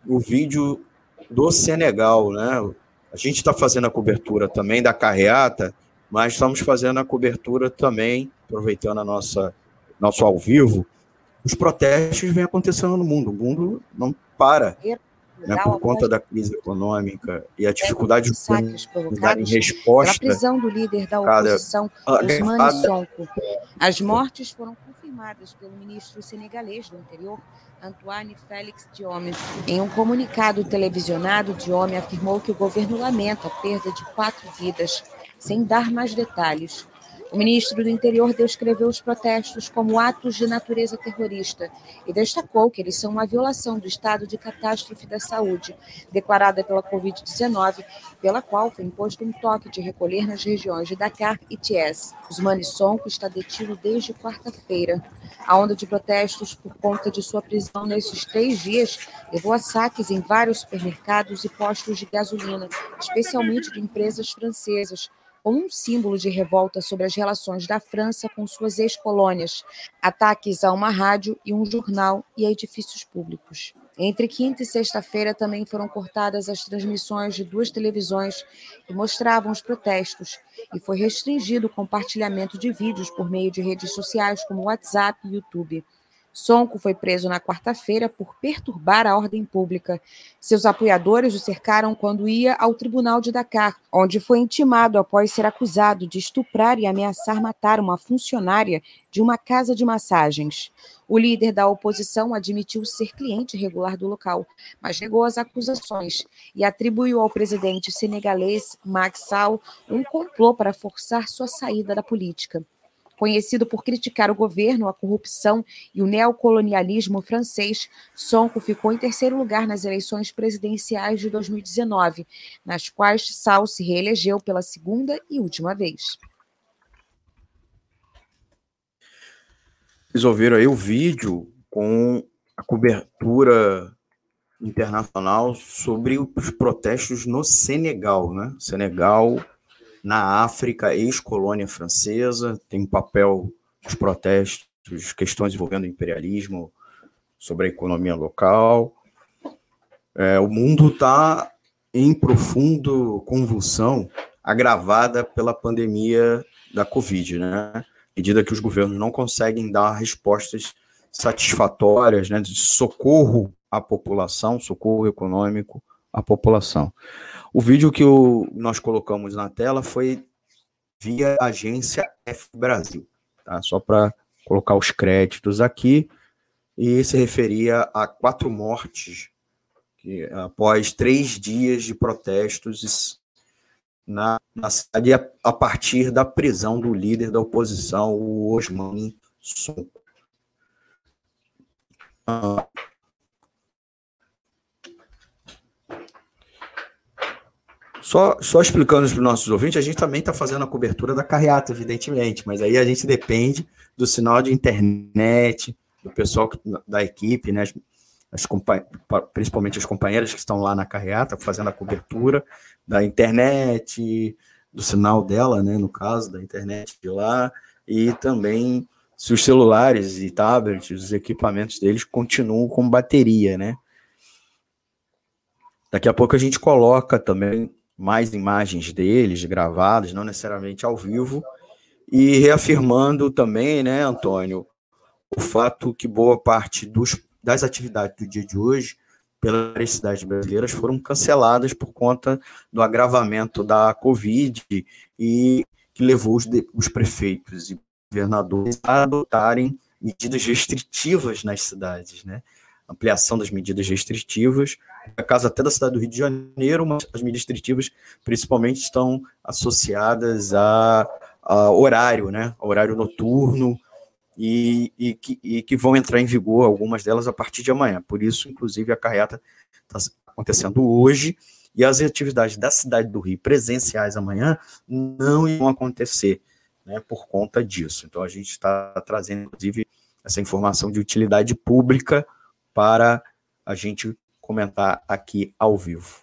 A: o vídeo do Senegal, né? A gente está fazendo a cobertura também da carreata, mas estamos fazendo a cobertura também, aproveitando a nossa nosso ao vivo. Os protestos vêm acontecendo no mundo, o mundo não para né, por conta da crise econômica e a dificuldade de dar em resposta. A
K: prisão do líder da oposição, Ousmane Sonko. As mortes foram confirmadas pelo ministro senegalês do interior, Antoine Félix Diome. Em um comunicado televisionado, Diome afirmou que o governo lamenta a perda de quatro vidas, sem dar mais detalhes. O ministro do Interior descreveu os protestos como atos de natureza terrorista e destacou que eles são uma violação do estado de catástrofe da saúde, declarada pela Covid-19, pela qual foi imposto um toque de recolher nas regiões de Dakar e Thiès. Osmane Sonko está detido desde quarta-feira. A onda de protestos por conta de sua prisão nesses três dias levou a saques em vários supermercados e postos de gasolina, especialmente de empresas francesas, como um símbolo de revolta sobre as relações da França com suas ex-colônias, ataques a uma rádio e um jornal e a edifícios públicos. Entre quinta e sexta-feira também foram cortadas as transmissões de duas televisões que mostravam os protestos e foi restringido o compartilhamento de vídeos por meio de redes sociais como WhatsApp e YouTube. Sonko foi preso na quarta-feira por perturbar a ordem pública. Seus apoiadores o cercaram quando ia ao tribunal de Dakar, onde foi intimado após ser acusado de estuprar e ameaçar matar uma funcionária de uma casa de massagens. O líder da oposição admitiu ser cliente regular do local, mas negou as acusações e atribuiu ao presidente senegalês Macky Sall um complô para forçar sua saída da política. Conhecido por criticar o governo, a corrupção e o neocolonialismo francês, Sonko ficou em terceiro lugar nas eleições presidenciais de 2019, nas quais Sall se reelegeu pela segunda e última vez.
A: vocês ouviram aí o vídeo com a cobertura internacional sobre os protestos no Senegal, né? Senegal, na África, ex-colônia francesa, tem um papel dos protestos, questões envolvendo o imperialismo, sobre a economia local. É, o mundo está em profundo convulsão, agravada pela pandemia da Covid, né? À medida que os governos não conseguem dar respostas satisfatórias, né, de socorro à população, socorro econômico à população. O vídeo que o, nós colocamos na tela foi via agência F Brasil, tá? Só para colocar os créditos aqui e se referia a quatro mortes que, após três dias de protestos na, na cidade a, a, partir da prisão do líder da oposição, o Osmani Sonko. Ah, Só, só explicando para os nossos ouvintes, a gente também está fazendo a cobertura da carreata, evidentemente, mas aí a gente depende do sinal de internet, do pessoal da equipe, né? As, as principalmente as companheiras que estão lá na carreata fazendo a cobertura da internet, do sinal dela, né? No caso, da internet de lá, e também se os celulares e tablets, os equipamentos deles continuam com bateria, né? Daqui a pouco a gente coloca também mais imagens deles gravadas, não necessariamente ao vivo, e reafirmando também, né, Antônio, o fato que boa parte dos, das atividades do dia de hoje pelas cidades brasileiras foram canceladas por conta do agravamento da Covid e que levou os, os prefeitos e governadores a adotarem medidas restritivas nas cidades, né? Ampliação das medidas restritivas, no caso até da cidade do Rio de Janeiro, mas as medidas principalmente estão associadas a, a horário, né? A horário noturno, e, e, que, e, que, vão entrar em vigor, algumas delas, a partir de amanhã. Por isso, inclusive, a carreata está acontecendo hoje e as atividades da cidade do Rio presenciais amanhã não iam acontecer né, por conta disso. Então, a gente está trazendo, inclusive, essa informação de utilidade pública para a gente comentar aqui ao vivo.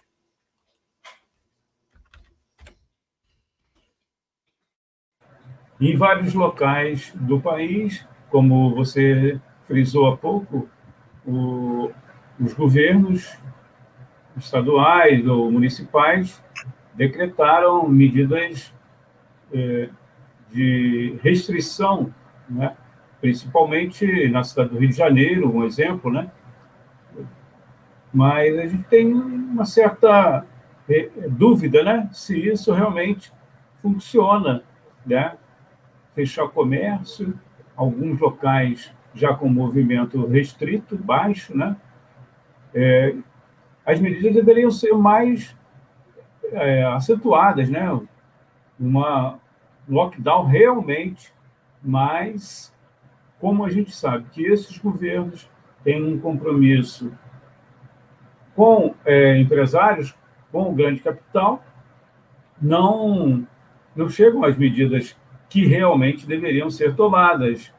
B: Em vários locais do país, como você frisou há pouco, o, os governos estaduais ou municipais decretaram medidas eh, de restrição, né? principalmente na cidade do Rio de Janeiro, um exemplo, né? Mas a gente tem uma certa eh, dúvida né? se isso realmente funciona. Né? fechar comércio, alguns locais já com movimento restrito, baixo, né? É, as medidas deveriam ser mais é, acentuadas, né? Uma lockdown realmente mais, como a gente sabe que esses governos têm um compromisso com é, empresários, com o grande capital, não não chegam às medidas que realmente deveriam ser tomadas.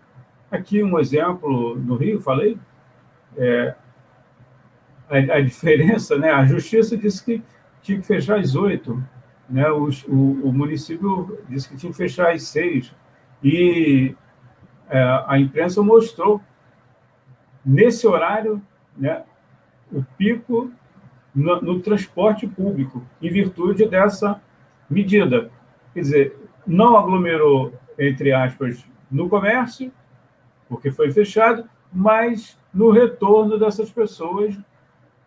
B: Aqui um exemplo no Rio, falei, é, a, a, diferença, né? A justiça disse que tinha que fechar às oito, né? O, o, o, município disse que tinha que fechar às seis e é, a imprensa mostrou nesse horário, né? O pico no, no transporte público em virtude dessa medida. Quer dizer, não aglomerou, entre aspas, no comércio, porque foi fechado, mas no retorno dessas pessoas,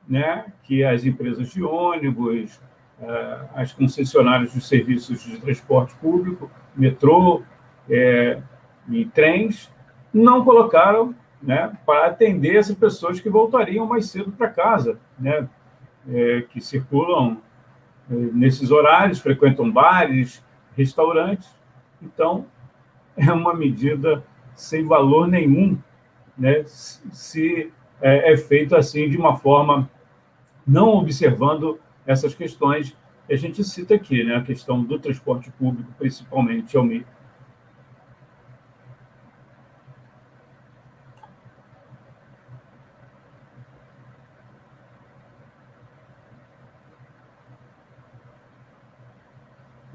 B: né, que as empresas de ônibus, eh, as concessionárias de serviços de transporte público, metrô é, e trens, não colocaram né, para atender essas pessoas que voltariam mais cedo para casa, né, é, que circulam nesses horários, frequentam bares, restaurantes. Então, é uma medida sem valor nenhum, né, se é, é feito assim de uma forma não observando essas questões que a gente cita aqui, né, a questão do transporte público, principalmente,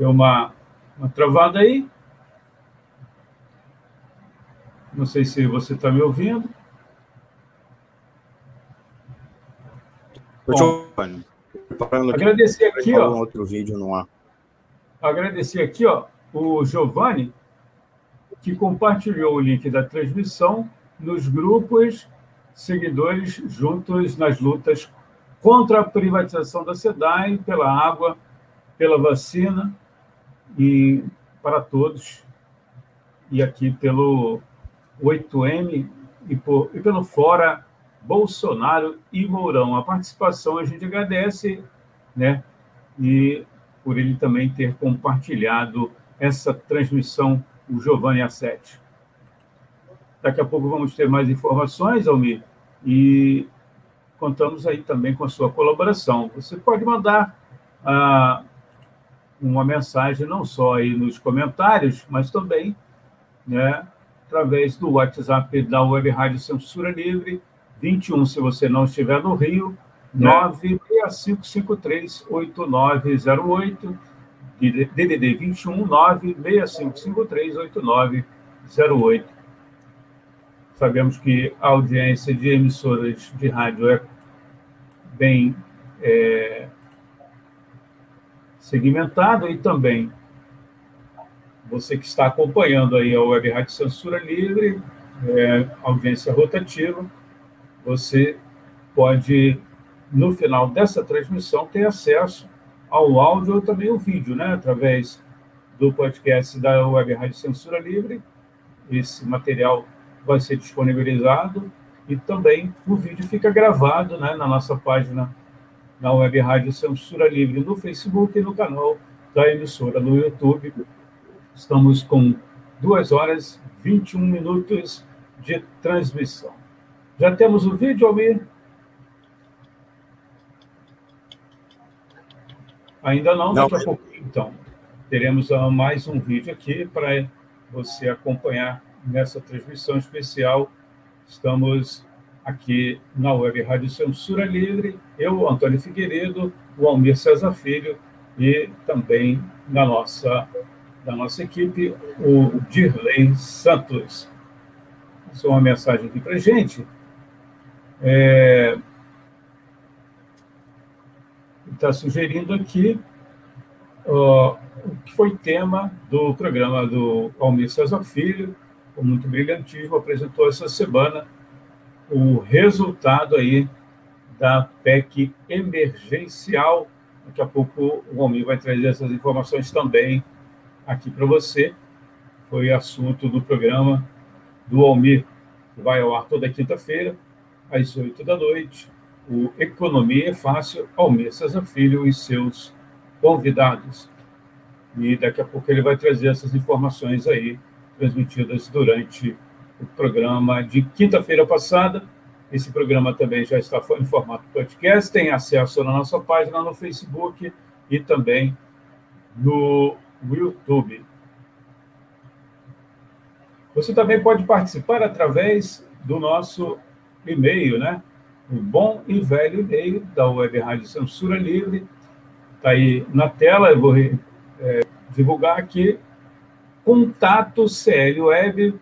B: Deu uma, uma travada aí. Não sei se você está me ouvindo. Bom, agradecer aqui, ó.
A: outro vídeo no ar.
B: Agradecer aqui, ó, o Giovanni, que compartilhou o link da transmissão nos grupos seguidores juntos nas lutas contra a privatização da SEDAI, pela água, pela vacina e para todos. E aqui pelo 8M e, por, e pelo Fora Bolsonaro e Mourão. A participação a gente agradece, né? E por ele também ter compartilhado essa transmissão, o Giovanni Assetti. Daqui a pouco vamos ter mais informações, Almir, e contamos aí também com a sua colaboração. Você pode mandar ah, uma mensagem não só aí nos comentários, mas também né, através do WhatsApp da Web Rádio Censura Livre, 21, se você não estiver no Rio, 965538908, DDD 21 965538908. Sabemos que a audiência de emissoras de rádio é bem é, segmentada e também você que está acompanhando aí a Web Rádio Censura Livre, é, audiência rotativa, você pode, no final dessa transmissão, ter acesso ao áudio ou também ao vídeo, né? Através do podcast da Web Rádio Censura Livre. Esse material vai ser disponibilizado e também o vídeo fica gravado né, na nossa página na Web Rádio Censura Livre no Facebook e no canal da emissora no YouTube. Estamos com 2 horas 21 minutos de transmissão. Já temos o vídeo, Almir? Ainda não, daqui a pouquinho, então. Teremos uh, mais um vídeo aqui para você acompanhar nessa transmissão especial. Estamos aqui na Web Rádio Censura Livre, eu, Antônio Figueiredo, o Almir César Filho e também na nossa, da nossa equipe, o Dirley Santos. Passou uma mensagem aqui para gente. É, está sugerindo aqui o que foi tema do programa do Almir César Filho, com muito brilhantismo, apresentou essa semana o resultado aí da PEC emergencial. Daqui a pouco o Almir vai trazer essas informações também aqui para você. Foi assunto do programa do Almir, que vai ao ar toda quinta-feira às oito da noite, o Economia é Fácil, Almir César Filho e seus convidados. E daqui a pouco ele vai trazer essas informações aí, transmitidas durante o programa de quinta-feira passada. Esse programa também já está em formato podcast, tem acesso na nossa página no Facebook e também no YouTube. Você também pode participar através do nosso e-mail, né? O bom e velho e-mail da Web Rádio Censura Livre. Está aí na tela, eu vou é, divulgar aqui. Contato clweb,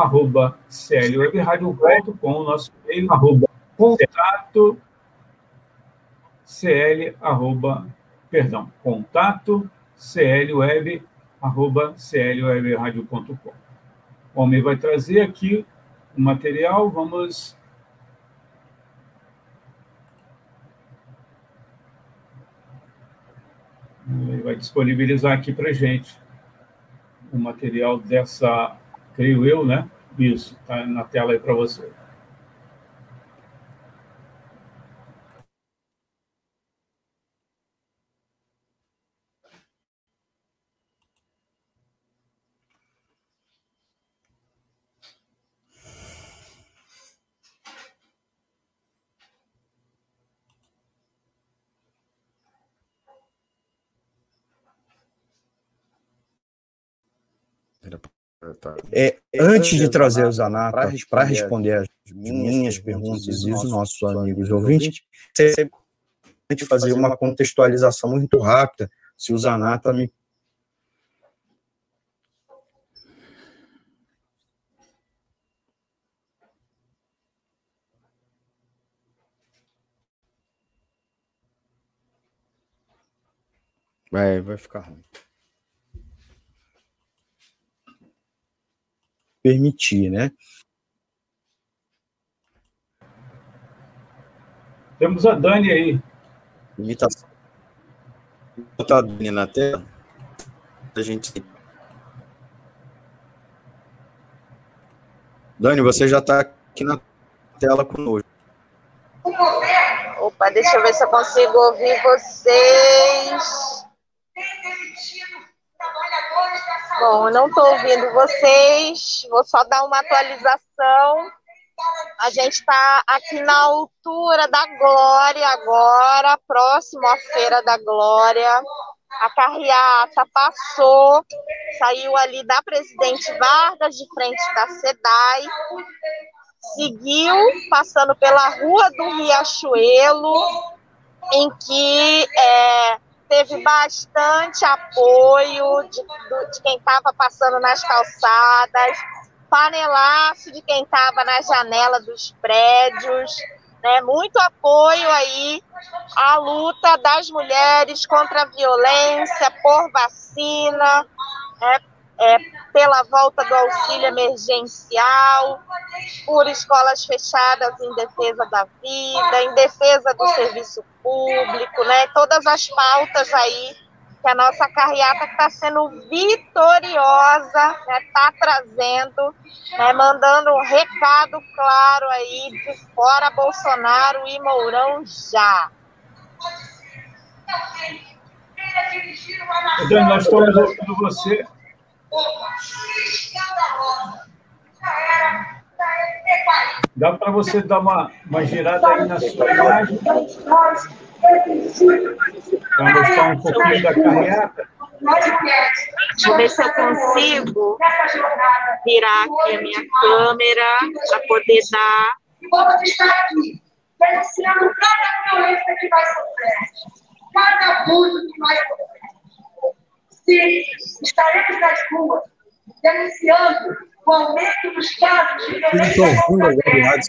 B: arroba clwebradio.com, nosso e-mail, arroba contato cl, arroba, perdão, contato clweb, arroba clwebradio.com. O homem vai trazer aqui o material, vamos Ele vai disponibilizar aqui para gente o material dessa, creio eu, né? Isso, está na tela aí para você.
A: É, tá. é, é, antes de é, trazer os anatas para responder as minhas perguntas e os nossos amigos ouvintes, sempre fazer uma contextualização muito rápida, se os anatas me Vai, vai ficar ruim. Permitir, né?
B: Temos a Dani aí.
A: Imitação. Botar a Dani na tela. A gente. Dani, você já está aqui na tela conosco.
C: Opa, deixa eu ver se eu consigo ouvir vocês. Bom, não estou ouvindo vocês. Vou só dar uma atualização. A gente está aqui na altura da Glória agora, próximo à Feira da Glória. A carreata passou, saiu ali da Presidente Vargas, de frente da SEDAI, seguiu passando pela Rua do Riachuelo, em que é, teve bastante apoio de, de quem estava passando nas calçadas, panelaço de quem estava na janela dos prédios, né? Muito apoio aí à luta das mulheres contra a violência, por vacina, é, é, pela volta do auxílio emergencial, por escolas fechadas em defesa da vida, em defesa do serviço público, né? Todas as pautas aí que a nossa carreata está sendo vitoriosa, está né? Trazendo, né? mandando um recado claro aí de fora Bolsonaro e Mourão já.
B: Então, nós estamos ouvindo você. Dá para você dar uma, uma girada aí na sua imagem? Para mostrar um pouquinho da carreata?
C: Vou ver se eu consigo virar aqui a minha câmera para poder dar. Vamos estar aqui, denunciando cada violência que vai sofrer, cada abuso que vai sofrer. Se estaremos nas ruas denunciando o aumento dos casos de violência contra mulheres,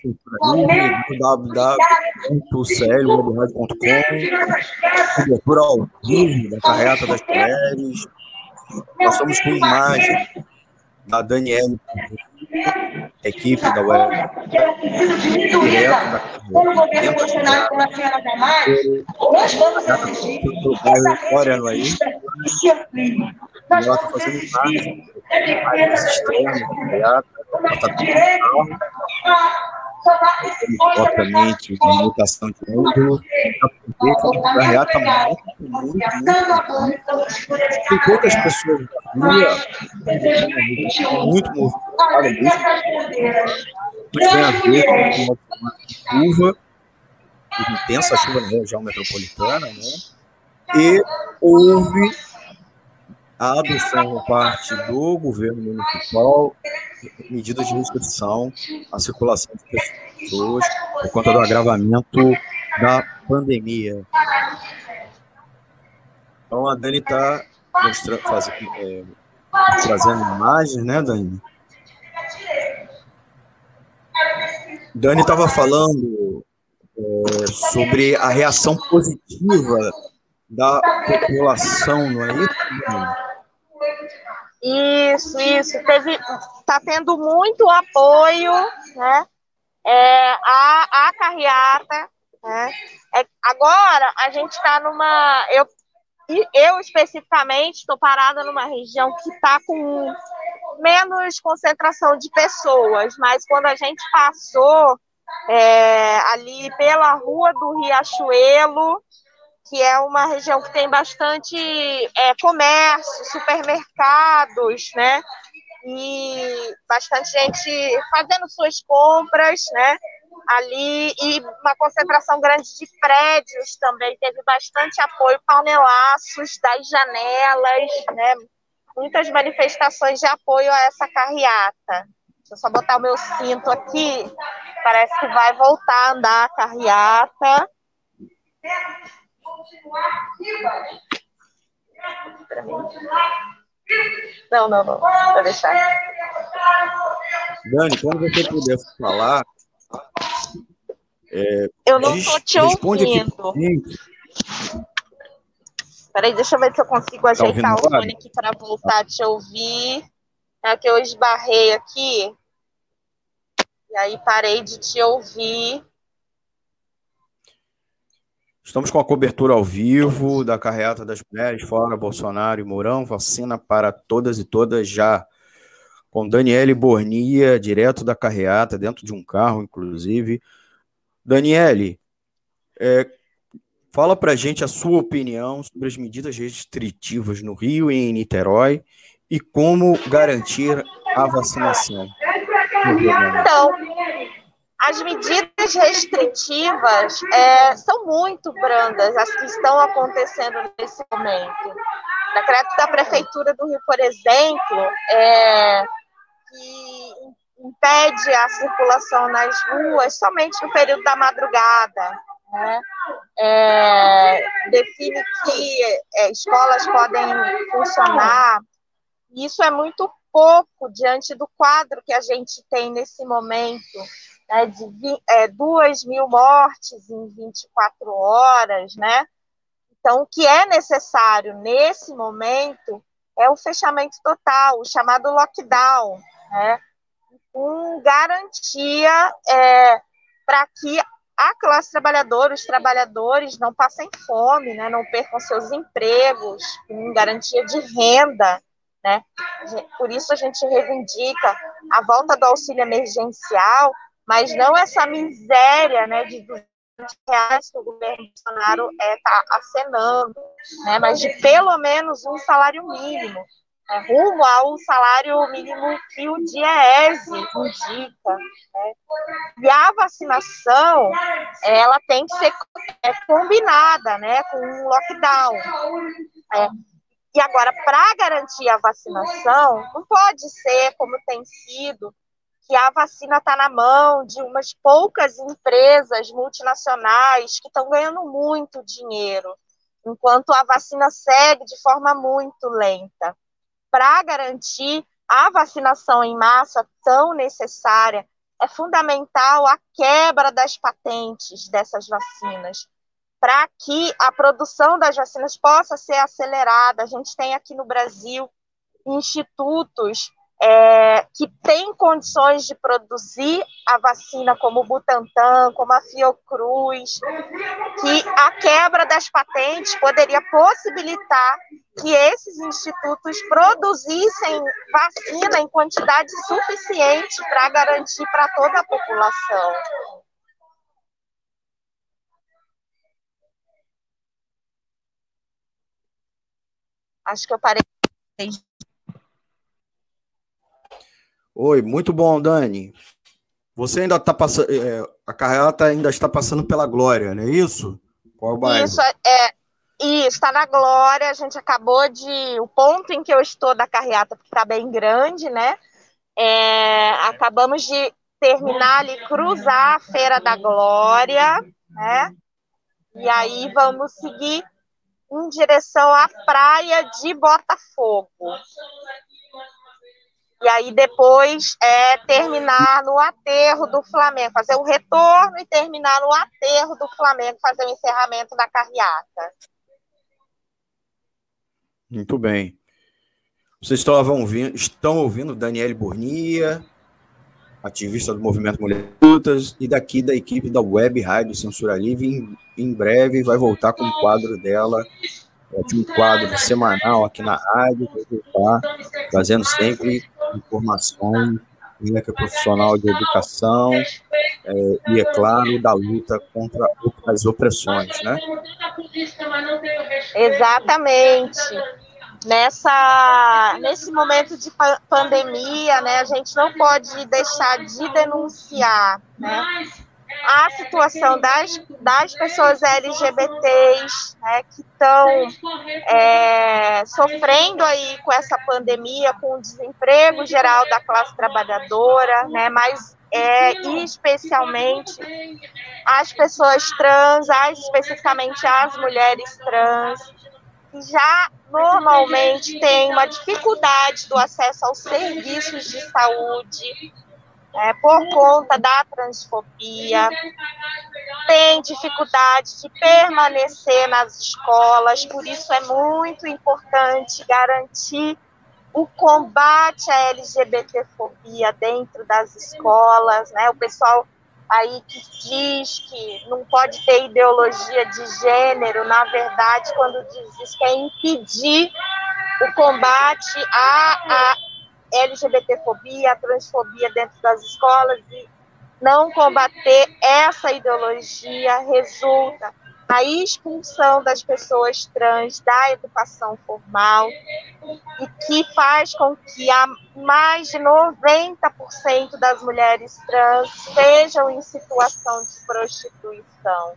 A: www.clwebradio.com cobertura ao vivo da carreata das mulheres. Nós estamos com imagem da Daniela, equipe da web, direto da
H: governo Bolsonaro com a Senhora Damares, nós vamos assistir. essa rede
A: nós estamos fazendo imagem, mais externa, criada, obviamente, uma mutação de ângulo, a real está muito, muito, Tem poucas pessoas na rua, muito movimentada, muito. Mas tem a ver com uma curva, intensa chuva na região metropolitana, né? E houve a adoção por parte do governo municipal medidas de restrição à circulação de pessoas por conta do agravamento da pandemia. Então a Dani está é, trazendo imagens, né, Dani? Dani estava falando é, sobre a reação positiva da população, não é isso?
C: Isso, isso. Teve, tá tendo muito apoio, né? É, a, a carreata, né? É, agora a gente está numa, eu, eu especificamente estou parada numa região que está com menos concentração de pessoas, mas quando a gente passou é, ali pela rua do Riachuelo, que é uma região que tem bastante é, comércio, supermercados, né? E bastante gente fazendo suas compras, né? Ali, e uma concentração grande de prédios também, teve bastante apoio, panelaços das janelas, né? Muitas manifestações de apoio a essa carreata. Deixa eu só botar o meu cinto aqui, parece que vai voltar a andar a carreata continuar vivas. Não, não, não. Vou deixar.
A: Dani, quando você puder falar. É,
C: eu não estou te ouvindo. Peraí, deixa eu ver se eu consigo tá ajeitar o fone aqui para voltar a te ouvir. É que eu esbarrei aqui. E aí parei de te ouvir.
A: Estamos com a cobertura ao vivo da carreata das mulheres, fora Bolsonaro e Mourão, vacina para todas e todas já. Com Daniele Bornia, direto da carreata, dentro de um carro, inclusive. Daniele, é, fala para gente a sua opinião sobre as medidas restritivas no Rio e em Niterói e como garantir a vacinação.
C: Então, as medidas restritivas é, são muito brandas, as que estão acontecendo nesse momento. O decreto da Prefeitura do Rio, por exemplo, é, que impede a circulação nas ruas somente no período da madrugada. Né? É, define que é, escolas podem funcionar. Isso é muito pouco diante do quadro que a gente tem nesse momento né, de é, 2 mil mortes em 24 horas, né? Então, o que é necessário nesse momento é o fechamento total, o chamado lockdown, né? Com garantia é, para que a classe trabalhadora, os trabalhadores não passem fome, né? Não percam seus empregos, com garantia de renda, né? Por isso a gente reivindica a volta do auxílio emergencial mas não essa miséria né, de 200 reais que o governo Bolsonaro está é, tá acenando, né, mas de pelo menos um salário mínimo, né, rumo ao salário mínimo que o DIEESE indica. Né. E a vacinação, ela tem que ser é, combinada né, com um lockdown. É. E agora, para garantir a vacinação, não pode ser como tem sido que a vacina está na mão de umas poucas empresas multinacionais que estão ganhando muito dinheiro, enquanto a vacina segue de forma muito lenta. Para garantir a vacinação em massa tão necessária, é fundamental a quebra das patentes dessas vacinas, para que a produção das vacinas possa ser acelerada. A gente tem aqui no Brasil institutos é, que tem condições de produzir a vacina, como o Butantan, como a Fiocruz, que a quebra das patentes poderia possibilitar que esses institutos produzissem vacina em quantidade suficiente para garantir para toda a população. Acho que eu parei.
A: Oi, muito bom, Dani. Você ainda está passando. É, a carreata ainda está passando pela Glória, não é isso?
C: Qual o bairro? Isso, é. Isso, está na Glória. A gente acabou de. O ponto em que eu estou da carreata, porque está bem grande, né? É, acabamos de terminar ali, cruzar a Feira da Glória, né? E aí vamos seguir em direção à praia de Botafogo e aí depois é terminar no aterro do Flamengo, fazer o retorno e terminar no aterro do Flamengo, fazer o encerramento da carreata.
A: Muito bem. Vocês estavam ouvindo, estão ouvindo Daniele Burnia, ativista do Movimento Mulheres Lutas, e daqui da equipe da Web Rádio Censura Livre, em, em breve vai voltar com o quadro dela um quadro semanal aqui na rádio, trazendo sempre informação técnica profissional de educação é, e, é claro, da luta contra as opressões, né?
C: Exatamente. Nessa, nesse momento de pandemia, né, a gente não pode deixar de denunciar, né? A situação das, das pessoas LGBTs né, que estão é, sofrendo aí com essa pandemia, com o desemprego geral da classe trabalhadora, né, mas é, especialmente as pessoas trans, as, especificamente as mulheres trans, que já normalmente têm uma dificuldade do acesso aos serviços de saúde, é, por conta da transfobia, tem dificuldade de permanecer nas escolas, por isso é muito importante garantir o combate à LGBTfobia dentro das escolas, né? O pessoal aí que diz que não pode ter ideologia de gênero, na verdade, quando diz isso, quer impedir o combate à, à LGBTfobia, à transfobia dentro das escolas e não combater essa ideologia resulta na expulsão das pessoas trans da educação formal e que faz com que a mais de 90% das mulheres trans estejam em situação de prostituição,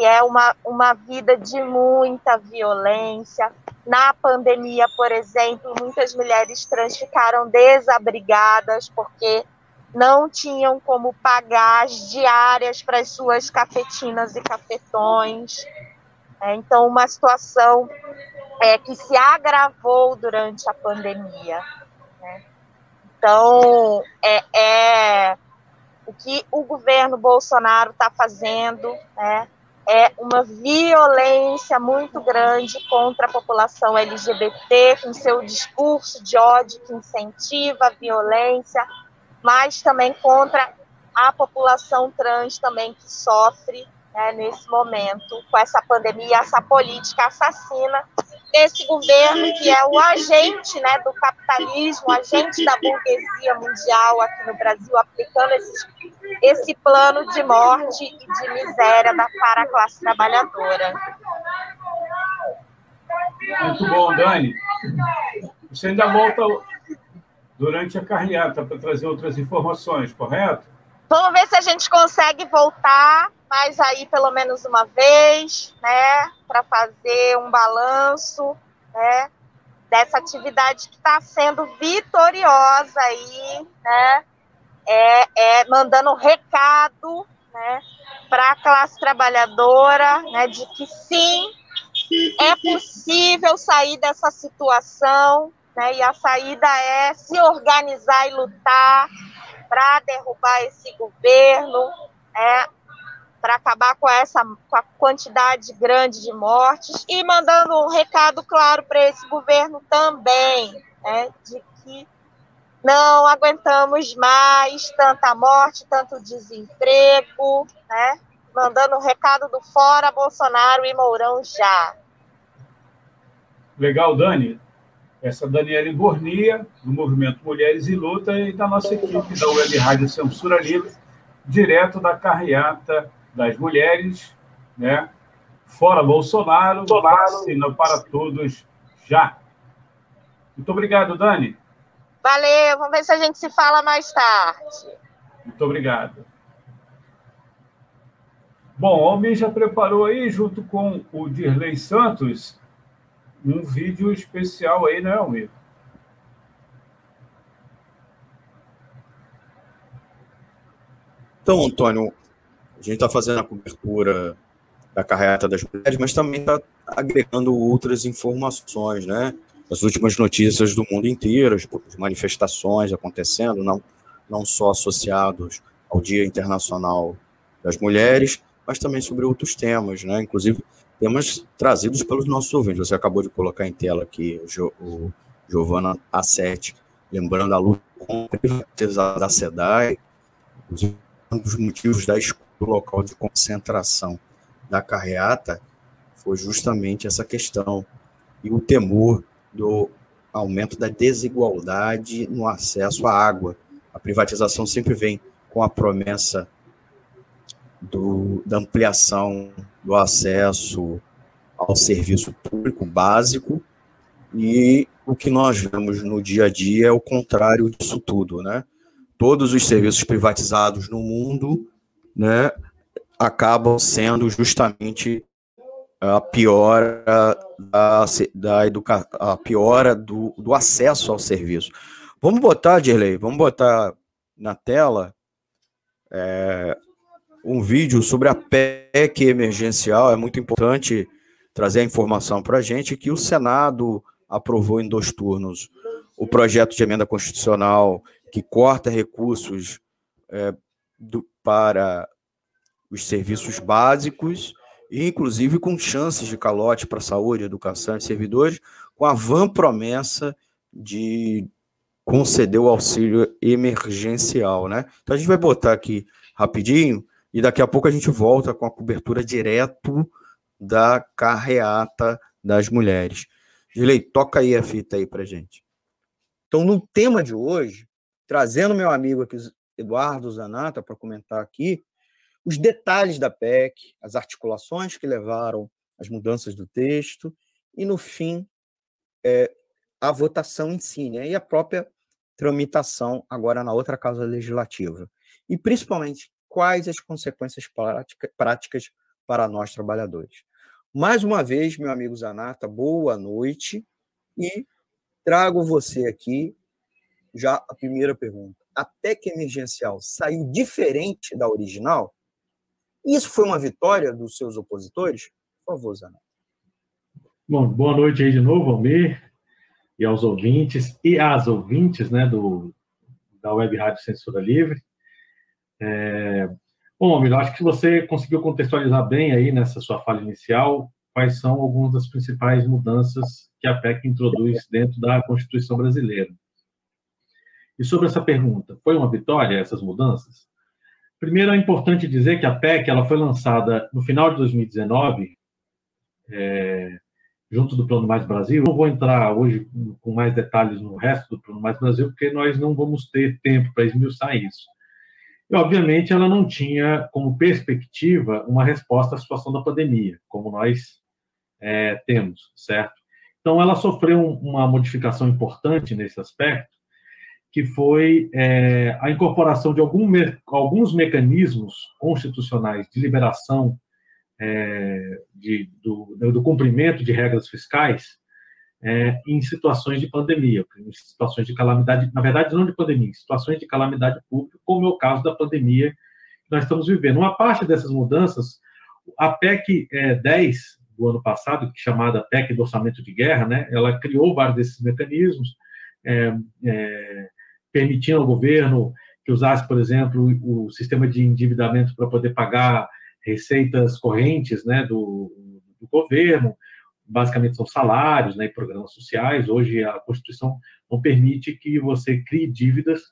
C: que é uma, uma vida de muita violência. Na pandemia, por exemplo, muitas mulheres trans ficaram desabrigadas porque não tinham como pagar as diárias para as suas cafetinas e cafetões. É, então, uma situação é, que se agravou durante a pandemia. Né? Então, é, é, o que o governo Bolsonaro está fazendo né, é uma violência muito grande contra a população LGBT, com seu discurso de ódio que incentiva a violência, mas também contra a população trans também que sofre né, nesse momento com essa pandemia, essa política assassina desse governo que é o agente né, do capitalismo, o agente da burguesia mundial aqui no Brasil, aplicando esse, esse plano de morte e de miséria da, para a classe trabalhadora.
B: Muito bom, Dani. Você ainda volta durante a carreata para trazer outras informações, correto?
C: Vamos ver se a gente consegue voltar mais aí pelo menos uma vez, né, para fazer um balanço, né, dessa atividade que está sendo vitoriosa aí, né, é, é mandando um recado, né, para a classe trabalhadora, né, de que sim, é possível sair dessa situação, né? E a saída é se organizar e lutar para derrubar esse governo, é, para acabar com essa com a quantidade grande de mortes e mandando um recado claro para esse governo também, né, de que não aguentamos mais tanta morte, tanto desemprego, né? Mandando um recado do fora Bolsonaro e Mourão já.
B: Legal, Dani essa Daniela Bornia, do Movimento Mulheres e Luta, e da nossa equipe da Web Rádio Censura Livre, direto da carreata das mulheres, né? Fora Bolsonaro, vacina para todos já. Muito obrigado, Dani.
C: Valeu, vamos ver se a gente se fala mais tarde.
B: Muito obrigado. Bom, o Almir já preparou aí, junto com o Dirley Santos, um vídeo especial aí, né, Almir?
A: Então, Antônio, a gente está fazendo a cobertura da carreata das mulheres, mas também está agregando outras informações, né? As últimas notícias do mundo inteiro, as manifestações acontecendo, não, não só associados ao Dia Internacional das Mulheres, mas também sobre outros temas, né? Inclusive temas trazidos pelos nossos ouvintes. Você acabou de colocar em tela aqui o, Giovana A7, lembrando a luta contra a da SEDAI, dos motivos da escolha do local de concentração da carreata foi justamente essa questão e o temor do aumento da desigualdade no acesso à água. A privatização sempre vem com a promessa do, da ampliação do acesso ao serviço público básico e o que nós vemos no dia a dia é o contrário disso tudo, né? Todos os serviços privatizados no mundo, né, acabam sendo justamente a piora da, da educação, a piora do, do acesso ao serviço. Vamos botar, Dirley, vamos botar na tela é, um vídeo sobre a PEC emergencial. É muito importante trazer a informação para a gente que o Senado aprovou em dois turnos o projeto de emenda constitucional que corta recursos é, do, para os serviços básicos, inclusive com chances de calote para saúde, educação e servidores, com a vã promessa de conceder o auxílio emergencial, né? Então a gente vai botar aqui rapidinho e daqui a pouco a gente volta com a cobertura direto da carreata das mulheres. Gilei, toca aí a fita aí para gente. Então, no tema de hoje, trazendo meu amigo aqui, Eduardo Zanata, para comentar aqui os detalhes da PEC, as articulações que levaram às mudanças do texto e, no fim, é, a votação em si, né? e a própria tramitação agora na outra casa legislativa. E, principalmente, quais as consequências práticas para nós trabalhadores. Mais uma vez, meu amigo Zanata, boa noite e trago você aqui já a primeira pergunta. A PEC emergencial saiu diferente da original? Isso foi uma vitória dos seus opositores? Por favor, Zanata.
L: Bom, boa noite aí de novo, Almir, e aos ouvintes e às ouvintes né, do, da Web Rádio Censura Livre. É, bom, Almir, acho que você conseguiu contextualizar bem aí nessa sua fala inicial quais são algumas das principais mudanças que a PEC introduz dentro da Constituição brasileira. E sobre essa pergunta, foi uma vitória essas mudanças? Primeiro, é importante dizer que a PEC ela foi lançada no final de 2019, é, junto do Plano Mais Brasil. Não vou entrar hoje com mais detalhes no resto do Plano Mais Brasil, porque nós não vamos ter tempo para esmiuçar isso. E, obviamente, ela não tinha como perspectiva uma resposta à situação da pandemia, como nós é, temos, certo? Então, ela sofreu uma modificação importante nesse aspecto, que foi é, a incorporação de algum, alguns mecanismos constitucionais de liberação é, de, do, do, cumprimento de regras fiscais é, em situações de pandemia, em situações de calamidade, na verdade, não de pandemia, em situações de calamidade pública, como é o caso da pandemia que nós estamos vivendo. Uma parte dessas mudanças, a PEC 10 do ano passado, chamada PEC do Orçamento de Guerra, né, ela criou vários desses mecanismos, é, é, permitindo ao governo que usasse, por exemplo, o sistema de endividamento para poder pagar receitas correntes né, do, do governo, basicamente são salários né, e programas sociais. Hoje a Constituição não permite que você crie dívidas,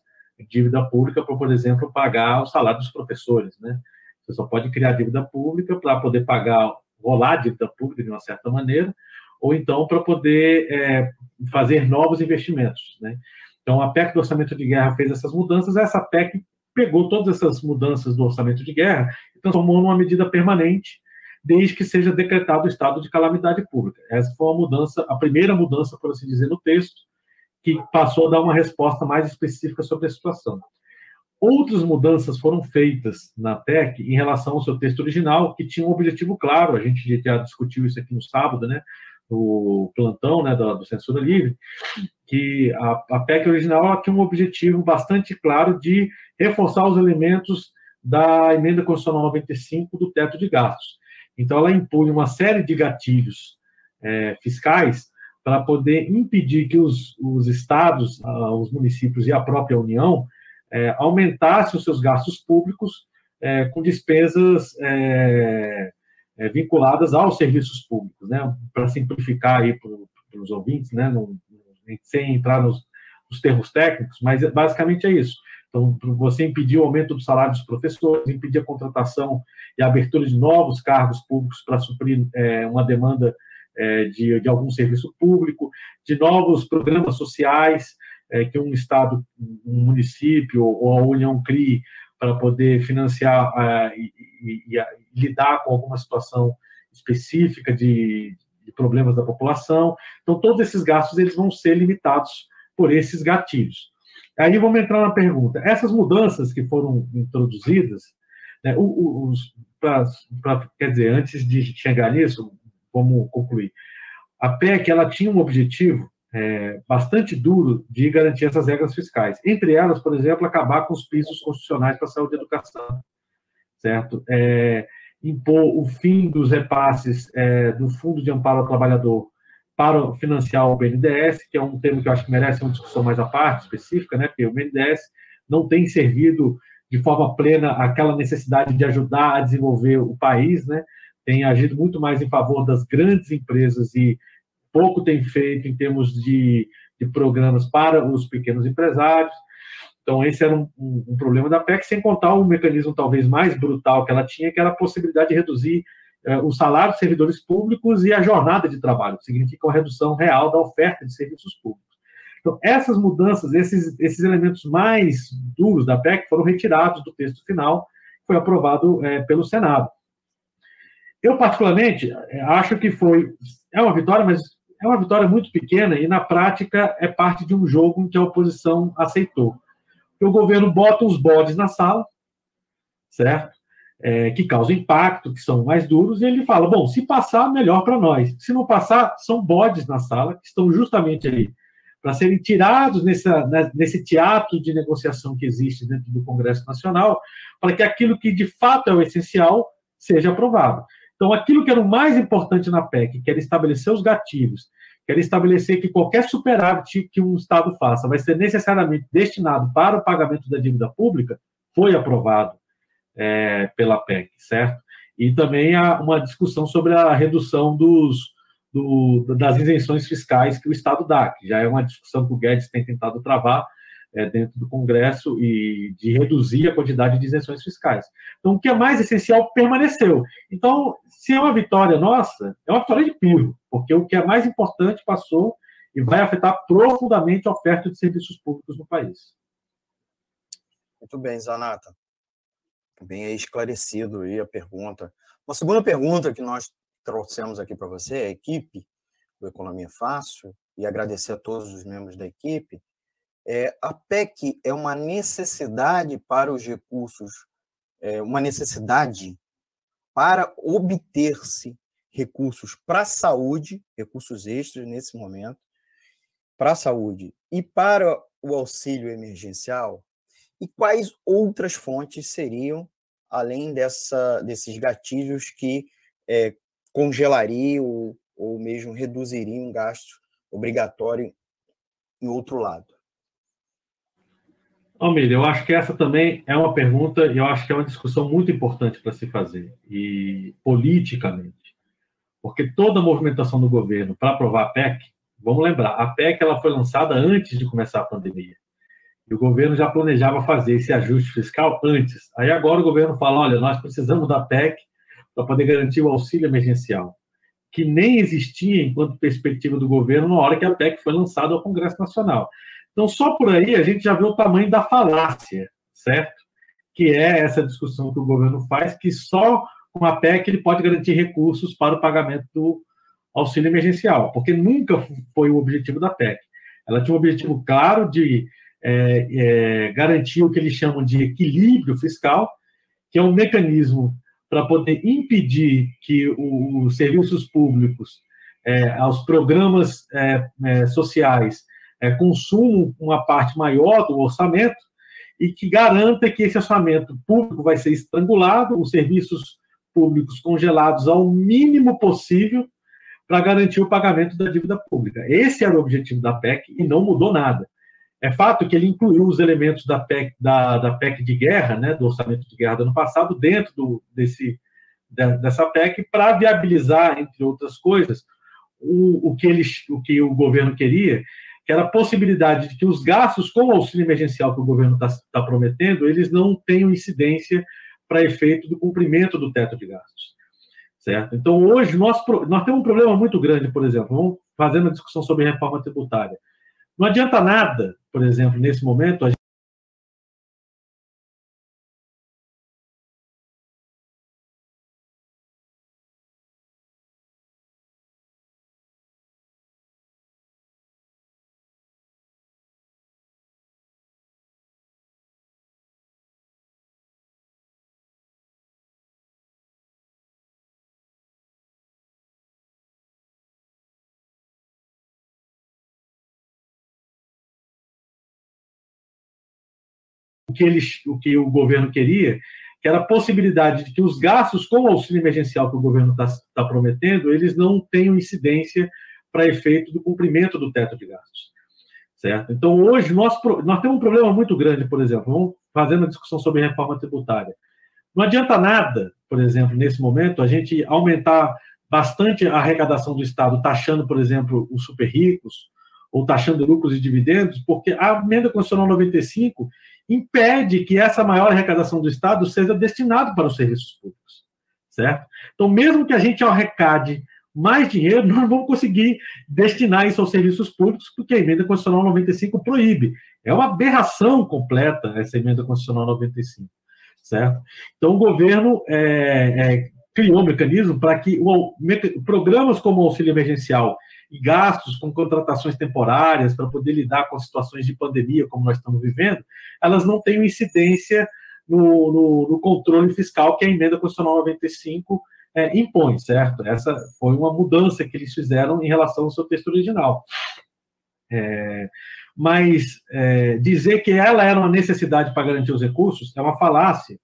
L: dívida pública para, por exemplo, pagar o salário dos professores. Né? Você só pode criar dívida pública para poder pagar, rolar a dívida pública de uma certa maneira, ou então para poder é, fazer novos investimentos. Né? Então, a PEC do orçamento de guerra fez essas mudanças, essa PEC pegou todas essas mudanças do orçamento de guerra e transformou numa medida permanente, desde que seja decretado o estado de calamidade pública. Essa foi uma mudança, a primeira mudança, por assim dizer, no texto, que passou a dar uma resposta mais específica sobre a situação. Outras mudanças foram feitas na PEC em relação ao seu texto original, que tinha um objetivo claro, a gente já discutiu isso aqui no sábado, né? no plantão né, do, do Censura Livre, que a, a PEC original tinha um objetivo bastante claro de reforçar os elementos da emenda constitucional 95 do teto de gastos. Então, ela impõe uma série de gatilhos é, fiscais para poder impedir que os, os estados, os municípios e a própria União é, aumentassem os seus gastos públicos é, com despesas é, é, vinculadas aos serviços públicos, né? Para simplificar aí para os ouvintes, né? Não, sem entrar nos, nos, termos técnicos, mas basicamente é isso. Então, você impedir o aumento do salário dos professores, impedir a contratação e a abertura de novos cargos públicos para suprir é, uma demanda é, de, de algum serviço público, de novos programas sociais é, que um Estado, um município ou a União crie para poder financiar uh, e, e, e, lidar com alguma situação específica de, de, problemas da população. Então, todos esses gastos eles vão ser limitados por esses gatilhos. Aí vamos entrar na pergunta. Essas mudanças que foram introduzidas, né, os, pra, pra, quer dizer, antes de chegar nisso, vamos concluir. A PEC ela tinha um objetivo é, bastante duro de garantir essas regras fiscais. Entre elas, por exemplo, acabar com os pisos constitucionais para saúde e educação, certo? É, impor o fim dos repasses é, do Fundo de Amparo ao Trabalhador para financiar o BNDES, que é um tema que eu acho que merece uma discussão mais à parte, específica, né? Porque o BNDES não tem servido de forma plena aquela necessidade de ajudar a desenvolver o país, né? Tem agido muito mais em favor das grandes empresas e pouco tem feito em termos de, de programas para os pequenos empresários. Então, esse era um, um, um, problema da PEC, sem contar o mecanismo talvez mais brutal que ela tinha, que era a possibilidade de reduzir o salário dos servidores públicos e a jornada de trabalho, que significa uma redução real da oferta de serviços públicos. Então, essas mudanças, esses, esses elementos mais duros da PEC foram retirados do texto final, foi aprovado eh, pelo Senado. Eu, particularmente, eh, acho que foi. É uma vitória, mas é uma vitória muito pequena e, na prática, é parte de um jogo que a oposição aceitou o governo bota os bodes na sala, certo? É, que causam impacto, que são mais duros, e ele fala: bom, se passar, melhor para nós. Se não passar, são bodes na sala, que estão justamente ali para serem tirados nessa, né, nesse teatro de negociação que existe dentro do Congresso Nacional, para que aquilo que de fato é o essencial seja aprovado. Então, aquilo que era o mais importante na PEC, que era estabelecer os gatilhos, quer estabelecer que qualquer superávit que um Estado faça vai ser necessariamente destinado para o pagamento da dívida pública, foi aprovado é, pela PEC, certo? E também há uma discussão sobre a redução dos, do, das isenções fiscais que o Estado dá, que já é uma discussão que o Guedes tem tentado travar, é, dentro do Congresso e de reduzir a quantidade de isenções fiscais. Então, o que é mais essencial permaneceu. Então, se é uma vitória nossa, é uma vitória de piro, porque o que é mais importante passou e vai afetar profundamente a oferta de serviços públicos no país.
A: Muito bem, Zanata. Bem esclarecido aí a pergunta. Uma segunda pergunta que nós trouxemos aqui para você, a equipe do Economia Fácil, e agradecer a todos os membros da equipe, é, a PEC é uma necessidade para os recursos, é uma necessidade para obter-se recursos para a saúde, recursos extras nesse momento, para a saúde e para o auxílio emergencial? E quais outras fontes seriam, além dessa, desses gatilhos que é, congelariam ou, ou mesmo reduziriam o gasto obrigatório em outro lado?
L: Almeida, eu acho que essa também é uma pergunta e eu acho que é uma discussão muito importante para se fazer, e politicamente. Porque toda a movimentação do governo para aprovar a PEC, vamos lembrar, a PEC ela foi lançada antes de começar a pandemia. E o governo já planejava fazer esse ajuste fiscal antes. Aí agora o governo fala: olha, nós precisamos da PEC para poder garantir o auxílio emergencial, que nem existia enquanto perspectiva do governo na hora que a PEC foi lançada ao Congresso Nacional. Então, só por aí a gente já vê o tamanho da falácia, certo? Que é essa discussão que o governo faz, que só com a PEC ele pode garantir recursos para o pagamento do auxílio emergencial, porque nunca foi o objetivo da PEC. Ela tinha um objetivo claro de é, é, garantir o que eles chamam de equilíbrio fiscal, que é um mecanismo para poder impedir que os serviços públicos, é, programas é, é, sociais é, consumam uma parte maior do orçamento e que garanta que esse orçamento público vai ser estrangulado, os serviços públicos congelados ao mínimo possível para garantir o pagamento da dívida pública. Esse era o objetivo da PEC e não mudou nada. É fato que ele incluiu os elementos da PEC, da, da PEC de guerra, né, do orçamento de guerra do ano passado, dentro do, desse, dessa PEC, para viabilizar, entre outras coisas, o, o, que eles, o que o governo queria, que era a possibilidade de que os gastos com o auxílio emergencial que o governo está tá prometendo, eles não tenham incidência para efeito do cumprimento do teto de gastos. Certo? Então, hoje, nós, nós temos um problema muito grande, por exemplo, vamos fazendo a discussão sobre reforma tributária. Não adianta nada, por exemplo, nesse momento, a o que, eles, o que o governo queria, que era a possibilidade de que os gastos com o auxílio emergencial que o governo está tá prometendo, eles não tenham incidência para efeito do cumprimento do teto de gastos. Certo? Então, hoje, nós, nós temos um problema muito grande, por exemplo, vamos fazendo a discussão sobre reforma tributária. Não adianta nada, por exemplo, nesse momento, a gente aumentar bastante a arrecadação do Estado, taxando, por exemplo, os super ricos, ou taxando lucros e dividendos, porque a emenda constitucional 95 impede que essa maior arrecadação do Estado seja destinada para os serviços públicos, certo? Então, mesmo que a gente arrecade mais dinheiro, nós não vamos conseguir destinar isso aos serviços públicos, porque a emenda constitucional 95 proíbe. É uma aberração completa essa emenda constitucional 95, certo? Então, o governo é, é, criou um mecanismo para que o, programas como o auxílio emergencial e gastos com contratações temporárias para poder lidar com situações de pandemia como nós estamos vivendo, elas não tenham incidência no, no, no controle fiscal que a emenda constitucional 95 é, impõe, certo? Essa foi uma mudança que eles fizeram em relação ao seu texto original. É, mas é, dizer que ela era uma necessidade para garantir os recursos é uma falácia,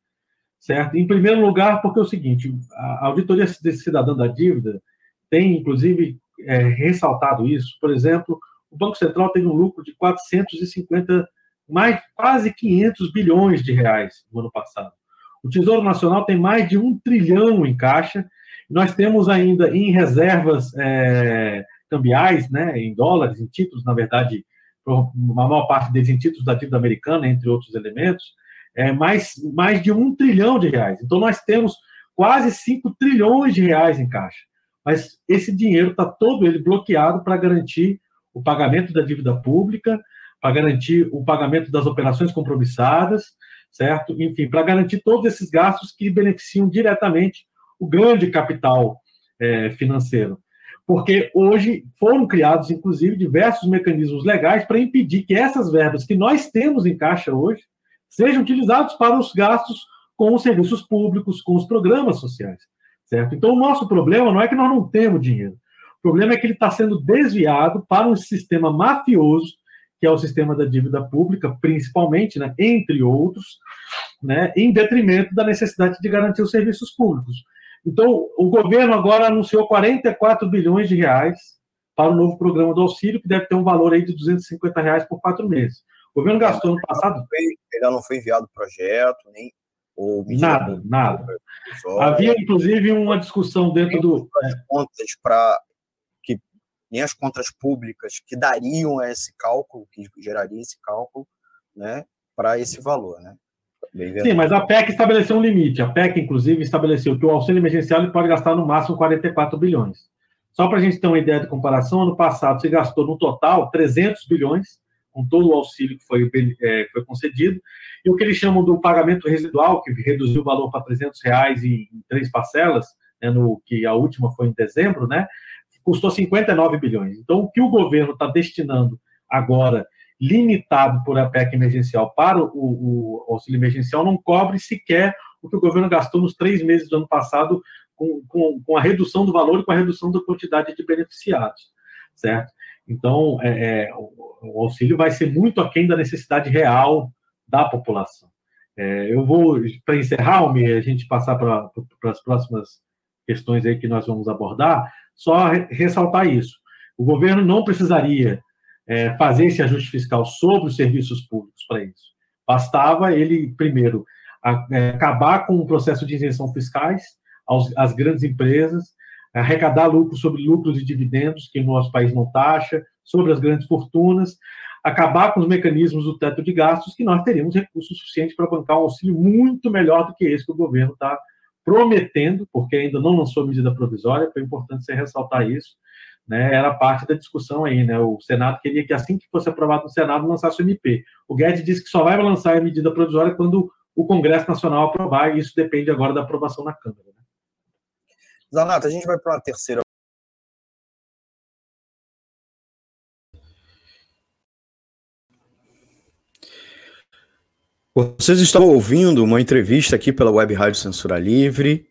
L: certo? Em primeiro lugar, porque é o seguinte: a Auditoria Cidadã da Dívida tem, inclusive, é, ressaltado isso. Por exemplo, o Banco Central teve um lucro de 450, mais quase 500 bilhões de reais no ano passado. O Tesouro Nacional tem mais de um trilhão em caixa. Nós temos ainda em reservas é, cambiais, né, em dólares, em títulos, na verdade, a maior parte deles em títulos da dívida americana, entre outros elementos, é, mais, mais de um trilhão de reais. Então, nós temos quase 5 trilhões de reais em caixa mas esse dinheiro está todo ele bloqueado para garantir o pagamento da dívida pública, para garantir o pagamento das operações compromissadas, certo? Enfim, para garantir todos esses gastos que beneficiam diretamente o grande capital é, financeiro. Porque hoje foram criados, inclusive, diversos mecanismos legais para impedir que essas verbas que nós temos em caixa hoje sejam utilizados para os gastos com os serviços públicos, com os programas sociais certo? Então, o nosso problema não é que nós não temos dinheiro. O problema é que ele está sendo desviado para um sistema mafioso, que é o sistema da dívida pública, principalmente, né, entre outros, né, em detrimento da necessidade de garantir os serviços públicos. Então, o governo agora anunciou 44 bilhões de reais para o novo programa do auxílio, que deve ter um valor aí de 250 reais por quatro meses. O governo gastou no passado.
A: Ainda não foi enviado o projeto, nem
L: ou nada, nada. Havia, inclusive, uma discussão dentro do.
A: As contas para que nem as contas públicas que dariam esse cálculo, que geraria esse cálculo, né, para esse valor, né?
L: Sim, mas a PEC estabeleceu um limite. A PEC, inclusive, estabeleceu que o auxílio emergencial pode gastar no máximo 44 bilhões. Só para a gente ter uma ideia de comparação, ano passado se gastou no total 300 bilhões, com todo o auxílio que foi, é, foi concedido, e o que eles chamam do pagamento residual, que reduziu o valor para 300 reais em, em três parcelas, né, no, que a última foi em dezembro, né, custou 59 bilhões. Então, o que o governo está destinando agora, limitado por a PEC emergencial para o, o, auxílio emergencial, não cobre sequer o que o governo gastou nos três meses do ano passado com, com, com a redução do valor e com a redução da quantidade de beneficiados, certo? Então, é, é, o, auxílio vai ser muito aquém da necessidade real da população. É, eu vou, para encerrar, Almir, a gente passar para as próximas questões aí que nós vamos abordar, só ressaltar isso. O governo não precisaria é, fazer esse ajuste fiscal sobre os serviços públicos para isso. Bastava ele, primeiro, é, acabar com o processo de isenção fiscais às grandes empresas, arrecadar lucros sobre lucros e dividendos, que o nosso país não taxa, sobre as grandes fortunas, acabar com os mecanismos do teto de gastos, que nós teríamos recursos suficientes para bancar um auxílio muito melhor do que esse que o governo está prometendo, porque ainda não lançou medida provisória, foi importante você ressaltar isso, né, era parte da discussão aí, né, o Senado queria que assim que fosse aprovado no Senado, lançasse o MP. O Guedes disse que só vai lançar a medida provisória quando o Congresso Nacional aprovar, e isso depende agora da aprovação na Câmara.
A: Zanata, a gente vai para uma terceira Vocês estão ouvindo uma entrevista aqui pela Web Rádio Censura Livre,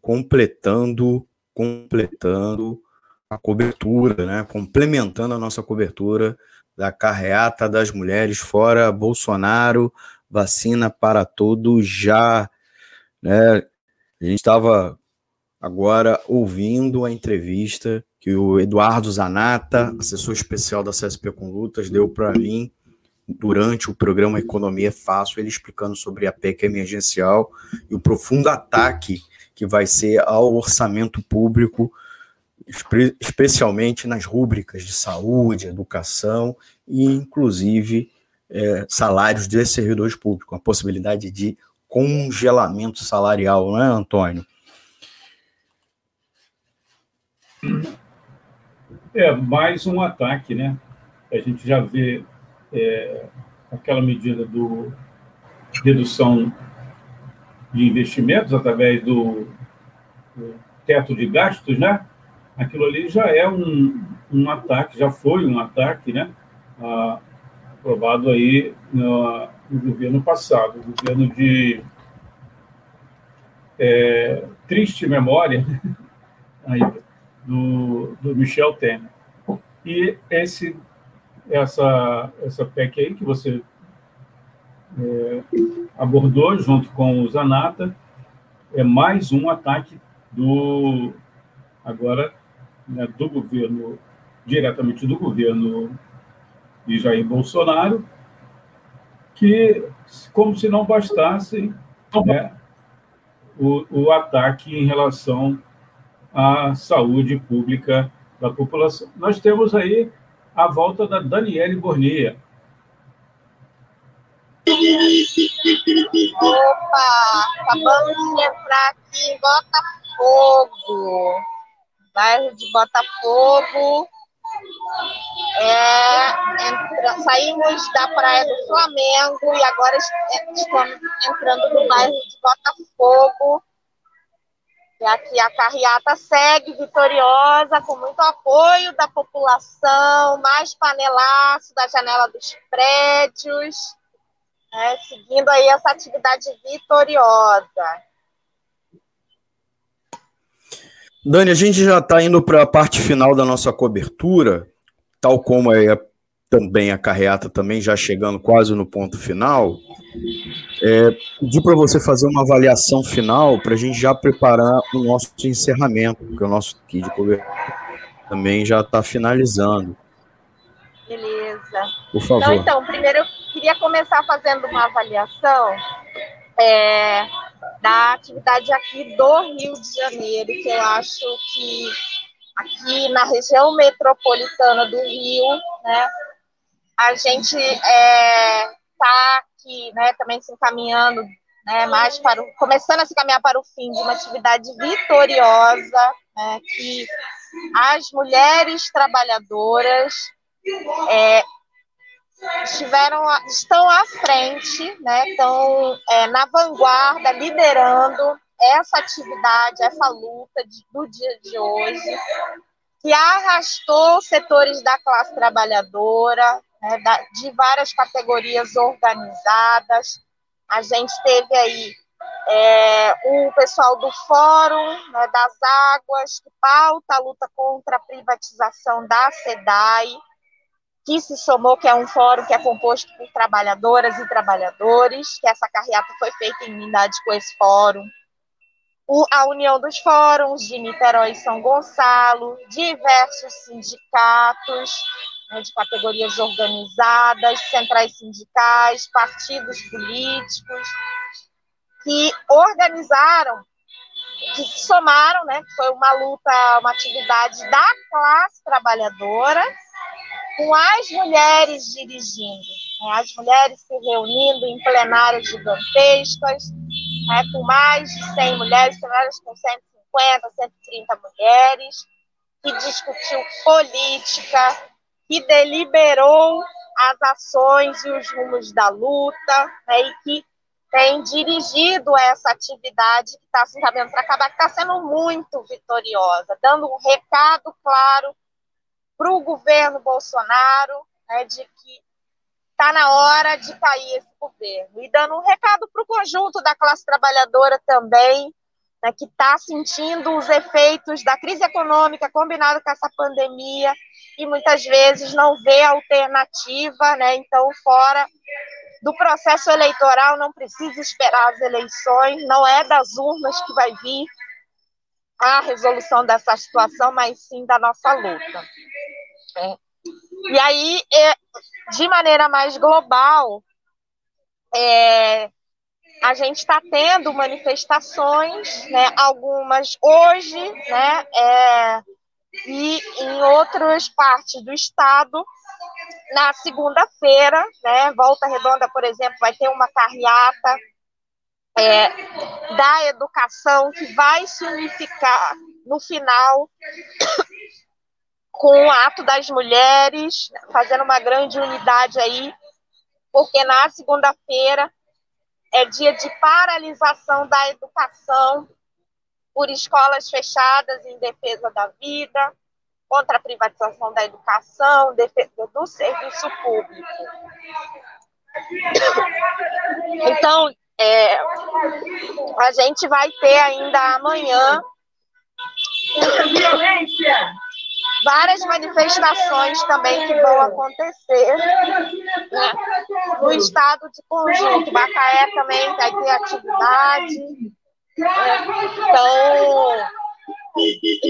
A: completando, completando a cobertura, né? complementando a nossa cobertura da carreata das mulheres fora Bolsonaro, vacina para todos já. Né? A gente estava agora ouvindo a entrevista que o Eduardo Zanata, assessor especial da CSP com Lutas, deu para mim durante o programa Economia é Fácil, ele explicando sobre a PEC emergencial e o profundo ataque que vai ser ao orçamento público, especialmente nas rúbricas de saúde, educação e, inclusive, é, salários de servidores públicos, a possibilidade de congelamento salarial, não é, Antônio?
B: É mais um ataque, né? A gente já vê é, aquela medida do redução de investimentos através do, do, teto de gastos, né? Aquilo ali já é um, um ataque, já foi um ataque, né? Ah, aprovado aí no, no, governo passado, o governo de é, triste memória aí, do, do Michel Temer. E esse essa, essa PEC aí que você é, abordou junto com o Zanata é mais um ataque do agora né, do governo diretamente do governo de Jair Bolsonaro que como se não bastasse né, o, o ataque em relação à saúde pública da população. Nós temos aí a volta da Daniele Bornia.
C: Opa, acabamos de entrar aqui em Botafogo, bairro de Botafogo. É, entra, saímos da Praia do Flamengo e agora estamos entrando no bairro de Botafogo e aqui a carreata segue vitoriosa, com muito apoio da população, mais panelaço da janela dos prédios, né, seguindo aí essa atividade vitoriosa.
A: Dani, a gente já está indo para a parte final da nossa cobertura, tal como é também a carreata também já chegando quase no ponto final. É, pedir para você fazer uma avaliação final para a gente já preparar o nosso encerramento, porque o nosso kit de cobertura também já está finalizando.
C: Beleza.
A: Por favor.
C: Então, então, primeiro eu queria começar fazendo uma avaliação é, da atividade aqui do Rio de Janeiro, que eu acho que aqui na região metropolitana do Rio, né, a gente está é, aqui né, também se encaminhando né, mais para o, começando a se caminhar para o fim de uma atividade vitoriosa, né, que as mulheres trabalhadoras é, estiveram, estão à frente, né, estão é, na vanguarda, liderando essa atividade, essa luta de, do dia de hoje, que arrastou setores da classe trabalhadora, né, de várias categorias organizadas. A gente teve aí é, o pessoal do Fórum né, das Águas, que pauta a luta contra a privatização da SEDAI, que se somou, que é um fórum que é composto por trabalhadoras e trabalhadores, que essa carreata foi feita em unidade com esse fórum. O, a União dos Fóruns de Niterói e São Gonçalo, diversos sindicatos, de categorias organizadas, centrais sindicais, partidos políticos, que organizaram, que se somaram, né, foi uma luta, uma atividade da classe trabalhadora, com as mulheres dirigindo, né, as mulheres se reunindo em plenárias gigantescas, né, com mais de 100 mulheres, plenárias com 150, 130 mulheres, que discutiu política, que deliberou as ações e os rumos da luta, né, e que tem dirigido essa atividade que está se encaminhando para acabar, que está sendo muito vitoriosa, dando um recado claro para o governo Bolsonaro né, de que está na hora de cair esse governo, e dando um recado para o conjunto da classe trabalhadora também, né, que está sentindo os efeitos da crise econômica combinado com essa pandemia e muitas vezes não vê alternativa, né? Então, fora do processo eleitoral, não precisa esperar as eleições, não é das urnas que vai vir a resolução dessa situação, mas sim da nossa luta. É. E aí, é, de maneira mais global, é, a gente está tendo manifestações, né, algumas hoje, né, é, e em outras partes do estado, na segunda-feira, né, Volta Redonda, por exemplo, vai ter uma carreata é, da educação que vai se unificar no final com o ato das mulheres, fazendo uma grande unidade aí, porque na segunda-feira é dia de paralisação da educação por escolas fechadas em defesa da vida, contra a privatização da educação, defesa do serviço público. Então, é, a gente vai ter ainda amanhã várias manifestações também que vão acontecer né? no estado de conjunto. Macaé também vai ter atividade. Então,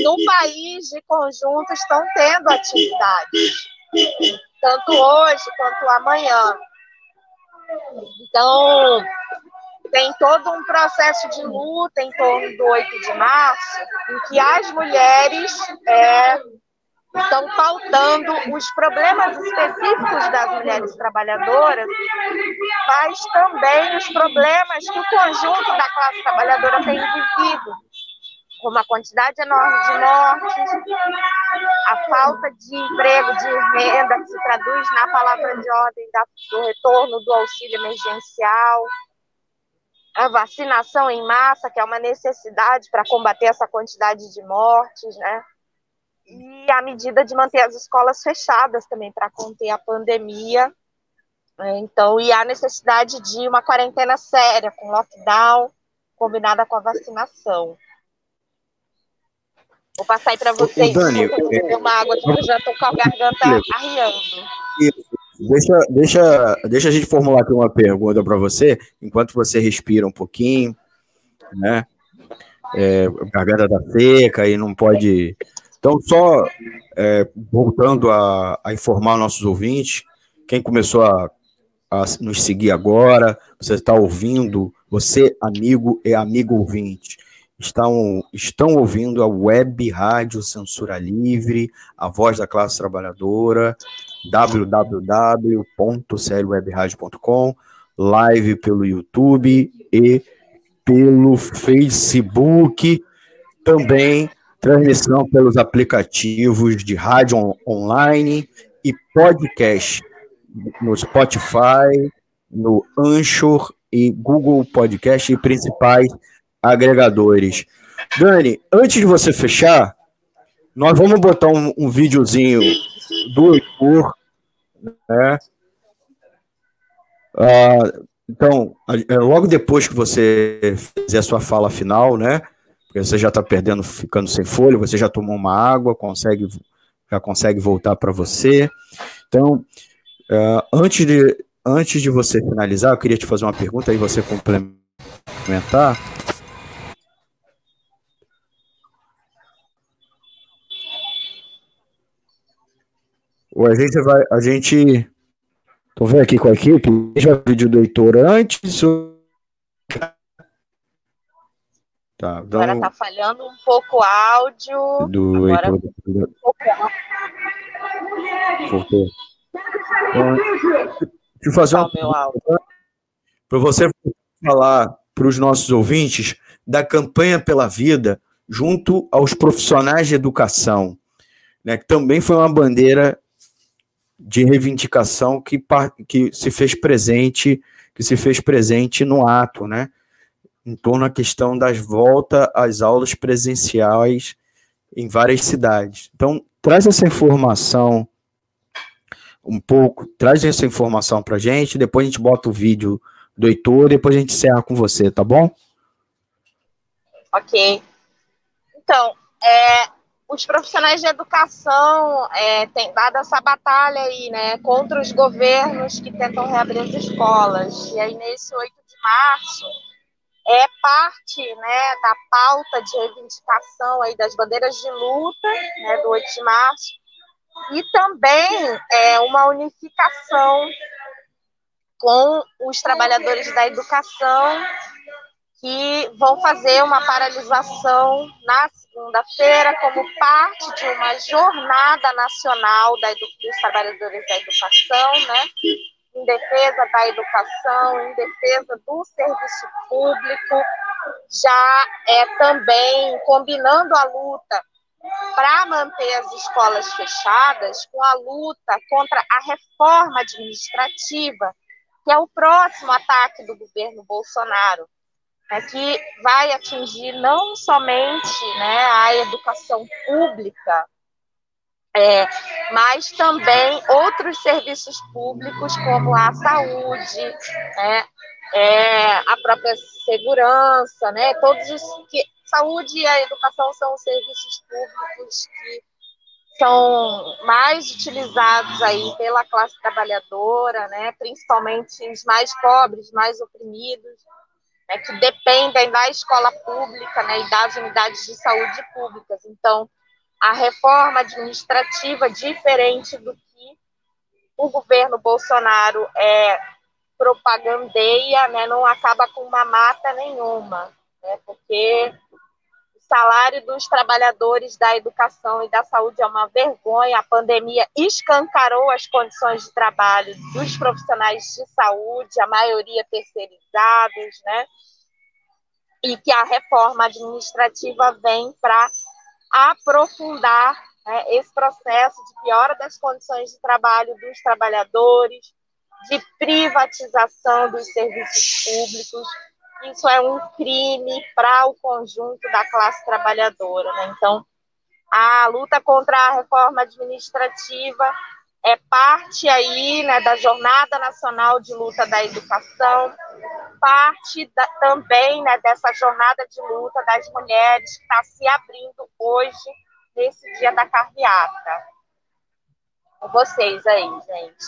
C: no país de conjunto estão tendo atividades, tanto hoje quanto amanhã. Então, tem todo um processo de luta em torno do 8 de março, em que as mulheres é, estão pautando os problemas específicos das mulheres trabalhadoras, mas também os problemas que o conjunto da classe trabalhadora tem vivido, como a quantidade enorme de mortes, a falta de emprego, de renda, que se traduz na palavra de ordem do retorno do auxílio emergencial, a vacinação em massa, que é uma necessidade para combater essa quantidade de mortes, né? E a medida de manter as escolas fechadas também para conter a pandemia. Né? Então, e a necessidade de uma quarentena séria, com lockdown, combinada com a vacinação. Vou passar aí para vocês. Dani, beber uma água que eu já estou com a garganta arriando.
A: Deixa, deixa, deixa a gente formular aqui uma pergunta para você, enquanto você respira um pouquinho, né? É, a garganta tá seca e não pode. Então, só é, voltando a, a, informar nossos ouvintes, quem começou a, a nos seguir agora, você está ouvindo, você, amigo e amigo ouvinte, estão, estão ouvindo a web rádio Censura Livre, a voz da classe trabalhadora, www.clwebradio.com, live pelo YouTube e pelo Facebook, também transmissão pelos aplicativos de rádio on online e podcast no Spotify, no Anchor e Google Podcast e principais agregadores. Dani, antes de você fechar, nós vamos botar um, um videozinho do Heitor, né? Ah, então, é, logo depois que você fizer a sua fala final, né? Porque você já está perdendo, ficando sem folha, você já tomou uma água, consegue, já consegue voltar para você. Então, uh, antes, de, antes de você finalizar, eu queria te fazer uma pergunta e você complementar. A gente vai. A gente. Tô vendo aqui com a equipe. A gente vai do Heitor antes. Ou...
C: Tá, então... Agora tá falhando um pouco o áudio. Do Agora... Heitor.
A: Voltou. Então, deixa eu fazer uma para você falar para os nossos ouvintes da campanha pela vida junto aos profissionais de educação, né, que também foi uma bandeira de reivindicação que, que se fez presente, que se fez presente no ato, né? Em torno da questão das voltas às aulas presenciais em várias cidades. Então, traz essa informação um pouco, traz essa informação para gente, depois a gente bota o vídeo do Heitor, depois a gente encerra com você, tá bom?
C: Ok. Então, é, os profissionais de educação é, têm dado essa batalha aí, né, contra os governos que tentam reabrir as escolas. E aí, nesse 8 de março, é parte né, da pauta de reivindicação aí das bandeiras de luta né, do 8 de março e também é, uma unificação com os trabalhadores da educação que vão fazer uma paralisação na segunda-feira como parte de uma jornada nacional da dos trabalhadores da educação, né? Em defesa da educação, em defesa do serviço público, já é também combinando a luta para manter as escolas fechadas com a luta contra a reforma administrativa, que é o próximo ataque do governo Bolsonaro, né, que vai atingir não somente né, a educação pública, é, mas também outros serviços públicos, como a saúde, né, é, a própria segurança, né, todos os que saúde e a educação são os serviços públicos que são mais utilizados aí pela classe trabalhadora, né, principalmente os mais pobres, mais oprimidos, né, que dependem da escola pública né, e das unidades de saúde públicas. Então, a reforma administrativa, diferente do que o governo Bolsonaro é, propagandeia, né, não acaba com uma mata nenhuma, né, porque o salário dos trabalhadores da educação e da saúde é uma vergonha, a pandemia escancarou as condições de trabalho dos profissionais de saúde, a maioria terceirizados, né, e que a reforma administrativa vem para aprofundar né, esse processo de piora das condições de trabalho dos trabalhadores, de privatização dos serviços públicos. Isso é um crime para o conjunto da classe trabalhadora. Né? Então, a luta contra a reforma administrativa é parte aí né, da Jornada Nacional de Luta da Educação, parte da, também né, dessa jornada de luta das mulheres que está se abrindo hoje, nesse dia da carreata. Com vocês aí, gente.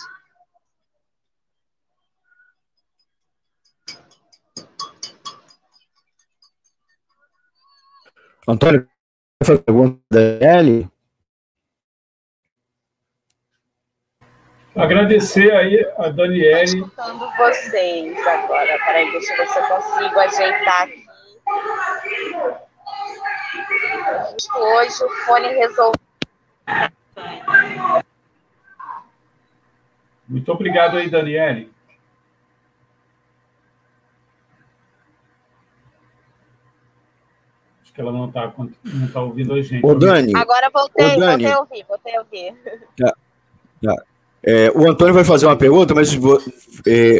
A: Antônio, a pergunta da Ellie?
B: Agradecer aí a Daniele.
C: Escutando vocês agora. Peraí, deixa eu ver se eu consigo ajeitar aqui. Hoje o fone resolveu.
B: Muito obrigado aí, Daniele. Acho que ela não está não tá ouvindo a gente.
A: Ô, Dani.
C: Agora voltei, Ô, Dani. voltei a ouvir, voltei a ouvir.
A: Já, já. É, o Antônio vai fazer uma pergunta, mas é,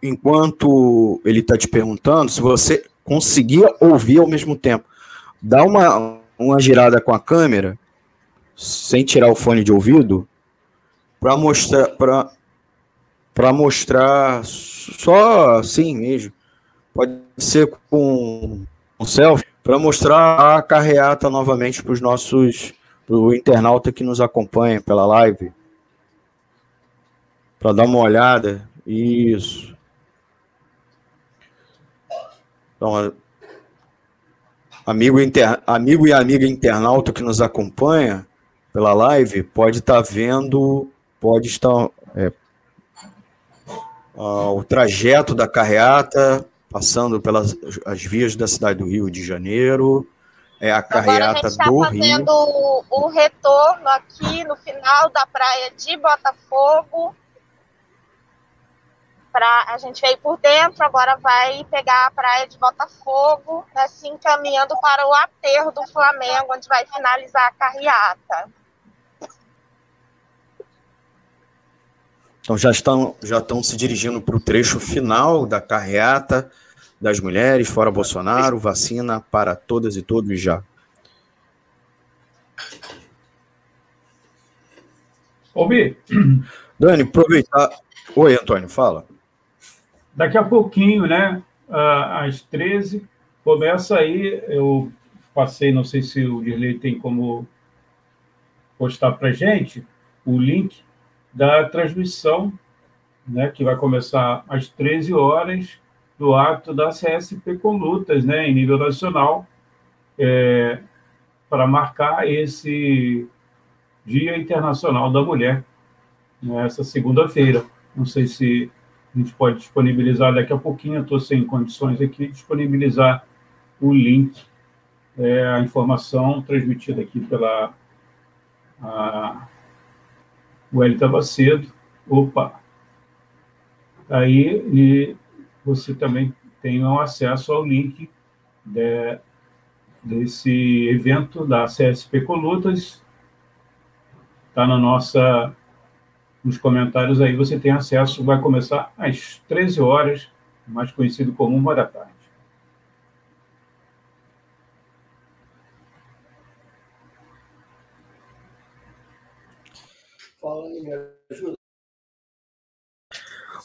A: enquanto ele está te perguntando, se você conseguia ouvir ao mesmo tempo, dá uma, uma girada com a câmera, sem tirar o fone de ouvido, para mostrar para mostrar só assim mesmo. Pode ser com um selfie para mostrar a carreata novamente para os nossos o internauta que nos acompanha pela live para dar uma olhada. Isso. Então, amigo, inter, amigo e amiga internauta que nos acompanha pela live, pode estar tá vendo, pode estar é, uh, o trajeto da carreata, passando pelas as vias da cidade do Rio de Janeiro. É a carreata a tá do Rio. fazendo
C: o retorno aqui no final da praia de Botafogo Pra, a gente veio por dentro, agora vai pegar a praia de Botafogo, assim, caminhando para o aterro do Flamengo, onde vai finalizar a carreata.
A: Então já estão, já estão se dirigindo para o trecho final da carreata das mulheres, fora Bolsonaro, vacina para todas e todos já.
B: Ouvi.
A: Dani, aproveitar. Oi, Antônio, fala.
B: Daqui a pouquinho, né, às 13, começa aí, eu passei, não sei se o Dirley tem como postar para gente, o link da transmissão, né, que vai começar às 13 horas, do ato da CSP com lutas, né, em nível nacional, é, para marcar esse Dia Internacional da Mulher, nessa segunda-feira. Não sei se a gente pode disponibilizar daqui a pouquinho, estou sem condições aqui, disponibilizar o link, é, a informação transmitida aqui pela o Hélio estava cedo. Opa! Aí e você também tem acesso ao link de, desse evento da CSP Colutas. Está na nossa nos comentários aí você tem acesso, vai começar às 13 horas, mais conhecido como uma da tarde.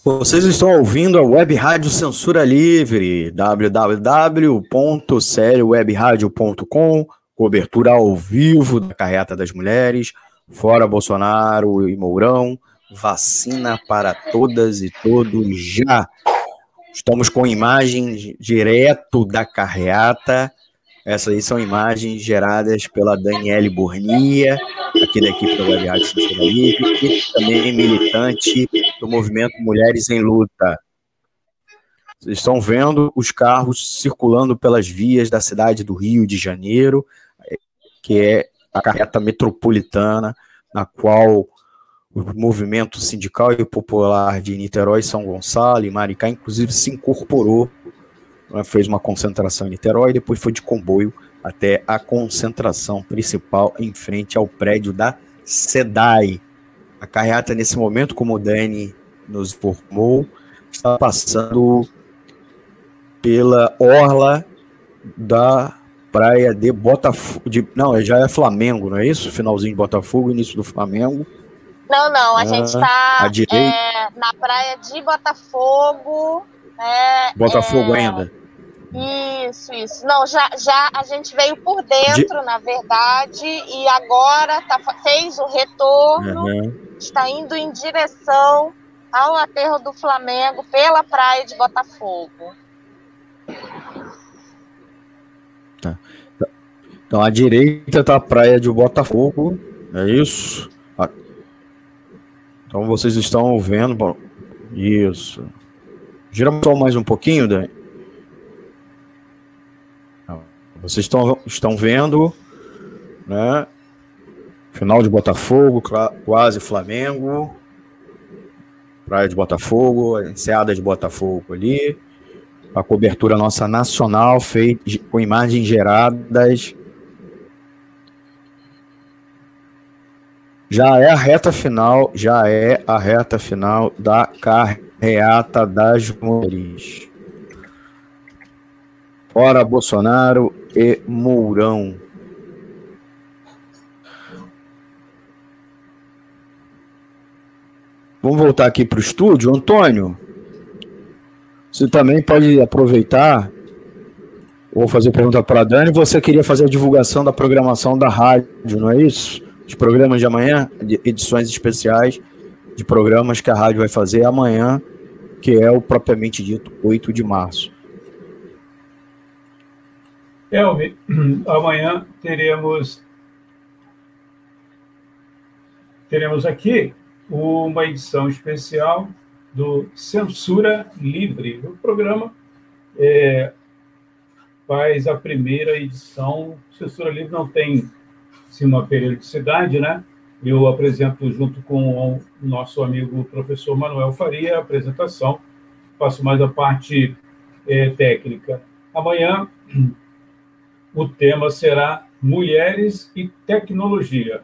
A: Vocês estão ouvindo a Web Rádio Censura Livre, www.seriowebradio.com, cobertura ao vivo da Carreta das Mulheres, fora Bolsonaro e Mourão, vacina para todas e todos já. Estamos com imagens direto da carreata. Essas aí são imagens geradas pela Daniele Bornia, aqui da equipe da Rádio Censura Livre, e também militante do movimento Mulheres em Luta. Vocês estão vendo os carros circulando pelas vias da cidade do Rio de Janeiro, que é a carreta metropolitana, na qual o movimento sindical e popular de Niterói, São Gonçalo e Maricá, inclusive, se incorporou, né, fez uma concentração em Niterói, depois foi de comboio até a concentração principal em frente ao prédio da SEDAI. A carreata, nesse momento, como o Dani nos informou, está passando pela orla da praia de Botafogo. De, não, já é Flamengo, não é isso? Finalzinho de Botafogo, início do Flamengo.
C: Não, não, a ah, gente está é, na praia de Botafogo. Né,
A: Botafogo é, ainda.
C: Isso, isso. Não, já, já a gente veio por dentro, de... na verdade, e agora tá, fez o retorno, uhum. está indo em direção ao aterro do Flamengo pela praia de Botafogo.
A: Tá. Então, à direita está a praia de Botafogo, é isso? Então, vocês estão vendo. Isso. Gira só mais um pouquinho, Dani. Vocês estão, estão vendo, né? Final de Botafogo, quase Flamengo. Praia de Botafogo, Enseada de Botafogo ali a cobertura nossa nacional, feita com imagens geradas. Já é a reta final, já é a reta final da carreata das mulheres. Fora Bolsonaro e Mourão. Vamos voltar aqui para o estúdio. Antônio, você também pode aproveitar. Vou fazer pergunta para a Dani. Você queria fazer a divulgação da programação da rádio, não é isso? Os programas de amanhã, de edições especiais de programas que a rádio vai fazer amanhã, que é o propriamente dito 8 de março.
B: Elvi, amanhã teremos teremos aqui uma edição especial do Censura Livre. O programa é, faz a primeira edição. Censura Livre não tem assim, uma periodicidade, né? Eu apresento junto com o nosso amigo professor Manuel Faria a apresentação, faço mais a parte é, técnica. Amanhã o tema será Mulheres e Tecnologia.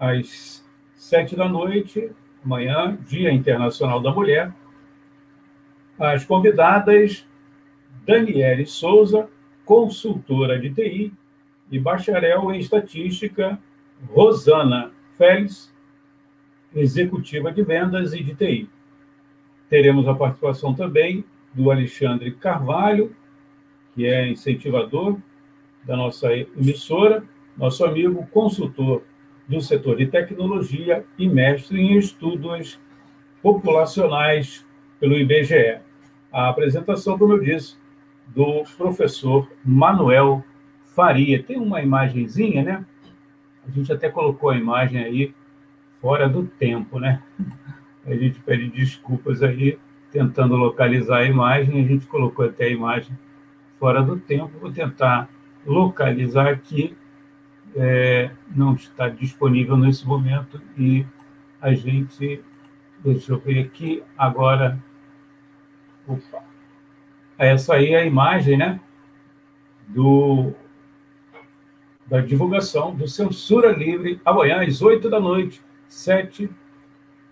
B: Às sete da noite, amanhã, Dia Internacional da Mulher. As convidadas, Daniele Souza, consultora de TI, e bacharel em estatística, Rosana Félix, executiva de vendas e de TI. Teremos a participação também do Alexandre Carvalho, que é incentivador da nossa emissora, nosso amigo consultor do setor de tecnologia e mestre em estudos populacionais pelo IBGE. a apresentação, como eu disse, do professor Manuel Faria. Tem uma imagenzinha, né? A gente até colocou a imagem aí fora do tempo, né? A gente pede desculpas aí, tentando localizar a imagem, a gente colocou até a imagem fora do tempo. Vou tentar localizar aqui. É, não está disponível nesse momento e a gente. Deixa eu ver aqui agora. Opa. Essa aí é a imagem, né? Do, da divulgação do Censura Livre amanhã às 8 da noite, 7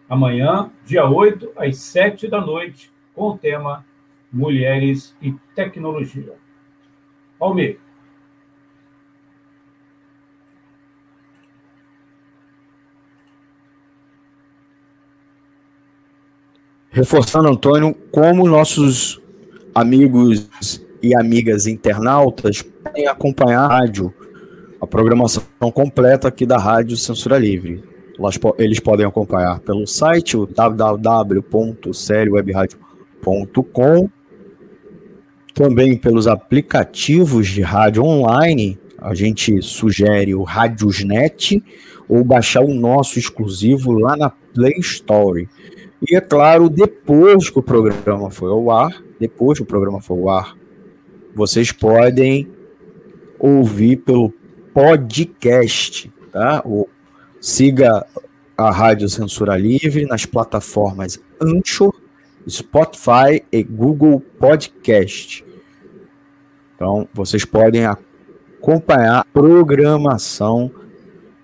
B: amanhã, dia 8, às 7 da noite, com o tema Mulheres e Tecnologia. Almir.
A: Reforçando, Antônio, como nossos amigos e amigas internautas podem acompanhar a rádio, a programação completa aqui da Rádio Censura Livre. Eles podem acompanhar pelo site www.seriowebradio.com, também pelos aplicativos de rádio online. A gente sugere o Radiosnet ou baixar o nosso exclusivo lá na Play Store. E é claro, depois que o programa foi ao ar, depois que o programa foi ao ar, vocês podem ouvir pelo podcast, tá? O Siga a Rádio Censura Livre nas plataformas Anchor, Spotify e Google Podcast. Então, vocês podem acompanhar a programação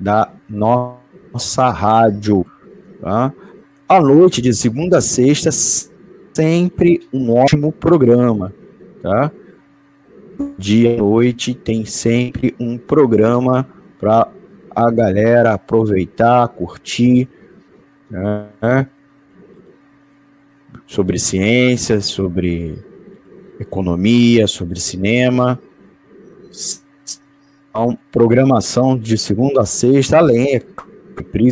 A: da nossa rádio. Tá? À noite, de segunda a sexta, sempre um ótimo programa. Tá? Dia e noite tem sempre um programa para a galera aproveitar, curtir, né? sobre ciência, sobre economia, sobre cinema. Então, programação de segunda a sexta, além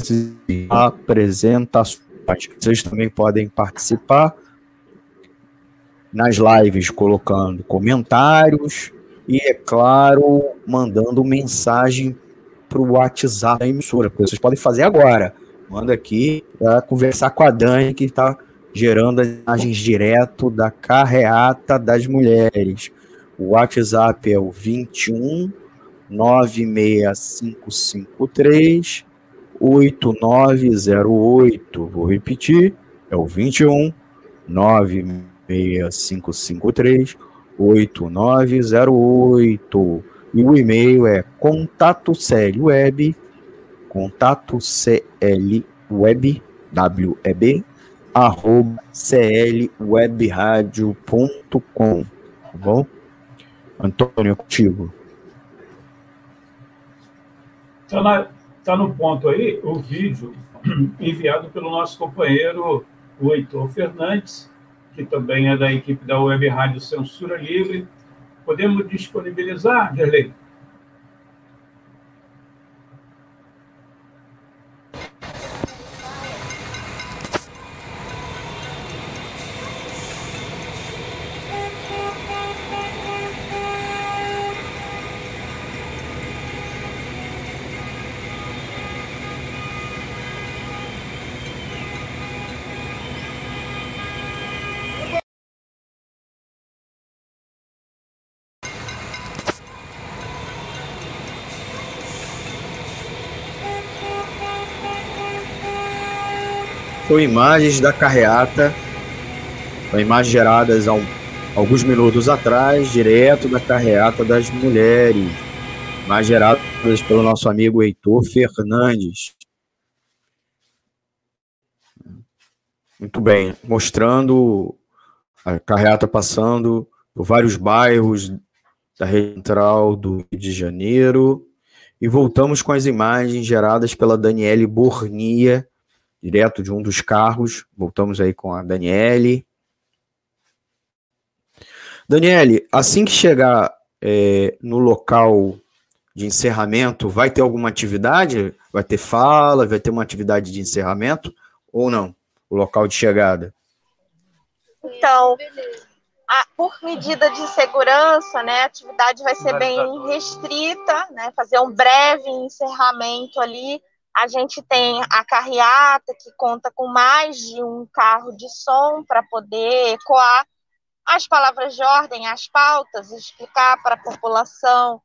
A: de apresentações. Vocês também podem participar nas lives colocando comentários e, é claro, mandando mensagem para o WhatsApp da emissora, porque vocês podem fazer agora. Manda aqui para conversar com a Dani, que está gerando as imagens direto da carreata das mulheres. O WhatsApp é o 21 96553 8908. Vou repetir, é o 21 96553 8908. E o e-mail é contato web, contato web, W-E-B, arroba clwebradio.com, tá bom? Antônio, contigo.
B: Está tá no ponto aí o vídeo enviado pelo nosso companheiro, o Heitor Fernandes, que também é da equipe da Web Rádio Censura Livre, Podemos disponibilizar, Gerlei?
A: Com imagens da carreata, imagens geradas há alguns minutos atrás, direto da carreata das mulheres, imagens geradas pelo nosso amigo Heitor Fernandes. Muito bem, mostrando a carreata passando por vários bairros da região central do Rio de Janeiro. E voltamos com as imagens geradas pela Daniele Bornia, direto de um dos carros. Voltamos aí com a Daniele. Daniele, assim que chegar é, no local de encerramento, vai ter alguma atividade? Vai ter fala? Vai ter uma atividade de encerramento? Ou não? O local de chegada?
C: Então, a, por medida de segurança, né, a atividade vai ser bem restrita, né, fazer um breve encerramento ali. A gente tem a carreata, que conta com mais de um carro de som para poder ecoar as palavras de ordem, as pautas, explicar para a população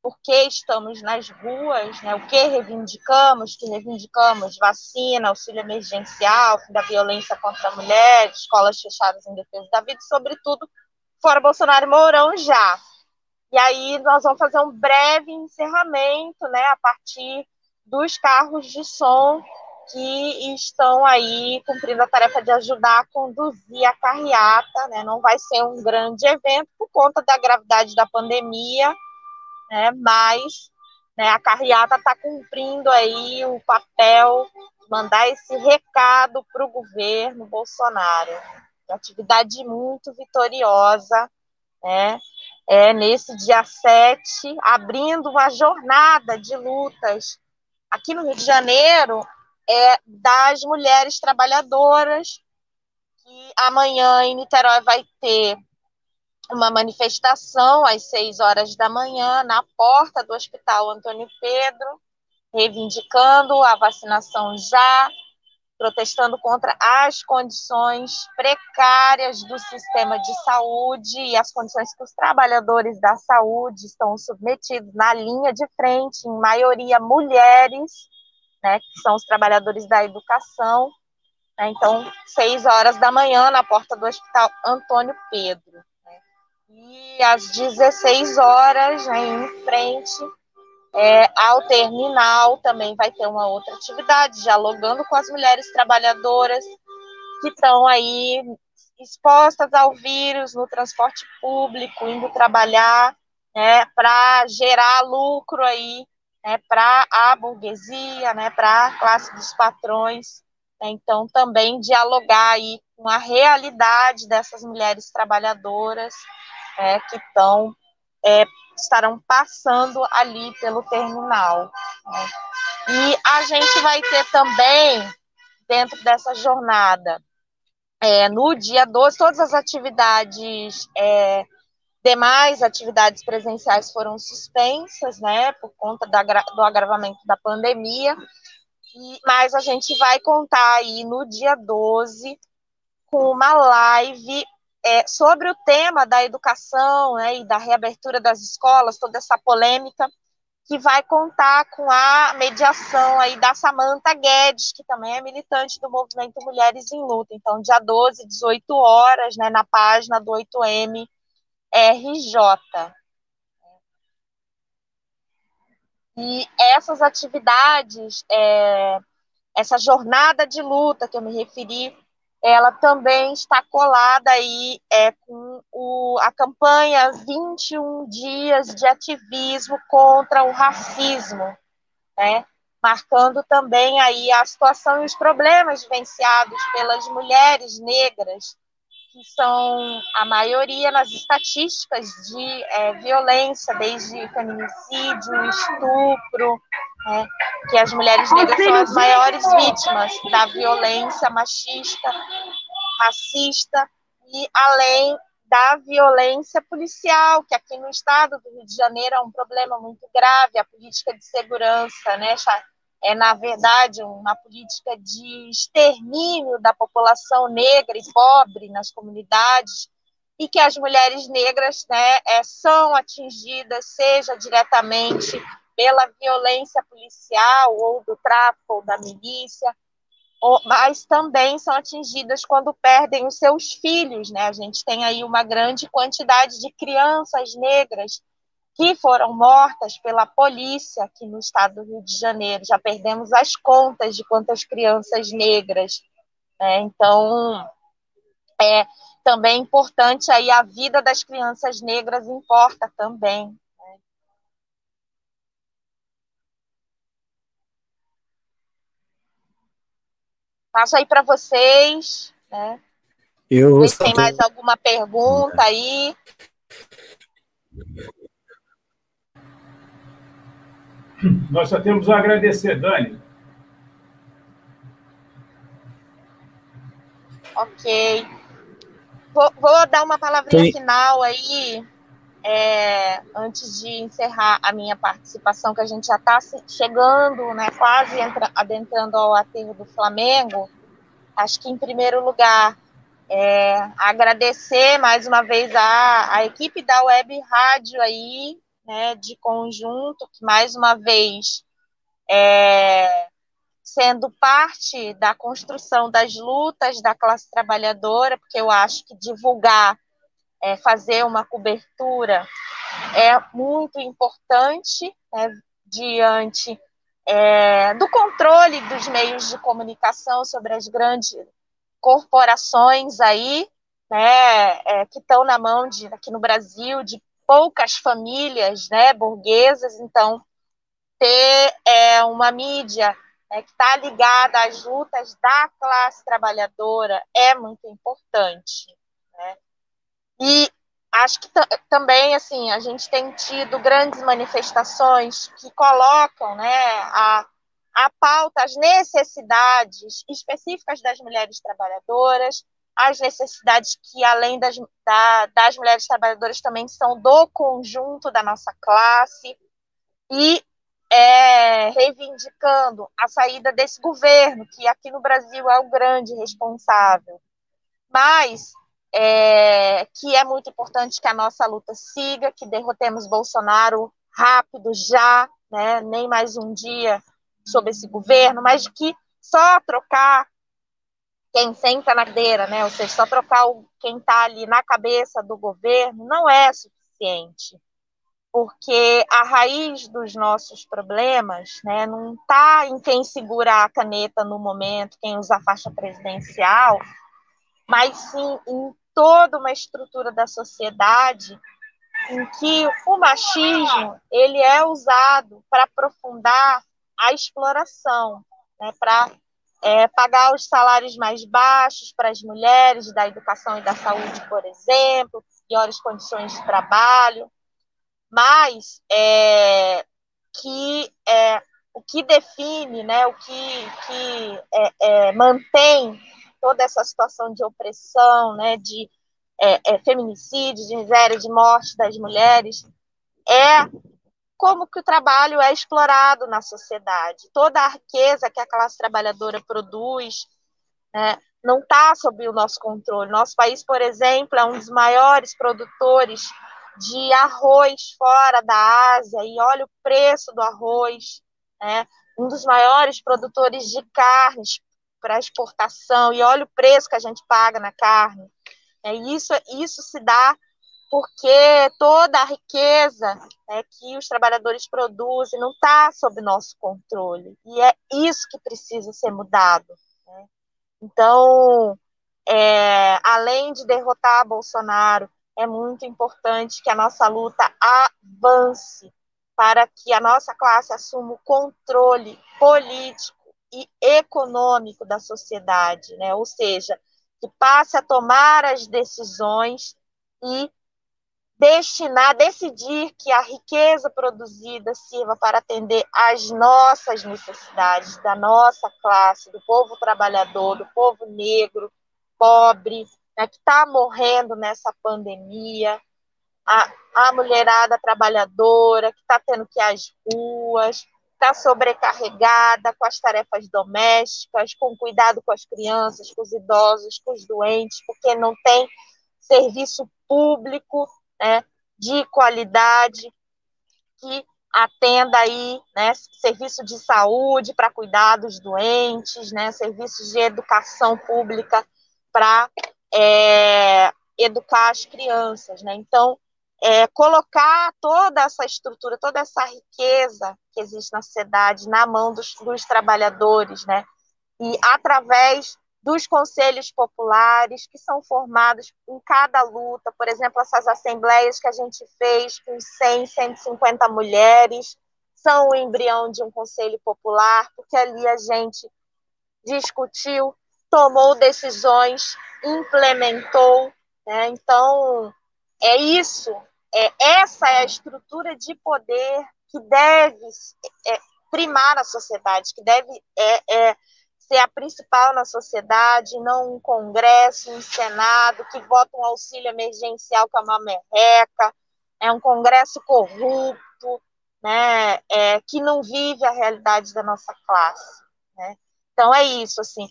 C: por que estamos nas ruas, né, o que reivindicamos, que reivindicamos vacina, auxílio emergencial, fim da violência contra a mulher, escolas fechadas em defesa da vida, sobretudo, fora Bolsonaro e Mourão já. E aí nós vamos fazer um breve encerramento, né, a partir dos carros de som que estão aí cumprindo a tarefa de ajudar a conduzir a carreata, né? Não vai ser um grande evento por conta da gravidade da pandemia, né? Mas né, a carreata está cumprindo aí o papel de mandar esse recado para o governo Bolsonaro. Uma atividade muito vitoriosa, né? É, nesse dia 7, abrindo uma jornada de lutas aqui no Rio de Janeiro é das mulheres trabalhadoras, que amanhã em Niterói vai ter uma manifestação às seis horas da manhã na porta do Hospital Antônio Pedro, reivindicando a vacinação já, protestando contra as condições precárias do sistema de saúde e as condições que os trabalhadores da saúde estão submetidos na linha de frente, em maioria mulheres, né, que são os trabalhadores da educação. Né, então, seis horas da manhã, na porta do Hospital Antônio Pedro. E às 16 horas, né, em frente é, ao terminal, também vai ter uma outra atividade, dialogando com as mulheres trabalhadoras que estão aí expostas ao vírus no transporte público, indo trabalhar né, para gerar lucro aí né, para a burguesia, né, para a classe dos patrões. Né, então, também dialogar aí com a realidade dessas mulheres trabalhadoras é, que estão é, estarão passando ali pelo terminal. Né? E a gente vai ter também, dentro dessa jornada, é, no dia 12, todas as atividades, é, demais atividades presenciais foram suspensas, né, por conta da, do agravamento da pandemia, e, mas a gente vai contar aí no dia 12 com uma live é, sobre o tema da educação né, e da reabertura das escolas, toda essa polêmica, que vai contar com a mediação aí da Samanta Guedes, que também é militante do movimento Mulheres em Luta. Então, dia 12, 18 horas, né, na página do 8M RJ. E essas atividades, é, essa jornada de luta que eu me referi, ela também está colada aí é, com o, a campanha 21 dias de ativismo contra o racismo, né? marcando também aí a situação e os problemas vivenciados pelas mulheres negras, que são a maioria nas estatísticas de é, violência, desde feminicídio, estupro, né, que as mulheres negras são as maiores vítimas da violência machista, racista e além da violência policial, que aqui no estado do Rio de Janeiro é um problema muito grave, a política de segurança, né, é na verdade uma política de extermínio da população negra e pobre nas comunidades e que as mulheres negras né, é, são atingidas, seja diretamente pela violência policial ou do tráfico ou da milícia, ou, mas também são atingidas quando perdem os seus filhos, né? A gente tem aí uma grande quantidade de crianças negras que foram mortas pela polícia aqui no estado do Rio de Janeiro. Já perdemos as contas de quantas crianças negras. Né? Então, é também importante aí a vida das crianças negras importa também. Passo aí para vocês, né?
A: Eu
C: Se tem mais alguma pergunta aí.
B: Nós só temos a agradecer, Dani.
C: Ok. vou, vou, dar uma palavrinha Sim. final aí, é, antes de encerrar a minha participação, que a gente já está chegando, né, quase entra, adentrando ao aterro do Flamengo. Acho que, em primeiro lugar, é, agradecer mais uma vez a, a equipe da Web Rádio aí, né, de conjunto, que mais uma vez é, sendo parte da construção das lutas da classe trabalhadora, porque eu acho que divulgar, é, fazer uma cobertura é muito importante né, diante é, do controle dos meios de comunicação sobre as grandes corporações aí, né, é, que estão na mão de aqui no Brasil de poucas famílias, né, burguesas. Então, ter é, uma mídia né, que está ligada às lutas da classe trabalhadora é muito importante. Né? E acho que também assim a gente tem tido grandes manifestações que colocam né, a, a pauta, as necessidades específicas das mulheres trabalhadoras, as necessidades que, além das, da, das mulheres trabalhadoras, também são do conjunto da nossa classe, e é, reivindicando a saída desse governo, que aqui no Brasil é o grande responsável, mas é, que é muito importante que a nossa luta siga, que derrotemos Bolsonaro rápido já, né, nem mais um dia sobre esse governo, mas que só trocar quem senta na cadeira, né, ou seja, só trocar o, quem está ali na cabeça do governo não é suficiente porque a raiz dos nossos problemas né, não está em quem segura a caneta no momento, quem usa a faixa presidencial, mas sim em toda uma estrutura da sociedade em que o machismo ele é usado para aprofundar a exploração, né, para é, pagar os salários mais baixos para as mulheres da educação e da saúde, por exemplo, piores condições de trabalho, mas é, que é, o que define, né, o que, que é, é, mantém toda essa situação de opressão, né, de é, é, feminicídio, de miséria, de morte das mulheres, é como que o trabalho é explorado na sociedade. Toda a riqueza que a classe trabalhadora produz né, não está sob o nosso controle. Nosso país, por exemplo, é um dos maiores produtores de arroz fora da Ásia, e olha o preço do arroz, né? um dos maiores produtores de carnes para exportação, e olha o preço que a gente paga na carne. É, isso, isso se dá porque toda a riqueza né, que os trabalhadores produzem não está sob nosso controle. E é isso que precisa ser mudado. Né? Então, é, além de derrotar Bolsonaro, é muito importante que a nossa luta avance para que a nossa classe assuma o controle político e econômico da sociedade, né? ou seja, que passe a tomar as decisões e destinar, decidir que a riqueza produzida sirva para atender às nossas necessidades, da nossa classe, do povo trabalhador, do povo negro, pobre, né, que está morrendo nessa pandemia, a, a mulherada trabalhadora que está tendo que ir às ruas, está sobrecarregada com as tarefas domésticas, com cuidado com as crianças, com os idosos, com os doentes, porque não tem serviço público né, de qualidade que atenda aí, né, serviço de saúde para cuidar dos doentes, né, serviços de educação pública para é, educar as crianças, né? Então, é, colocar toda essa estrutura, toda essa riqueza que existe na sociedade na mão dos, dos trabalhadores, né? E através dos conselhos populares que são formados em cada luta, por exemplo, essas assembleias que a gente fez com 100, 150 mulheres, são o embrião de um conselho popular, porque ali a gente discutiu, tomou decisões implementou. Né? Então, é isso, é, essa é a estrutura de poder que deve é, primar na sociedade, que deve é, é, ser a principal na sociedade, não um congresso, um senado que vota um auxílio emergencial que é uma merreca, é um congresso corrupto, né, é, que não vive a realidade da nossa classe. Né? Então é isso, assim,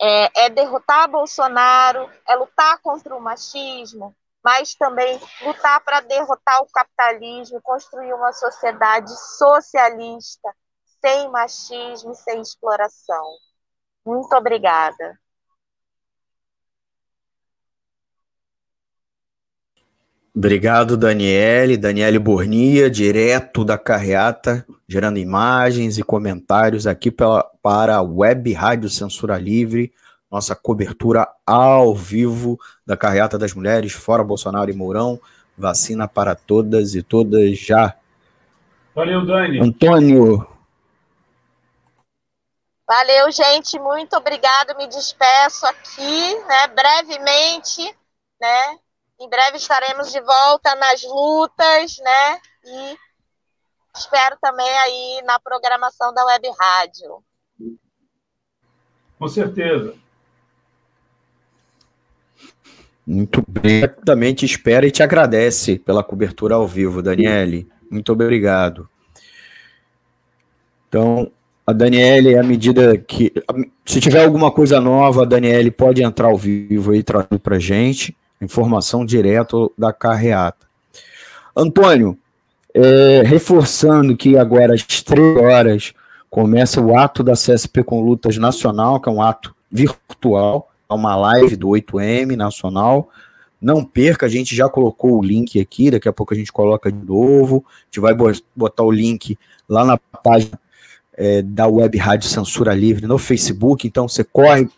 C: é, é derrotar Bolsonaro, é lutar contra o machismo, mas também lutar para derrotar o capitalismo, construir uma sociedade socialista, sem machismo e sem exploração. Muito obrigada.
A: Obrigado, Daniele. Daniele Bornia, direto da carreata, gerando imagens e comentários aqui pela, para a Web Rádio Censura Livre, nossa cobertura ao vivo da carreata das mulheres, fora Bolsonaro e Mourão. Vacina para todas e todas já.
B: Valeu, Dani.
A: Antônio.
C: Valeu, gente. Muito obrigado. Me despeço aqui, né, brevemente, né? Em breve estaremos de volta nas lutas, né? E espero também aí na programação da Web Rádio.
B: Com certeza.
A: Muito bem. Também te espera e te agradece pela cobertura ao vivo, Daniele. Muito obrigado. Então, a Daniele, à medida que. Se tiver alguma coisa nova, a Daniele pode entrar ao vivo e trazer para gente informação direto da carreata. Antônio, é, reforçando que agora às três horas começa o ato da CSP com Lutas Nacional, que é um ato virtual, uma live do 8M Nacional. Não perca, a gente já colocou o link aqui, daqui a pouco a gente coloca de novo. A gente vai botar o link lá na página é, da Web Rádio Censura Livre no Facebook, então você corre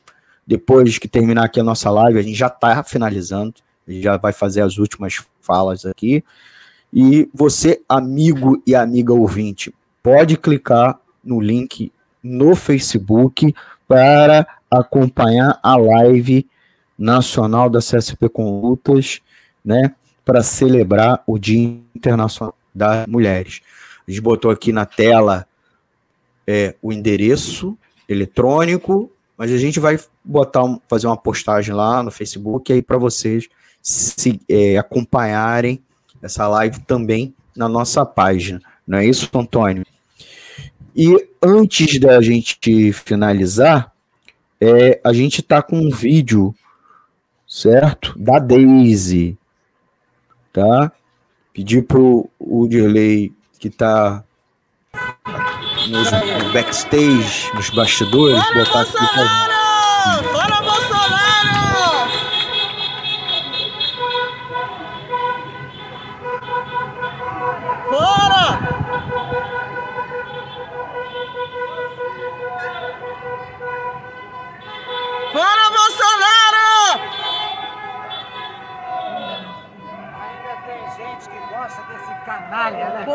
A: depois que terminar aqui a nossa live, a gente já está finalizando, a gente já vai fazer as últimas falas aqui. E você, amigo e amiga ouvinte, pode clicar no link no Facebook para acompanhar a live nacional da CSP com Lutas, né, para celebrar o Dia Internacional das Mulheres. A gente botou aqui na tela é, o endereço eletrônico mas a gente vai botar, fazer uma postagem lá no Facebook aí para vocês se é, acompanharem essa live também na nossa página. Não é isso, Antônio? E antes da gente finalizar, é, a gente está com um vídeo, certo? Da Daisy, tá? Pedir pro o Dirley que está nos, no backstage, nos bastidores, botar
D: aqui pra...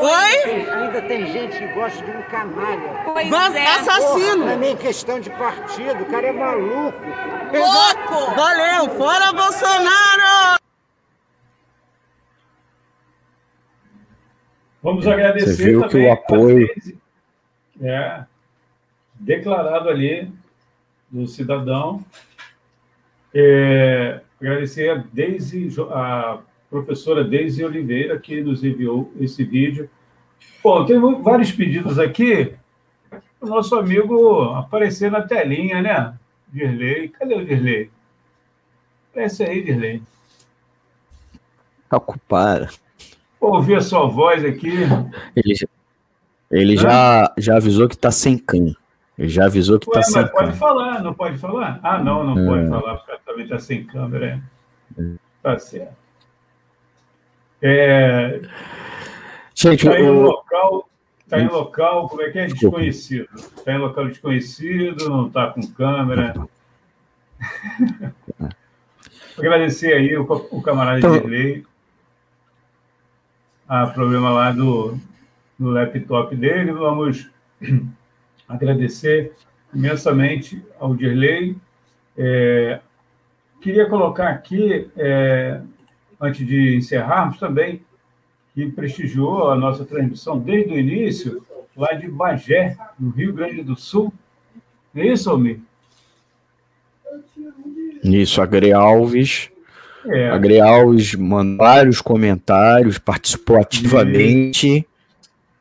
D: Oi?
E: Ainda tem gente que gosta de um canalha.
D: Pois é. Assassino.
E: não é nem questão de partido, o cara é maluco.
D: Louco! Valeu! Fora Bolsonaro!
B: Vamos agradecer
A: Você viu que o apoio...
B: É, declarado ali do cidadão. É, agradecer a Deise, a professora Deise Oliveira, que nos enviou esse vídeo. Bom, tem vários pedidos aqui. O nosso amigo aparecer na telinha, né? Dirley. Cadê o Dirley? Aparece aí, Dirley.
A: Tá ocupado.
B: Ouvir a sua voz aqui.
A: Ele, ele já, já avisou que tá sem cão. Ele já avisou que Ué, tá sem
B: câmera. Pode falar, não pode falar? Ah, não, não é. pode falar, porque também tá sem câmera. É. Tá certo. É,
A: Gente,
B: tá em um local, tá em local, como é que é? Desconhecido. Está em local desconhecido, não está com câmera. Agradecer aí o, o camarada então... Dirley. Ah, problema lá do, do laptop dele. Vamos agradecer imensamente ao Dirley. É, queria colocar aqui é, antes de encerrarmos também, que prestigiou a nossa transmissão desde o início, lá de Bagé, no Rio Grande do Sul. Não é isso, Almir?
A: Isso, Agre Alves. É. Agre Alves mandou vários comentários, participou ativamente.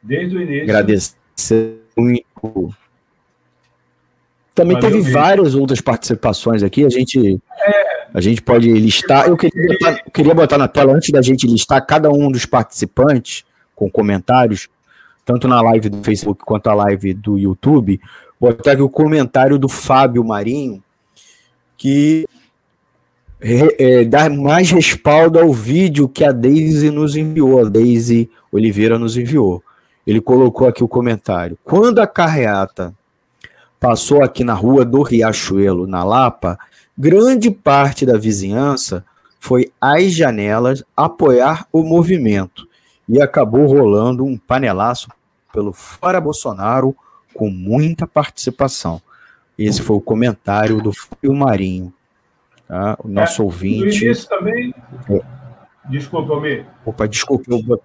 B: Desde o início.
A: Agradecer muito. Também Valeu teve mesmo. várias outras participações aqui. A gente, é. A gente pode listar. Eu queria botar, queria botar na tela, antes da gente listar cada um dos participantes com comentários, tanto na live do Facebook quanto a live do YouTube, botar aqui o comentário do Fábio Marinho, que é, dá mais respaldo ao vídeo que a Daisy nos enviou, a Daisy Oliveira nos enviou. Ele colocou aqui o comentário. Quando a carreata passou aqui na rua do Riachuelo, na Lapa, grande parte da vizinhança foi às janelas apoiar o movimento e acabou rolando um panelaço pelo Fora Bolsonaro com muita participação. Esse foi o comentário do Fio Marinho, tá? o nosso é, ouvinte.
B: Isso também. É. Desculpa, Almir.
A: Opa, desculpa. Eu...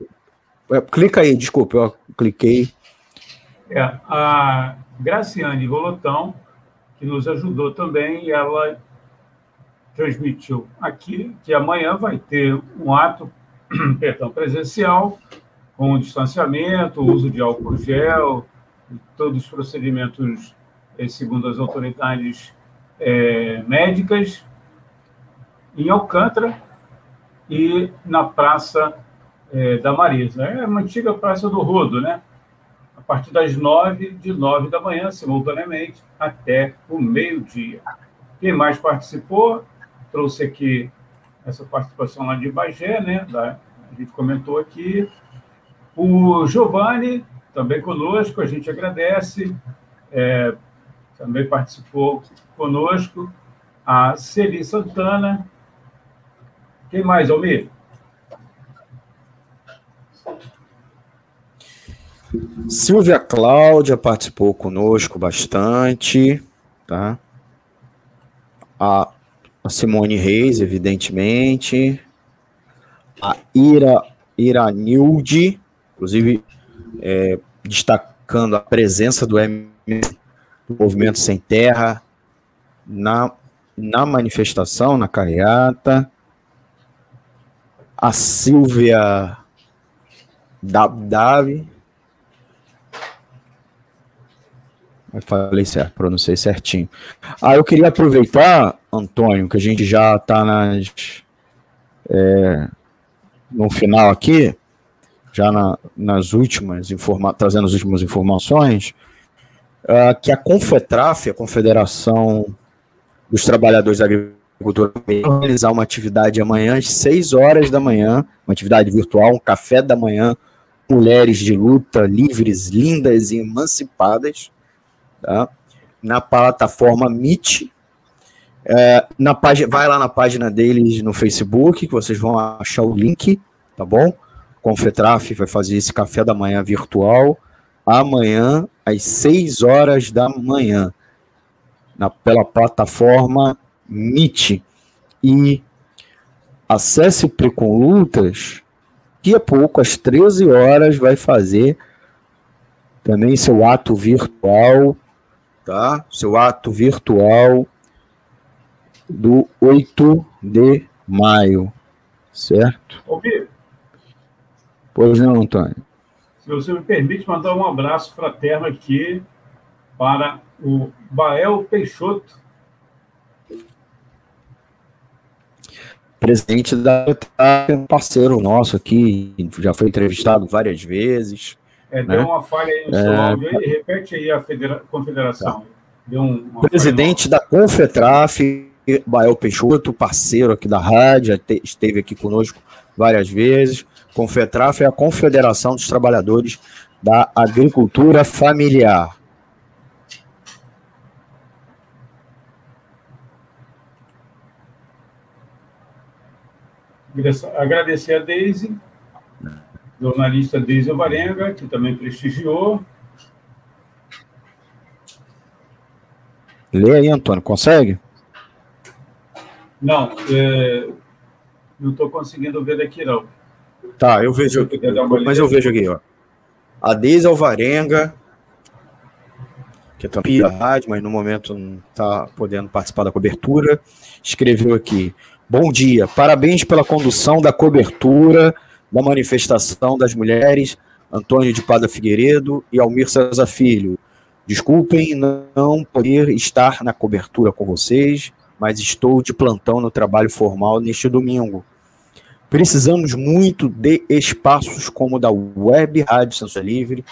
A: É, clica aí, desculpa, eu cliquei.
B: É, a Graciane Rolotão, que nos ajudou também, ela transmitiu aqui que amanhã vai ter um ato perdão, presencial, com distanciamento, uso de álcool gel, todos os procedimentos eh, segundo as autoridades é, médicas, em Alcântara e na Praça é, da Marisa. É uma antiga Praça do Rodo, né? A partir das nove, de nove da manhã, simultaneamente, até o meio-dia. Quem mais participou? Trouxe aqui essa participação lá de Bagé, né? Da, a gente comentou aqui. O Giovanni, também conosco, a gente agradece, é, também participou conosco. A Celi Santana. Quem mais, Almir?
A: Silvia Cláudia participou conosco bastante, tá? A a Simone Reis, evidentemente, a Ira Iranilde, inclusive é, destacando a presença do, do Movimento Sem Terra na, na manifestação, na carreata, a Silvia Dabdavi, falei certo, pronunciei certinho. Ah, eu queria aproveitar, Antônio, que a gente já está é, no final aqui, já na, nas últimas trazendo as últimas informações, uh, que a Confetraf, a Confederação dos Trabalhadores da Agricultura, vai realizar uma atividade amanhã às 6 horas da manhã, uma atividade virtual, um café da manhã, mulheres de luta livres, lindas e emancipadas, tá? na plataforma Meet. É, na página, vai lá na página deles no Facebook, que vocês vão achar o link, tá bom? Confetraf vai fazer esse café da manhã virtual amanhã às 6 horas da manhã na, pela plataforma Meet. E acesse Precon Lutas, daqui a pouco, às 13 horas, vai fazer também seu ato virtual tá? Seu ato virtual do 8 de maio, certo?
B: Ouvi.
A: Pois não, Antônio.
B: Se você me permite mandar um abraço fraterno aqui para o Bael Peixoto.
A: Presidente da parceiro nosso aqui, já foi entrevistado várias vezes.
B: É, né? Deu uma falha aí no seu é... áudio aí, repete aí a federa... confederação. Tá.
A: Um, Presidente da Confetraf, Bael Peixoto, parceiro aqui da rádio, esteve aqui conosco várias vezes. Confetraf é a Confederação dos Trabalhadores da Agricultura Familiar.
B: Agradecer a Deise jornalista Deise Varenga, que também prestigiou.
A: Lê aí, Antônio, consegue?
B: Não, é, não estou conseguindo ver daqui, não.
A: Tá, eu vejo, mas eu vejo aqui, ó. A Deise Alvarenga, que é também da rádio, mas no momento não está podendo participar da cobertura, escreveu aqui: Bom dia, parabéns pela condução da cobertura da manifestação das mulheres, Antônio de Pada Figueiredo e Almir César Filho. Desculpem não poder estar na cobertura com vocês, mas estou de plantão no trabalho formal neste domingo. Precisamos muito de espaços como o da Web Rádio Censura Livre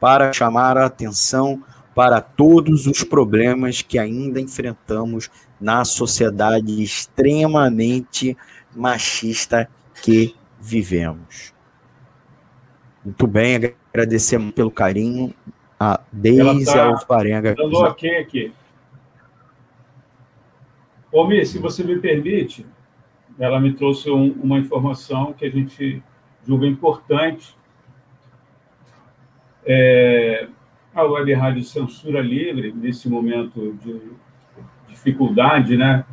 A: para chamar a atenção para todos os problemas que ainda enfrentamos na sociedade extremamente machista que vivemos. Muito bem, agradecemos pelo carinho a Deise tá Alvarenga.
B: Dando ok aqui. Omi, se você me permite, ela me trouxe um, uma informação que a gente julga importante. É, a Web Rádio Censura Livre, nesse momento de dificuldade, né?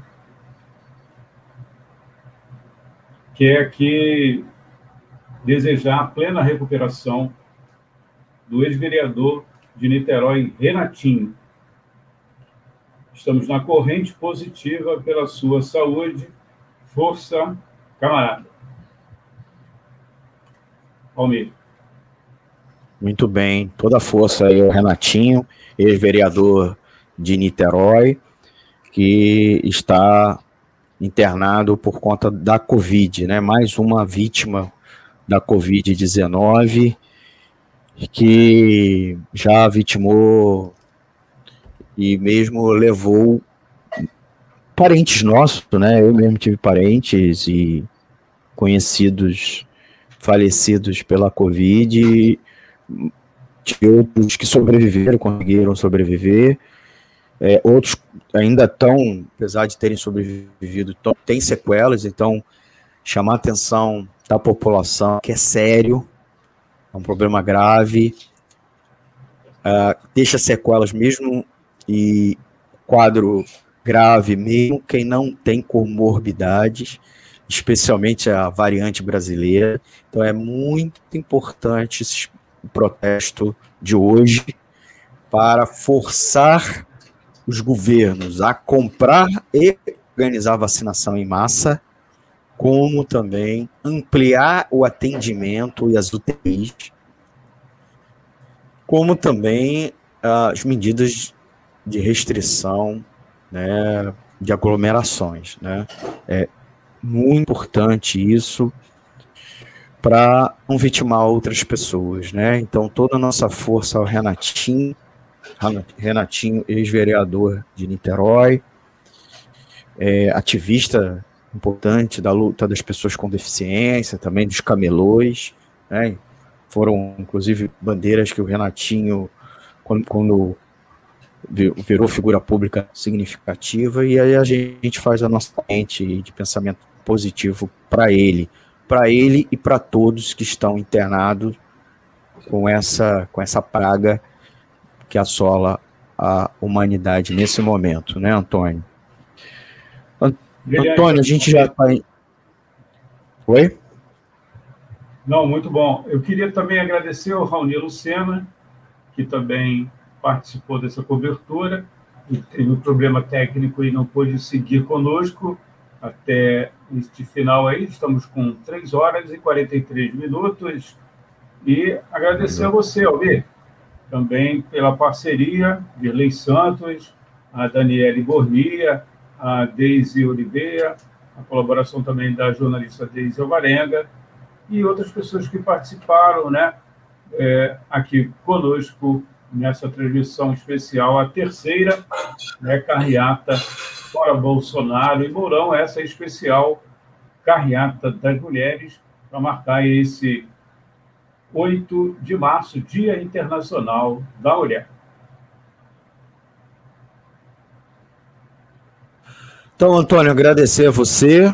B: Quer aqui desejar a plena recuperação do ex-vereador de Niterói, Renatinho. Estamos na corrente positiva pela sua saúde. Força, camarada. Almir.
A: Muito bem, toda a força aí, o Renatinho, ex-vereador de Niterói, que está internado por conta da Covid, né? Mais uma vítima da Covid-19 que já vitimou e mesmo levou parentes nossos, né? Eu mesmo tive parentes e conhecidos falecidos pela Covid, de outros que sobreviveram, conseguiram sobreviver, é, outros ainda estão, apesar de terem sobrevivido, tão, têm sequelas, então chamar a atenção da população, que é sério, é um problema grave, uh, deixa sequelas mesmo e quadro grave mesmo quem não tem comorbidades, especialmente a variante brasileira. Então é muito importante esse protesto de hoje para forçar os governos a comprar e organizar vacinação em massa como também ampliar o atendimento e as UTIs, como também uh, as medidas de restrição né, de aglomerações. Né? É muito importante isso para não vitimar outras pessoas. Né? Então, toda a nossa força ao Renatinho, Renatinho, ex-vereador de Niterói, é, ativista importante da luta das pessoas com deficiência, também dos camelôs, né? Foram, inclusive, bandeiras que o Renatinho, quando, quando virou figura pública significativa, e aí a gente faz a nossa mente de pensamento positivo para ele, para ele e para todos que estão internados com essa, com essa praga que assola a humanidade nesse momento, né, Antônio? Antônio, a gente já está. Oi?
B: Não, muito bom. Eu queria também agradecer ao Raoni Lucena, que também participou dessa cobertura, e teve um problema técnico e não pôde seguir conosco até este final aí. Estamos com 3 horas e 43 minutos. E agradecer a você, Almir, também pela parceria, Virley Santos, a Daniele Bornia, a Deise Oliveira, a colaboração também da jornalista Deise Alvarenga e outras pessoas que participaram né, é, aqui conosco nessa transmissão especial, a terceira né, carreata fora Bolsonaro e Mourão, essa especial carreata das mulheres, para marcar esse 8 de março, Dia Internacional da Mulher.
A: Então, Antônio, agradecer a você,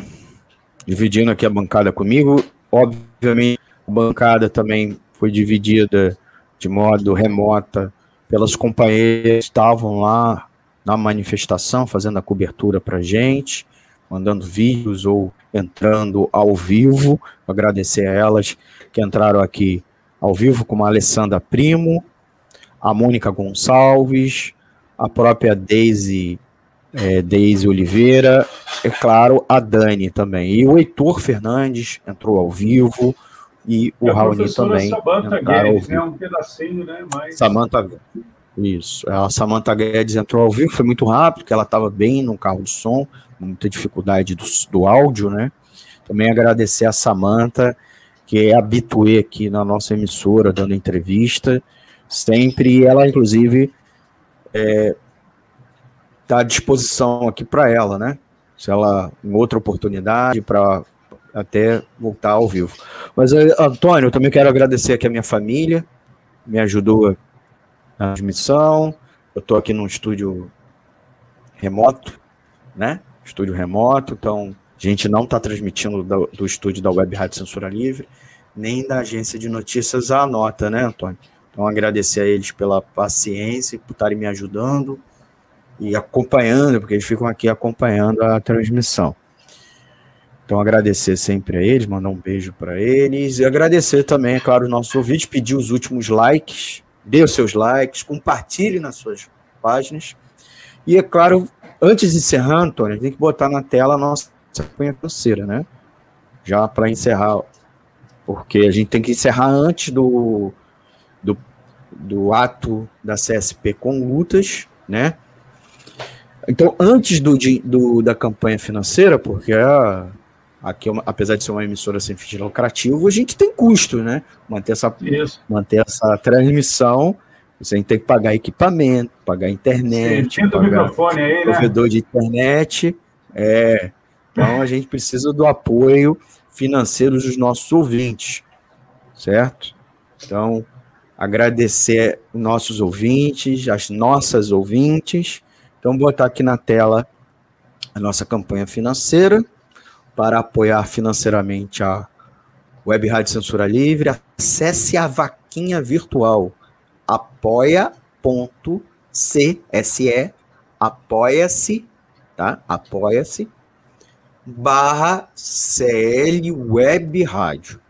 A: dividindo aqui a bancada comigo. Obviamente, a bancada também foi dividida de modo remota pelas companheiras que estavam lá na manifestação, fazendo a cobertura para gente, mandando vídeos ou entrando ao vivo. Agradecer a elas que entraram aqui ao vivo, como a Alessandra Primo, a Mônica Gonçalves, a própria Daisy, é, Oliveira, é claro, a Dani também. E o Heitor Fernandes entrou ao vivo, e o Raoni também.
B: Samantha Guedes, né? Um pedacinho, né? Mas...
A: Samantha Isso. A Samantha Guedes entrou ao vivo, foi muito rápido, porque ela estava bem no carro de som, muita dificuldade do, do áudio, né? Também agradecer a Samantha, que é habituê aqui na nossa emissora, dando entrevista, sempre, ela, inclusive, está é, tá à disposição aqui para ela, né? Se ela, em outra oportunidade, para até voltar ao vivo. Mas, eh, Antônio, eu também quero agradecer aqui a minha família, me ajudou na transmissão. Eu estou aqui num estúdio remoto, né? Estúdio remoto, então a gente não está transmitindo do, do, estúdio da Web Rádio Censura Livre, nem da agência de notícias a nota, né, Antônio? Então, agradecer a eles pela paciência, por estarem me ajudando e acompanhando, porque eles ficam aqui acompanhando a transmissão. Então, agradecer sempre a eles, mandar um beijo para eles e agradecer também, é claro, os nossos ouvintes, pedir os últimos likes, dê os seus likes, compartilhe nas suas páginas. E, é claro, antes de encerrar, Antônio, tem que botar na tela a nossa campanha financeira, né? Já para encerrar, porque a gente tem que encerrar antes do, do, do ato da CSP com lutas, né? Então, antes do, do, da campanha financeira, porque a, Aqui, é apesar de ser uma emissora sem fins lucrativos, a gente tem custo, né? Manter essa, manter essa transmissão, você tem que pagar equipamento, pagar internet, Sim, pagar microfone aí, né? provedor de internet. É, então a gente precisa do apoio financeiro dos nossos ouvintes, certo? Então, agradecer nossos ouvintes, as nossas ouvintes. Então, vou botar aqui na tela a nossa campanha financeira para apoiar financeiramente a Web Rádio Censura Livre, acesse a vaquinha virtual apoia.cse apoia-se, tá? Apoia-se barra CL Web Rádio.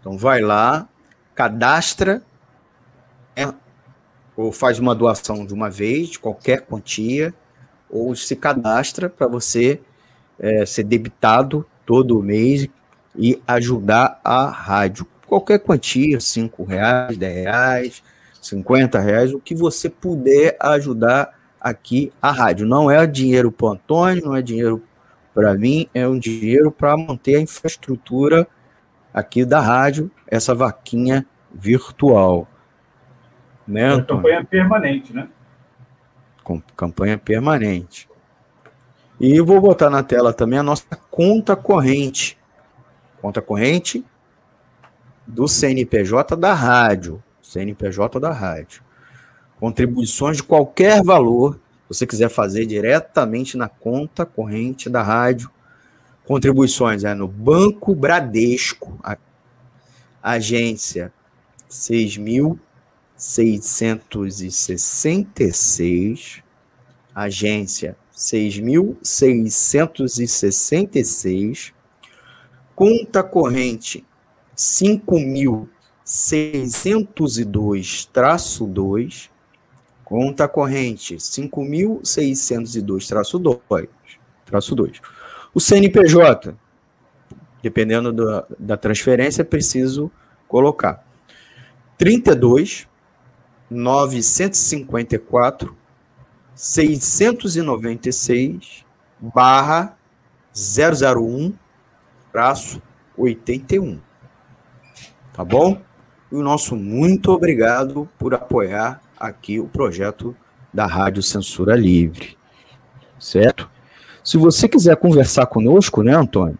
A: Então vai lá, cadastra é, ou faz uma doação de uma vez, de qualquer quantia, ou se cadastra para você é, ser debitado todo mês e ajudar a rádio. Qualquer quantia, cinco reais, dez reais, cinquenta reais, o que você puder ajudar aqui a rádio. Não é dinheiro para o Antônio, não é dinheiro para mim, é um dinheiro para manter a infraestrutura aqui da rádio, essa vaquinha virtual.
B: Né, Antônio? campanha permanente, né?
A: Com campanha permanente. E vou botar na tela também a nossa conta corrente. Conta corrente do CNPJ da rádio. CNPJ da rádio. Contribuições de qualquer valor, você quiser fazer diretamente na conta corrente da rádio. Contribuições é no Banco Bradesco, a, agência 6.666, agência 6.666, conta corrente 5.602-2, conta corrente 5.602-2. O CNPJ, dependendo da, da transferência, é preciso colocar 32 954 696 barra 001 traço 81. Tá bom? E o nosso muito obrigado por apoiar aqui o projeto da Rádio Censura Livre. Certo? Se você quiser conversar conosco, né, Antônio?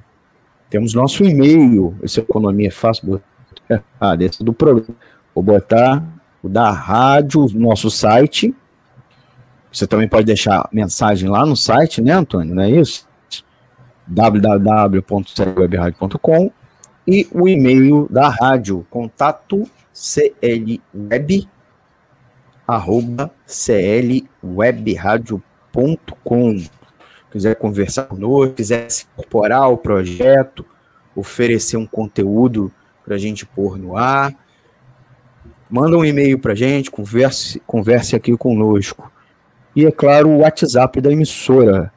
A: Temos nosso e-mail, esse Economia é Fácil. Ah, desse do programa. Vou botar o da rádio, nosso site, você também pode deixar mensagem lá no site, né, Antônio? Não é isso? www.clwebradio.com e o e-mail da rádio, contato clweb arroba clwebradio.com quiser conversar conosco, quiser se incorporar ao projeto, oferecer um conteúdo para a gente pôr no ar, manda um e-mail para a gente, converse, converse aqui conosco e, é claro, o WhatsApp da emissora,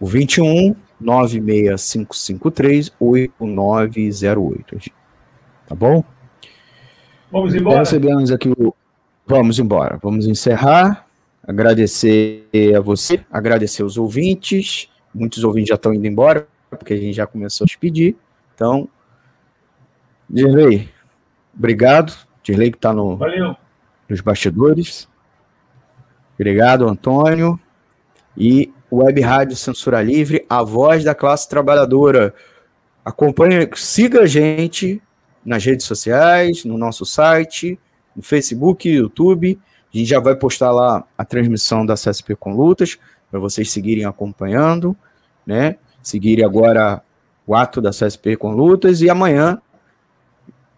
A: o 21 96553 8908. Tá bom?
B: Vamos embora. Então,
A: recebemos aqui o. Vamos embora. Vamos encerrar. Agradecer a você, agradecer os ouvintes. Muitos ouvintes já estão indo embora, porque a gente já começou a despedir. Então, Dirley, obrigado. Dirley que está no, nos bastidores. Obrigado, Antônio. E Web Rádio Censura Livre, a voz da classe trabalhadora. Acompanhe, siga a gente nas redes sociais, no nosso site, no Facebook, YouTube. A gente já vai postar lá a transmissão da CSP com lutas, para vocês seguirem acompanhando, né? Seguirem agora o ato da CSP com lutas e amanhã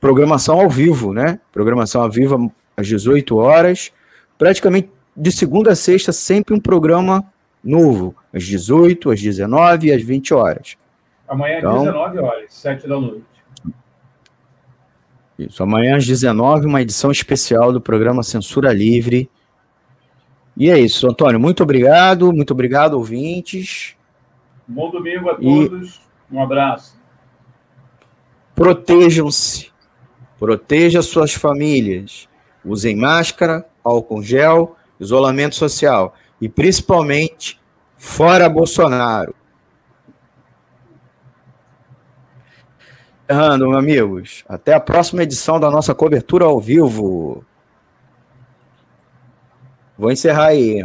A: programação ao vivo, né? Programação ao vivo às 18 horas, praticamente de segunda a sexta sempre um programa novo, às 18, às 19 e às 20 horas.
B: Amanhã às então, 19 horas, 7 da noite.
A: Isso, amanhã às 19, uma edição especial do programa Censura Livre. E é isso, Antônio. Muito obrigado, muito obrigado, ouvintes.
B: Bom domingo a todos. E um abraço.
A: Protejam-se. Proteja suas famílias. Usem máscara, álcool gel, isolamento social. E principalmente, fora Bolsonaro. encerrando, amigos. Até a próxima edição da nossa cobertura ao vivo. Vou encerrar aí.